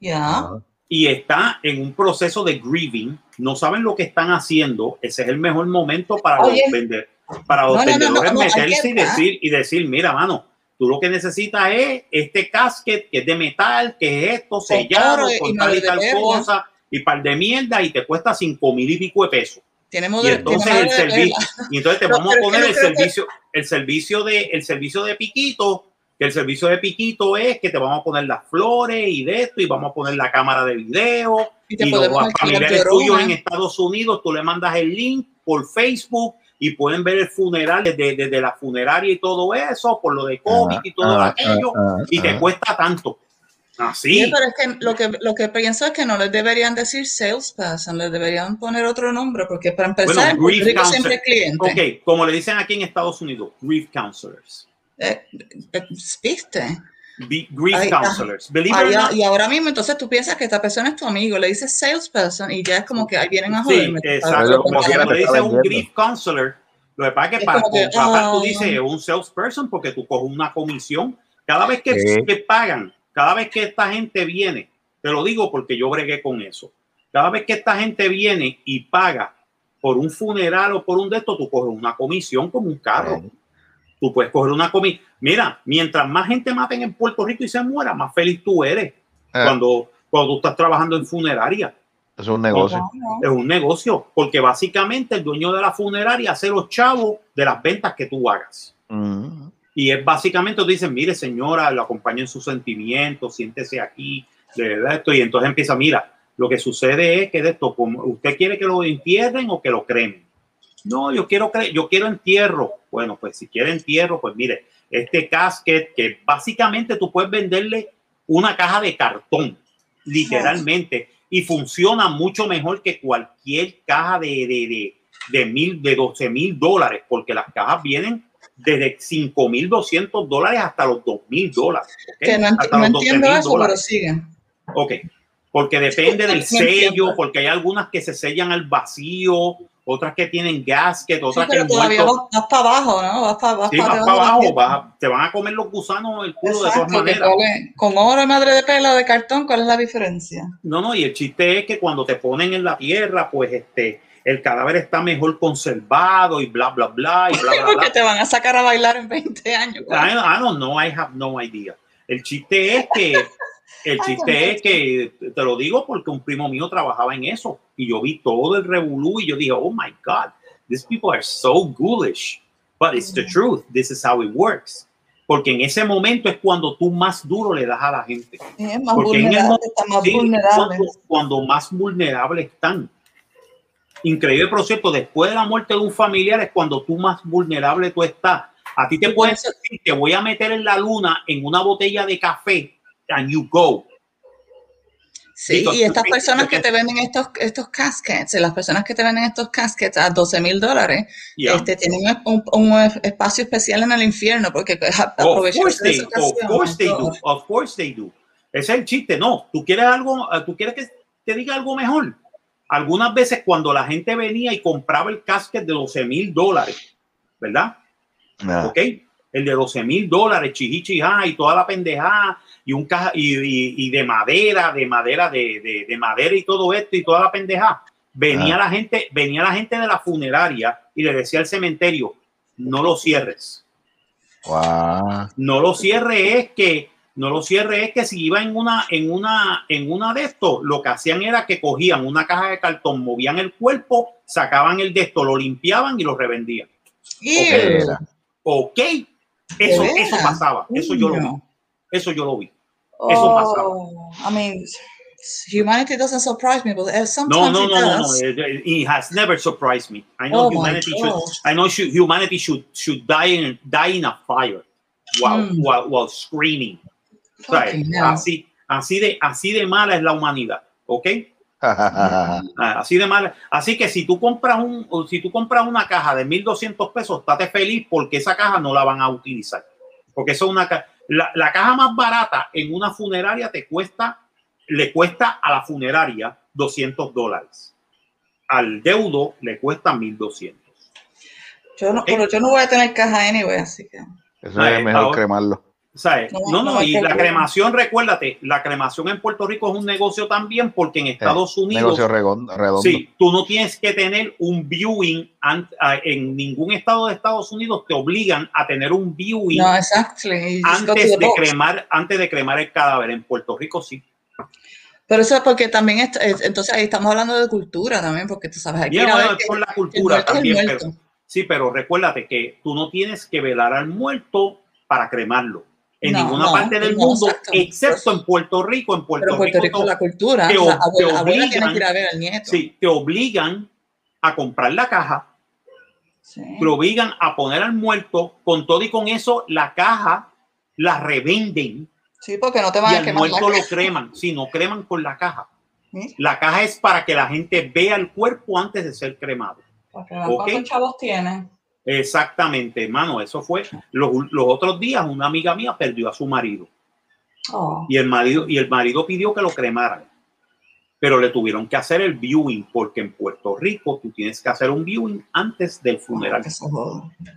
Ya.
Y está en un proceso de grieving, no saben lo que están haciendo, ese es el mejor momento para
Oye.
los, vender, para los
No,
vendedores
no, no,
meterse y decir, y decir, mira, mano, tú lo que necesitas es este casket que es de metal, que es esto, sellado,
y
con tal y tal cosa, y par de mierda, y te cuesta cinco mil y pico de pesos.
Tiene
Y entonces el servicio, y entonces te vamos a poner el servicio, el servicio de, el servicio de piquito, que el servicio de piquito es que te vamos a poner las flores y de esto, y vamos a poner la cámara de video,
Y te
y los familiares tuyos en Estados Unidos, tú le mandas el link por Facebook y pueden ver el funeral desde, desde la funeraria y todo eso, por lo de COVID y todo
Ah,
aquello,
ah, ah,
y te
ah.
cuesta tanto. Así.
Sí, pero es que lo que lo que pienso es que no les deberían decir salesperson, les deberían poner otro nombre, porque para empezar, en Puerto
grief
siempre hay cliente.
Ok, como le dicen aquí en Estados Unidos, grief counselors.
Eh, eh, ¿Viste?
Be- grief
Ay,
counselors.
Ya,
not,
y ahora mismo entonces tú piensas que esta persona es tu amigo, le dices salesperson y ya es como que ahí vienen a
Sí,
joderme.
exacto.
Pero como quiera
le
te está
dice un grief counselor, lo que pasa es que
Es
para
que,
contratar tú
ah.
dices un salesperson porque tú coges una comisión. Cada vez que,
Sí.
que pagan, cada vez que esta gente viene, te lo digo porque yo bregué con eso. Cada vez que esta gente viene y paga por un funeral o por un de estos, tú coges una comisión como un carro.
Sí.
Tú puedes coger una comisión. Mira, mientras más gente maten en Puerto Rico y se muera, más feliz tú eres
Eh,
cuando, cuando tú estás trabajando en funeraria.
es un negocio.
No, no.
Es un negocio, porque básicamente el dueño de la funeraria hace los chavos de las ventas que tú hagas.
Mm.
Y es básicamente, tú dices, mire señora, lo acompaño en sus sentimientos, siéntese aquí, de verdad esto. Y entonces empieza, mira, lo que sucede es que de esto, como usted quiere que lo entierren o que lo cremen. No, yo quiero, yo quiero entierro. Bueno, pues si quiere entierro, pues mire, este casket que básicamente tú puedes venderle una caja de cartón, literalmente, y funciona mucho mejor que cualquier caja de, de, de, de mil, de 12 mil dólares, porque las cajas vienen desde 5 mil 200 dólares hasta los 2 mil dólares. ¿ok?
Que no,
Hasta
no
los 12,000
entiendo eso, pero
dólares.
siguen.
Ok, porque depende del sello, porque hay algunas que se sellan al vacío, otras que tienen gasket,
Sí,
otras que
pero
el
todavía vas, para abajo, ¿no? Vas para vas
Sí,
pa
vas para abajo, vas- te van a comer los gusanos el culo de todas
que
maneras.
con oro y madre de pelo de cartón, ¿cuál es la diferencia?
No, no, y el chiste es que cuando te ponen en la tierra, pues este, el cadáver está mejor conservado y bla, bla, bla, y bla, bla,
Porque
bla.
te van a sacar a bailar en 20 años.
I, I don't know, I have no idea. El chiste es que, el chiste es que, te lo digo porque un primo mío trabajaba en eso y yo vi todo el revolú y yo dije, oh my God, these people are so ghoulish. But it's the truth, this is how it works. Porque en ese momento es cuando tú más duro le das a la gente.
Es más
Porque en el
vulnerable,
mo-
está más
Sí,
vulnerable.
Cuando, cuando más vulnerables están. Increíble, por cierto, después de la muerte de un familiar es cuando tú más vulnerable tú estás. A ti te pueden decir, te voy a meter en la luna en una botella de café and you go.
Sí, y estas personas que te venden estos, estos caskets, las personas que te venden estos caskets a 12 mil dólares,
Yeah.
este, tienen un, un espacio especial en el infierno porque
Of
aprovechan
course they, of course they do, of course they do. Ese es el chiste, no. Tú quieres algo, eh, tú quieres que te diga algo mejor. Algunas veces cuando la gente venía y compraba el casket de 12 mil dólares, ¿verdad?
Ah.
¿ok? El de 12 mil dólares, chihichijá y toda la pendejada y un caja y, y- y de madera, de madera, de, de- de madera y todo esto y toda la pendejada. Venía
Ah.
la gente, venía la gente de la funeraria y le decía al cementerio, no lo cierres. No lo cierre es que no lo cierre es que si iba en una en una en una de estos, lo que hacían era que cogían una caja de cartón, movían el cuerpo, sacaban el de esto, lo limpiaban y lo revendían.
Ew.
Ok, eso
¿De
eso pasaba, eso yo lo vi, eso yo lo vi. Eso pasaba.
Oh, I mean, humanity doesn't surprise me, but
No,
sometimes
no,
it
no, no, no.
does.
It, it- has never surprised me. I know
Oh
humanity should. I know should, humanity should should die in die in a fire while
Mm.
while, while screaming. O sea, así así de así de mala es la humanidad, ¿ok? Ah, Así de mala. Así que si tú compras un si tú compras una caja de 1200 pesos, estate feliz porque esa caja no la van a utilizar. Porque eso es una ca- la, la caja más barata en una funeraria te cuesta le cuesta a la funeraria 200 dólares. Al deudo le cuesta 1200.
Yo no, pero yo no voy a tener caja anyway, así que.
Eso es mejor
ahora-
cremarlo.
¿Sabes?
No,
No,
no
no,
hay
y la cremación, recuérdate, la cremación en Puerto Rico es un negocio también porque en Estados Unidos
Negocio redondo. redondo.
Sí, tú no tienes que tener un viewing an- a- en ningún estado de Estados Unidos te obligan a tener un viewing
No, exactly.
Antes de cremar antes de cremar el cadáver en Puerto Rico sí.
Pero eso es porque también, es- es- entonces ahí estamos hablando de cultura también, porque tú sabes, hay que
Bien,
ir a
bueno, es por la cultura también, pero, sí, pero recuérdate que tú no tienes que velar al muerto para cremarlo en
No,
ninguna
no,
parte del
no,
mundo,
exacto.
excepto en Puerto Rico. En Puerto,
Pero Puerto Rico
te-
la cultura,
te
o abuela,
te obligan-
que ir a ver al nieto.
Sí, te obligan a comprar la caja,
Sí.
te obligan a poner al muerto, con todo y con eso, la caja la revenden
Sí, porque no te
y
van a
al
quemar la
muerto lo creman. Si no creman con la caja.
¿Sí?
La caja es para que la gente vea el cuerpo antes de ser cremado.
Para que vean
Ok.
¿Cuántos chavos tienen?
Exactamente, hermano. Eso fue los, los otros días. Una amiga mía perdió a su marido
Oh,
y el marido y el marido pidió que lo cremaran, pero le tuvieron que hacer el viewing porque en Puerto Rico tú tienes que hacer un viewing antes del funeral.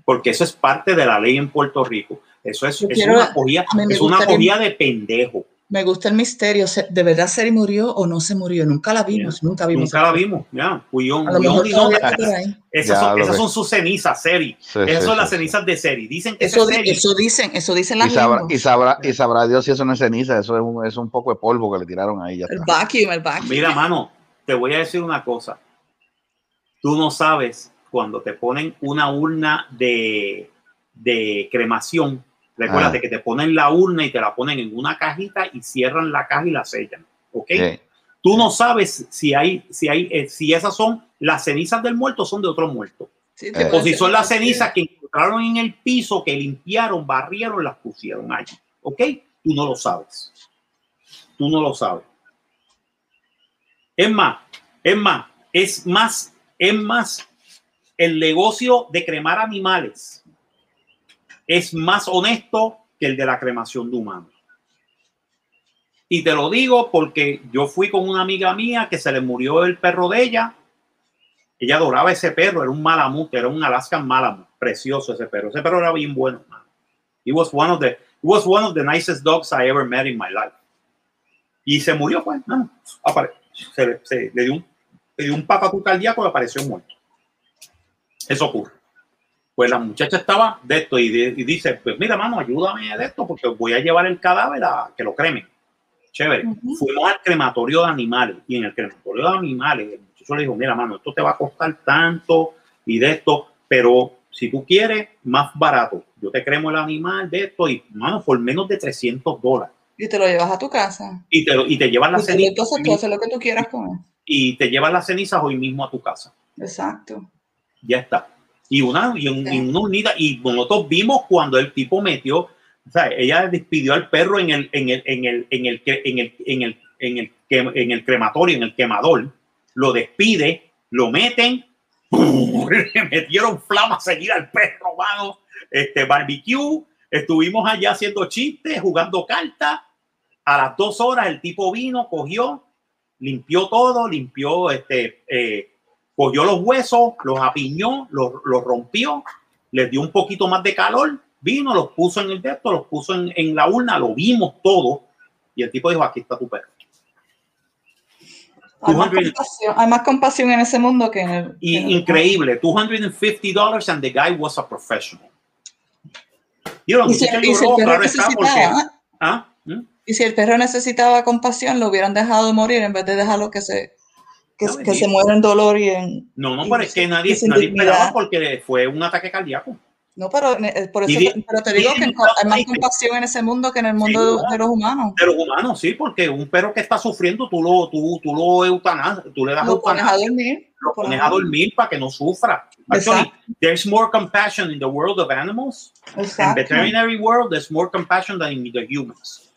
porque eso es parte de la ley en Puerto Rico. Eso es, es
quiero-
una cogida,
a mí me
es una de pendejo.
Me gusta el misterio. ¿se- ¿De verdad Seri murió o no se murió? Nunca la vimos, nunca vimos.
Nunca la vimos, ya. Esas, son, esas sus cenizas, Seri.
Sí,
Esas
sí,
son
sí,
las
sí.
cenizas de Seri. Dicen que
Eso,
Seri-
eso dicen, eso dicen las
Y sabrá, y, sabrá, y sabrá Dios si eso no es ceniza, eso es un, es un poco de polvo que le tiraron ahí. Ya
El
está.
vacuum, el vacuum.
Mira, mano, te voy a decir una cosa. Tú no sabes cuando te ponen una urna de, de cremación. Recuérdate
Ah.
que te ponen la urna y te la ponen en una cajita y cierran la caja y la sellan. ¿Ok?
Sí.
Tú no sabes si hay, si hay, eh, si esas son las cenizas del muerto o son de otro muerto.
Sí,
Eh.
O si son las cenizas que encontraron en el piso, que limpiaron, barrieron, las pusieron allí. ¿Ok? Tú no lo sabes. Tú no lo sabes. Es más, es más, es más, es más, el negocio de cremar animales es más honesto que el de la cremación de humanos. Y te lo digo porque yo fui con una amiga mía que se le murió el perro de ella. Ella adoraba ese perro, era un malamut, era un Alaskan malamut, precioso ese perro. Ese perro era bien bueno. He was one of the, he was one of the nicest dogs I ever met in my life. Y se murió, pues, no, se, le- dio un, le dio cardíaco y apareció muerto. Eso ocurre. Pues la muchacha estaba de esto y, de- y dice, pues mira, mano, ayúdame de esto porque voy a llevar el cadáver a que lo cremen. Chévere.
Ujú.
Fuimos al crematorio de animales y en el crematorio de animales el muchacho le dijo, mira, mano, esto te va a costar tanto y de esto, pero si tú quieres, más barato. Yo te cremo el animal de esto y, mano, por menos de 300 dólares.
Y te lo llevas a tu casa.
Y te, y te llevas las cenizas
entonces tú haces lo que tú quieras con él.
y te llevas las cenizas hoy mismo a tu casa.
Exacto.
Ya está. Y una, y, un- y una unidad, y nosotros vimos cuando el tipo metió, o sea, ella despidió al perro en el, en el, en el, en el, que- en el, en el, en el, en el crematorio, en el quemador, lo despide, lo meten, ¡pum! le metieron flama seguida al perro, mano, este barbecue, estuvimos allá haciendo chistes, jugando cartas, a las dos horas el tipo vino, cogió, limpió todo, limpió, este, eh, cogió los huesos, los apiñó, los, los rompió, les dio un poquito más de calor, vino, los puso en el dedo, los puso en, en la urna, lo vimos todo, y el tipo dijo, aquí está tu perro.
Hay más,
200
compasión, hay más compasión en ese mundo que en el.
Y
en el-
increíble, 250 dólares and the guy was a professional. Y la
Y si,
muchacha
y si
lloró,
el perro
claro está, porque...
necesitaba,
¿Ah? ¿Mm?
y si el perro necesitaba compasión, lo hubieran dejado morir en vez de dejarlo que se, que,
No,
que se muera en dolor y en...
No, no, pero es que nadie, nadie esperaba porque fue un ataque cardíaco.
No, pero eh, por
Y
eso, pero te digo que hay más compasión en ese mundo que en el mundo
Sí,
de, de los humanos.
De los humanos, sí, porque un perro que está sufriendo, tú lo, tú, tú lo eutanas, tú le das
Lo pones a dormir.
lo pones a dormir para que no sufra. Actually, there's more compassion in the world of animals. In
Exacto.
veterinary world, there's more compassion than in the humans.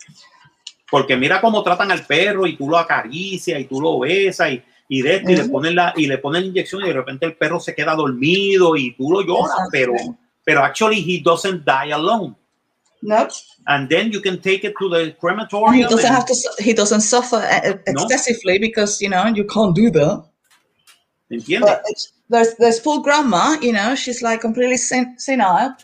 Porque mira cómo tratan al perro y tú lo acaricias y tú lo besas y, y de esto, y le ponen la y le ponen inyección y de repente el perro se queda dormido y tú lo lloras, pero pero actually he doesn't die alone.
No.
And then you can take it to the
And he
crematorium.
doesn't
and-
have to. He doesn't suffer uh,
No.
excessively because you know you can't do that. It's, there's there's poor grandma. You know, she's like completely sen- senile.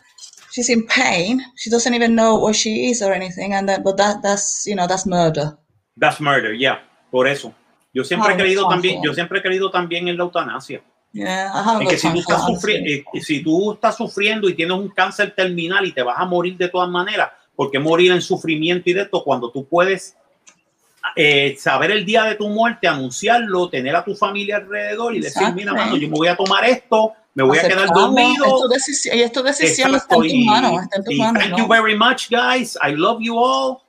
She's in pain. She doesn't even know where she is or anything. And then, but that that's you know that's murder.
That's murder, yeah. Por eso. Yo siempre he creído también, yo siempre he creído también en la eutanasia.
Yeah,
En que si tú, estás eh, si tú estás sufriendo y tienes un cáncer terminal y te vas a morir de todas maneras, ¿por qué morir en sufrimiento y de esto cuando tú puedes eh, saber el día de tu muerte, anunciarlo, tener a tu familia alrededor y decir, mira, mano, yo me voy a tomar esto, me voy a quedar dormido.
Es tu decisión, y es tu decisión, está en tus
y-
manos, está en tus
y
manos.
thank
¿no?
you very much, guys. I love you all.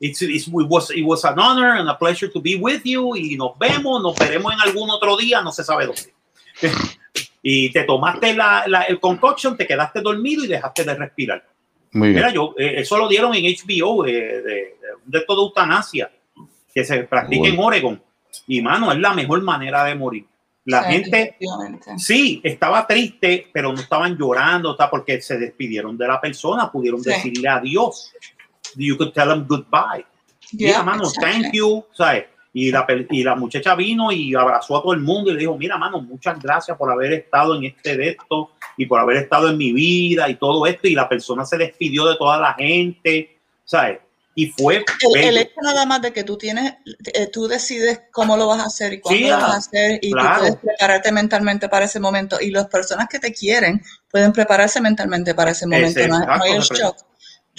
It's, it's- it, was, it was an honor and a pleasure to be with you. Y nos vemos, nos veremos en algún otro día, no se sabe dónde. y te tomaste la, la- el concoction, te quedaste dormido y dejaste de respirar.
Muy bien.
Mira, yo, eh, eso lo dieron en HBO, de, de, de, de todo eutanasia, que se practica en
Bueno.
Oregon. Y, mano, es la mejor manera de morir. La
Sí,
gente. Sí, estaba triste, pero no estaban llorando, está porque se despidieron de la persona, pudieron
Sí.
decirle adiós. You could tell them goodbye.
Yeah,
mira, mano,
exactly.
thank you, ¿sabes? Y la, y la muchacha vino y abrazó a todo el mundo y le dijo, mira, mano, muchas gracias por haber estado en este de esto y por haber estado en mi vida y todo esto. Y la persona se despidió de toda la gente, ¿sabes? Y fue
El, el hecho nada más de que tú tienes, eh, tú decides cómo lo vas a hacer y cuándo
Sí,
lo vas
ah,
a hacer y
claro.
tú puedes prepararte mentalmente para ese momento y las personas que te quieren pueden prepararse mentalmente para ese momento.
Ese,
no, hay- no hay el
exacto,
shock.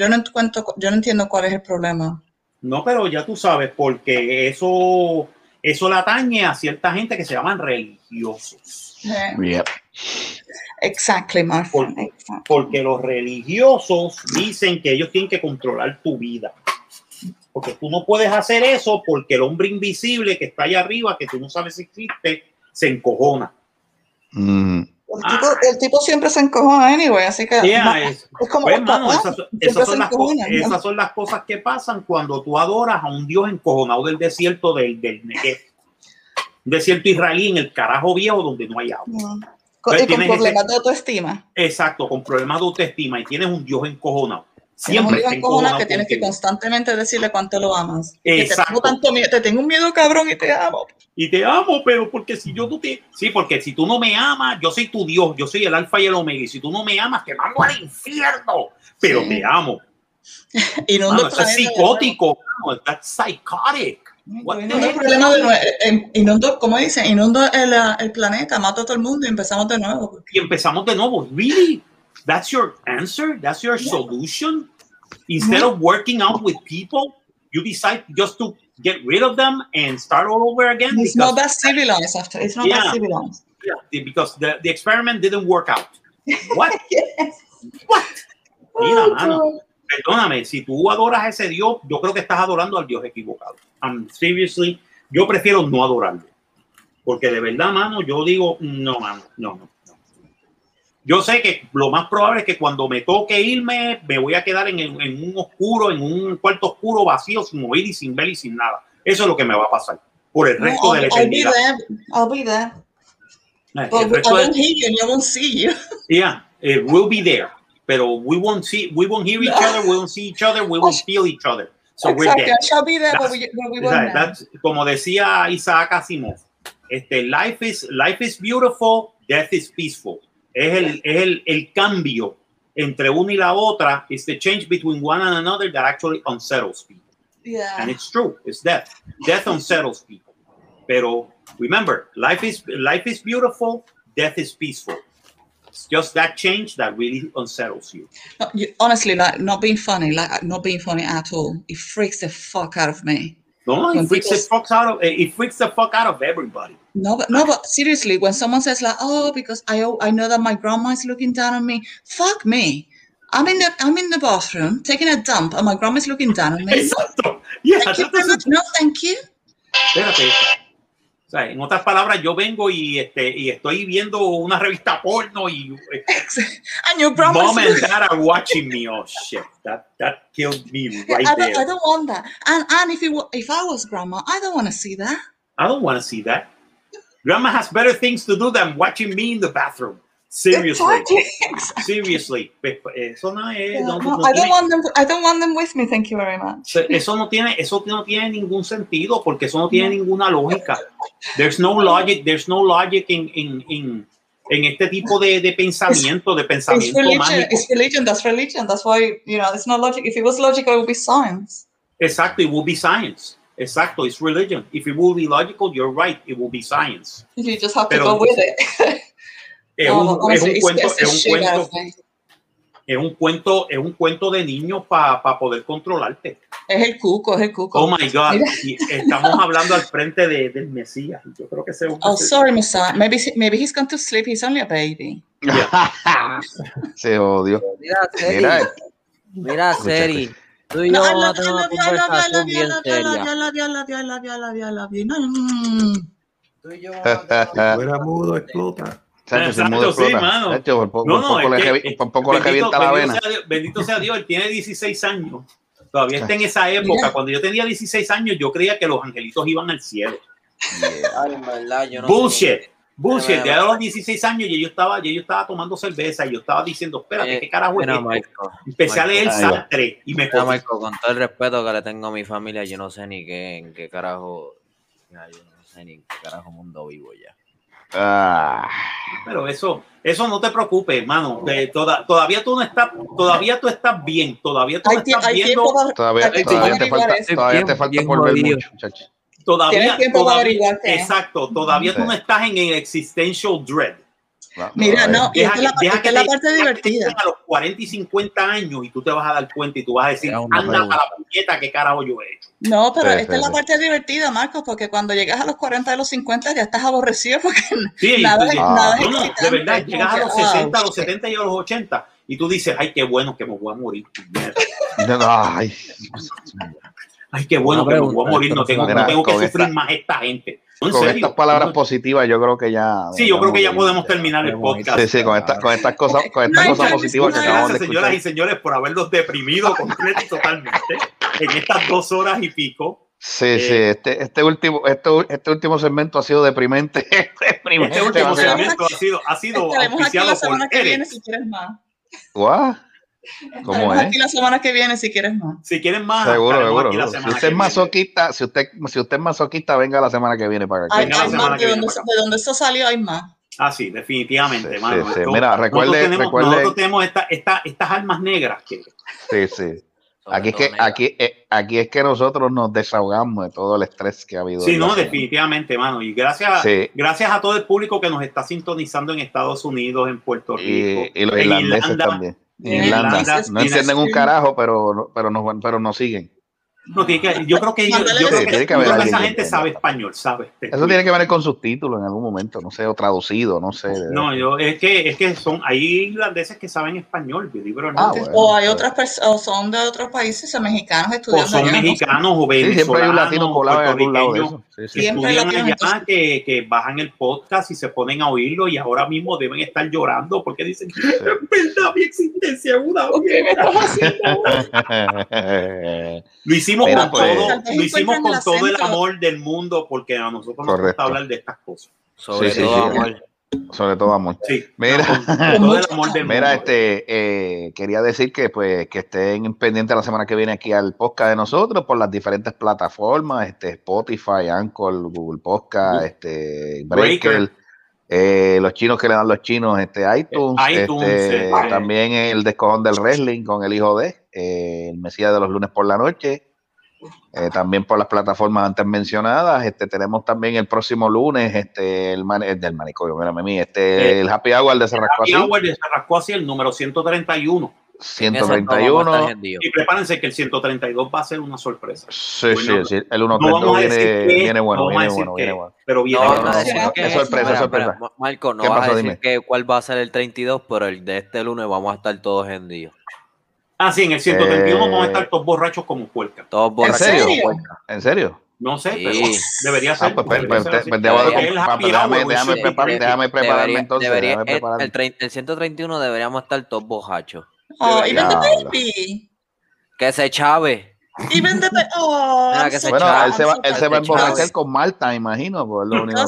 Yo no, encuentro, yo no entiendo cuál es el problema.
No, pero ya tú sabes, porque eso, eso le atañe a cierta gente que se llaman religiosos.
Eh,
Yep.
Exactly, exactly.
Porque los religiosos dicen que ellos tienen que controlar tu vida. Porque tú no puedes hacer eso porque el hombre invisible que está allá arriba, que tú no sabes si existe, se encojona.
Mm.
El tipo, el tipo siempre se encojona anyway, así que
Yeah,
ma-
es-
es como
pues, mano,
papás,
esas, son las co-
encojonan, ¿no?
esas son las cosas que pasan cuando tú adoras a un Dios encojonado del desierto del, del Negev. Desierto israelí en el carajo viejo donde no hay agua.
Con-
Entonces
y con
tienes ese-
problemas de autoestima.
Exacto, con problemas de autoestima y tienes un Dios encojonado. Siempre
encojonado
encojonado
que tienes que constantemente decirle cuánto lo amas. Que te
Exacto.
tengo tanto miedo, te tengo un miedo cabrón y te amo.
Y te amo, pero porque si yo no te... Sí, porque si tú no me amas, yo soy tu Dios, yo soy el alfa y el omega. Y si tú no me amas, te mando al infierno. Pero
Sí.
te amo. Mano,
el
eso es psicótico. mano, That's psychotic.
Inundo, ¿cómo dicen? Inundo el, el planeta, mato a todo el mundo y empezamos de nuevo.
Y empezamos de nuevo. Really? That's your answer? That's your solution? Instead of working out with people, you decide just to get rid of them and start all over again?
It's not that civilized after. It's not
Yeah.
that civilized.
Yeah, because the, the experiment didn't work out. What?
Yes.
What? Mira,
Oh,
mano, perdóname, si tú adoras a ese Dios, yo creo que estás adorando al Dios equivocado. I'm seriously, yo prefiero no adorarlo. Porque de verdad, mano, yo digo, no, mano, no, no. No. Yo sé que lo más probable es que cuando me toque irme, me voy a quedar en, el- en un oscuro, en un cuarto oscuro, vacío, sin oír y sin ver y sin nada. Eso es lo que me va a pasar por el
No,
resto de la
I'll, I'll be
eternidad.
there. I'll be there.
Eh,
But
el
I
de-
won't hear you and you won't see you.
Yeah, it will be there, pero we won't see, we won't hear each other, we won't see each other, we won't feel each other. So we're dead.
I shall be there, but we, but we won't
that's- como decía Isaac Asimov, este, life is, life is beautiful, death is peaceful. Es el, es el, el cambio entre una y la otra, is the change between one and another that actually unsettles people.
Yeah.
And it's true, it's death. Death unsettles people. Pero remember, life is, life is beautiful, death is peaceful. It's just that change that really unsettles you.
No, you, honestly, like not being funny, like not being funny at all. It freaks the fuck out of me.
No,
When
it freaks the fuck out of it freaks the fuck out of everybody.
No, but no, but seriously, when someone says like, "Oh, because I I know that my grandma is looking down on me," fuck me. I'm in the I'm in the bathroom taking a dump, and my grandma's looking down on me.
Exacto. Yeah,
Thank you very much. No, thank you.
Espérate. O sea, en otras palabras, yo vengo y, este, y estoy viendo una revista porno y
And grandma's
mom and dad are watching me. Oh shit, that that killed me right
I don't,
there.
I don't want that. And and if it if I was grandma, I don't want to see that.
I don't want to see that. Grandma has better things to do than watching me in the bathroom. Seriously,
Exactly.
seriously. Eso no es.
Yeah,
no-
no,
no
I don't
tiene-
want them. I don't want them with me. Thank you very much.
Eso no tiene, eso no tiene ningún sentido porque eso no tiene ninguna lógica. There's no logic, there's no logic en, en, en, en este tipo de, de pensamiento, de
It's
pensamiento
religion.
mágico.
It's religion. That's religion. That's why you know it's not logic. If it was logical, it would be science.
Exacto, it will be science. Exacto, it's religion. If it will be logical, you're right, it will be science.
You just have to
Pero-
go with it.
Es un, es cuento, es un cuento,
of me.
es un cuento, es un cuento de niños para poder controlarte.
Es el cuco, es el cuco.
Oh my God, y estamos hablando al frente de, del Mesías. Yo creo que ese es un
Oh, sorry, Messiah. Maybe maybe he's gone to sleep. He's only a baby.
Se odió.
Mira, Seri.
Mira,
Seri. Tú y yo vamos a tener una conversación bien seria.
Mm.
Tú y vamos a tener.
Chacho, si el
Exacto,
mudo
sí,
explota.
mano.
Chacho, por poco,
No,
por
no,
poco le
es que-
revi- por poco le
bendito,
revienta la
bendito
vena.
sea Dios, bendito sea Dios, él tiene 16 años. Todavía está en esa época.
Mira.
Cuando yo tenía 16 años, yo creía que los angelitos iban al cielo.
Ay, en verdad, yo no sé.
Bullshit. Bullshit. Ya a los 16 años y yo estaba, y yo estaba tomando cerveza y yo estaba diciendo, espérate,
Eh,
¿qué carajo es esto?
Michael.
Empecé a leer. Sartre y me
Mira,
jodí.
Michael, con todo el respeto que le tengo a mi familia, yo no sé ni qué, en qué carajo. yo no sé ni en qué carajo mundo vivo ya.
Ah,
Pero eso, eso no te preocupes, hermano. Que toda- todavía tú no estás, todavía tú estás bien, todavía tú no estás
hay
viendo,
tiempo
todavía,
hay
todavía te falta,
eso.
todavía te falta por ver mucho, chacho.
todavía, todavía-
qué es.
exacto, todavía tú
Sí.
no estás en el existential dread.
Mira, no, y esta es la,
deja
esta es la
te-
parte
que
divertida.
a los 40 y 50 años y tú te vas a dar cuenta y tú vas a decir, anda para la puñeta, qué carajo yo he hecho.
No, pero
Sí,
esta
sí,
es la
sí.
parte divertida, Marcos, porque cuando llegas a los 40 y los 50 ya estás aborrecido porque
Sí,
nada, es-
Ah.
nada es
no, no, de verdad, llegas a
que,
los
oh,
60, a los
shit.
70 y a los 80 y tú dices, ay, qué bueno que me voy a morir.
Ay,
Ay, qué bueno que me voy a morir, no tengo, no que sufrir
esta-
más esta gente.
Con
serio.
estas palabras
No,
positivas, yo creo que ya.
Sí, yo creo que ya podemos terminar el podcast.
Sí, sí, con, esta- con estas cosas, con estas
No,
cosas
no,
positivas que acabamos de
Gracias, señoras y
escuchar.
señores, por haberlos deprimido completo y totalmente en estas dos horas y pico.
Sí, sí, este, este último, este, este último segmento ha sido deprimente. deprimente
Este último segmento ha sido, ha sido auspiciado por Eric.
si más.
Guau, ¿Cómo es?
aquí la semana que viene si quieres más.
Si quieren más,
Seguro, seguro. Si usted es masoquista, si usted, si usted es masoquista, venga la semana que viene para acá.
Hay, hay más,
que
de
para
de donde eso salió hay más.
Ah, sí, definitivamente,
Sí,
mano.
sí, sí.
Esto-
Mira,
nosotros
recuerde-
tenemos,
recuerde-
nosotros tenemos esta, esta, estas almas negras que
Sí, sí. Aquí es que, aquí, eh, aquí es que nosotros nos desahogamos de todo el estrés que ha habido.
Sí, no,
semana.
definitivamente, mano. Y gracias,
Sí.
gracias a todo el público que nos está sintonizando en Estados Unidos, en Puerto Rico,
Y, y los
en
irlandeses
Irlanda.
también. En Irlanda.
Irlanda,
No entienden un
sí.
carajo, pero, pero, nos, pero nos siguen.
No, tiene que- yo creo que, yo, yo creo
ese-
que,
que
yo creo esa gente sabe español, sabe.
Eso tiene que venir con subtítulos en algún momento, no sé, o traducido, no sé.
No, yo, es que, es que son, hay irlandeses que saben español, believe it or
Ah, bueno.
O hay otras personas, o son de otros países, o mexicanos
o
estudiando
son
allá. ¿no?
mexicanos o
Sí, siempre hay un
venezolanos,
latino colado en algún lado de eso.
Que
latinos,
allá, que, que bajan el podcast y se ponen a oírlo y ahora mismo deben estar llorando porque dicen, es verdad, mi existencia es una
¿Por qué me estás haciendo?
Lo hicimos
Mira,
con
pues-
todo, lo hicimos con
el
todo el amor del mundo porque a nosotros nos
Correcto.
gusta hablar de estas cosas.
Sobre
Sí, sí,
todo,
sí.
amor.
Sobre todo amor.
Sí,
Mira.
no, amor
Mira, este, eh, quería decir que pues que estén pendientes la semana que viene aquí al podcast de nosotros por las diferentes plataformas, este, Spotify, Anchor, Google Podcast, este,
Breaker.
Breaker, eh, los chinos que le dan los chinos, este, iTunes,
Eh, iTunes,
este,
eh,
también el descojón del wrestling con el hijo de, el Mesías de los lunes por la noche, eh, también por las plataformas antes mencionadas. Este, tenemos también el próximo lunes, este, el, man- el del manicomio, mírame a mí, este,
Eh,
el Happy Hour de Cerrasco
Happy
así,
Hour de Cerrasco así, el número 131.
En esa no vamos a estar
131.
hendidos.
Y prepárense que el 132 va a ser una sorpresa.
Sí, sí,
Bueno,
sí, el
No
132
vamos a decir
viene, viene bueno,
no
viene bueno, viene bueno.
pero viene
No,
No,
no,
no, no,
que-
es sorpresa, es sorpresa.
Marco, no
¿Qué
vas
pasó?
a decir que cuál va a ser el 32, pero el de este lunes vamos a estar todos hendidos.
Ah, sí, en el 131
eh...
vamos a estar eh. todos borrachos como puerca.
Todos borrachos. ¿En serio?
¿En serio?
No sé,
sí.
pero debería
ah,
ser.
Pues, pues,
pues,
déjame prepararme
debería,
entonces.
Debería,
déjame prepararme.
El, el, el, 131 deberíamos estar todos borrachos.
Oh, y
vente,
baby.
Que se chave.
Y véndete. Oh,
bueno, él se va, él se va a emborrachar con Malta, imagino. Por lo único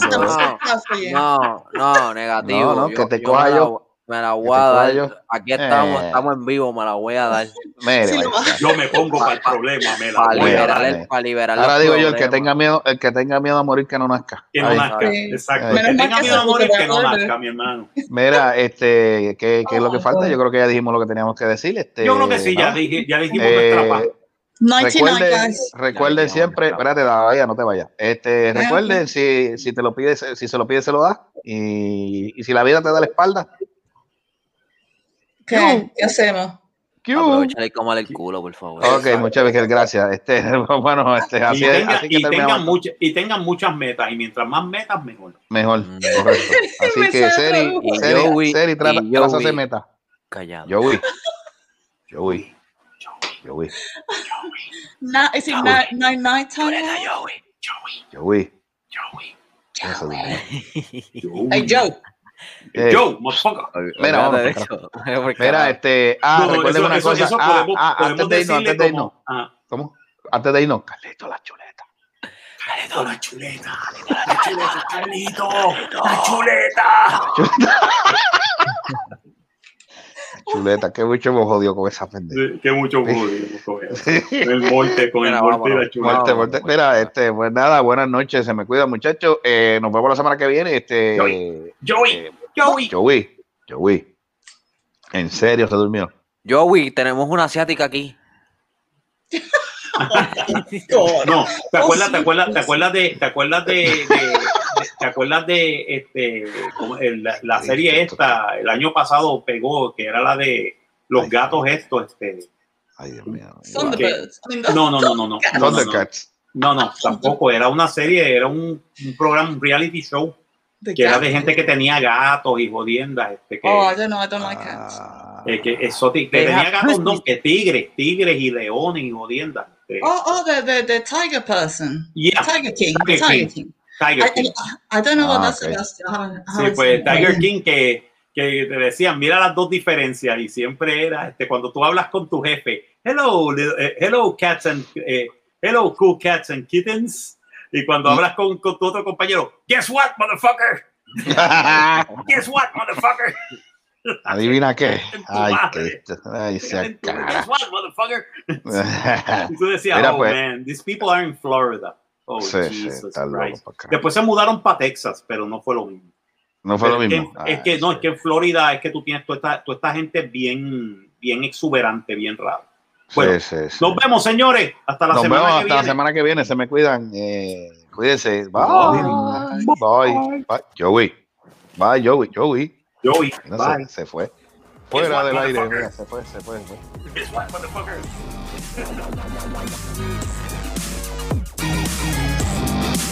no, no, negativo.
No, no, que te coja yo
me la voy a dar.
yo.
Aquí estamos,
Eh.
estamos en vivo, me la voy a dar.
Sí, va-
Yo me pongo para el problema, me la
Para
voy a
liberar,
dar.
el, para liberar
Ahora digo yo, el que tenga miedo, el que tenga miedo a morir que no nazca.
Que no
Ahí.
nazca.
Sí.
Exacto.
Menos
El que tenga miedo a morir, que no nazca, mi hermano.
Mira, este, ¿qué, qué es lo que
Oh,
falta? Yo creo que ya dijimos lo que teníamos que decir. Este,
Yo creo que sí, ya, dije, ya dijimos
Eh,
nuestra parte.
99,
Recuerden,
ya,
siempre, espérate, todavía no te vayas. Este,
Ah,
recuerden, si, si te lo pides, si se lo pides, se lo das. Y, y si la vida te da la espalda,
¿Qué? ¿Qué hacemos?
Y comer el culo, por favor.
Ok, muchas veces, gracias. Este, bueno, este,
Y
así, es-
tengan,
así que
y, tengan muchas, y tengan muchas metas, y mientras más metas, mejor.
Mejor,
Mm.
correcto. Así que, Seri.
Y
Seri,
Joey-
Seri, trata,
y
traza
Joey.
esa meta.
Callado.
Joey. Joey. Joey.
Na- is it night, night, night time?
Joey.
Joey.
Eso, dime.
Hey, Joe.
Eh,
Joe, motherfucker.
Mira,
Olvídate de
vámonos,
eso. Por
Mira,
carajo.
este, ah,
No,
recuerden
eso-
una
eso-
cosa.
eso
Ah,
podemos-
ah,
podemos
antes de irnos, antes de irnos.
como-
¿Cómo? Antes de irnos, Carlito la chuleta.
Carlito, la chuleta. La chuleta, Carlito. La chuleta.
Chuleta, qué mucho hemos jodido con esa pendeja.
Sí, Que mucho jodido con el morte, con el morte y la chuleta.
Mira, este, pues nada, buenas noches, se me cuida, muchachos. Eh, nos vemos la semana que viene. Este,
Joey. Joey.
eh,
Joey.
Joey, Joey. En serio, se durmió.
Joey, tenemos una asiática aquí.
No, ¿te acuerdas,
Oh,
te
sí.
acuerdas, te acuerdas de, te acuerdas de- ¿Te acuerdas de este, la, la serie esta? El año pasado pegó, que era la de los gatos estos. Este,
Ay, Dios mío.
Thunderbirds.
No, no, no, no, no.
Thundercats.
No, no, tampoco. Era una serie, era un, un programa, un reality show. Que era de gente que tenía gatos y jodiendas. Este, que,
oh, yo no, I don't like cats.
Ah.
Eh, que, exotic, que tenía gatos, no, que tigres, tigres y leones y jodiendas. Este.
Oh, oh, the, the, the tiger person.
Yeah.
Tiger King.
Tiger, King.
King.
Tiger King.
I, I don't know what
Ah,
that's
okay.
Sí, pues. Tiger King que, que te decían, mira las dos diferencias y siempre era, este, cuando tú hablas con tu jefe, hello, eh, hello cats and, eh, hello cool cats and kittens, y cuando
Mm.
hablas con, con tu otro compañero, guess what, motherfucker, guess what, motherfucker,
Adivina qué. Ay, que, ay,
tu- guess what, motherfucker, y tú decías,
Mira,
oh
pues.
man, these people are in Florida, oh
Sí, sí,
Jesus
está loco.
Después se mudaron para Texas, pero no fue lo mismo.
No fue lo
Pero es
mismo.
que- Es que, no, es que en Florida es que tú tienes toda esta, toda esta gente bien, bien exuberante, bien raro. Bueno,
sí, sí, sí.
nos vemos, señores. Hasta la
Nos
semana
vemos
que
hasta
viene.
la semana que viene. Se me cuidan. Eh, cuídense. Bye.
Bye.
Bye. Bye. Joey. Bye, Joey. Joey.
Joey,
Mira,
bye.
se, se fue. Fuera del aire. Mira, se fue, se fue. se fue.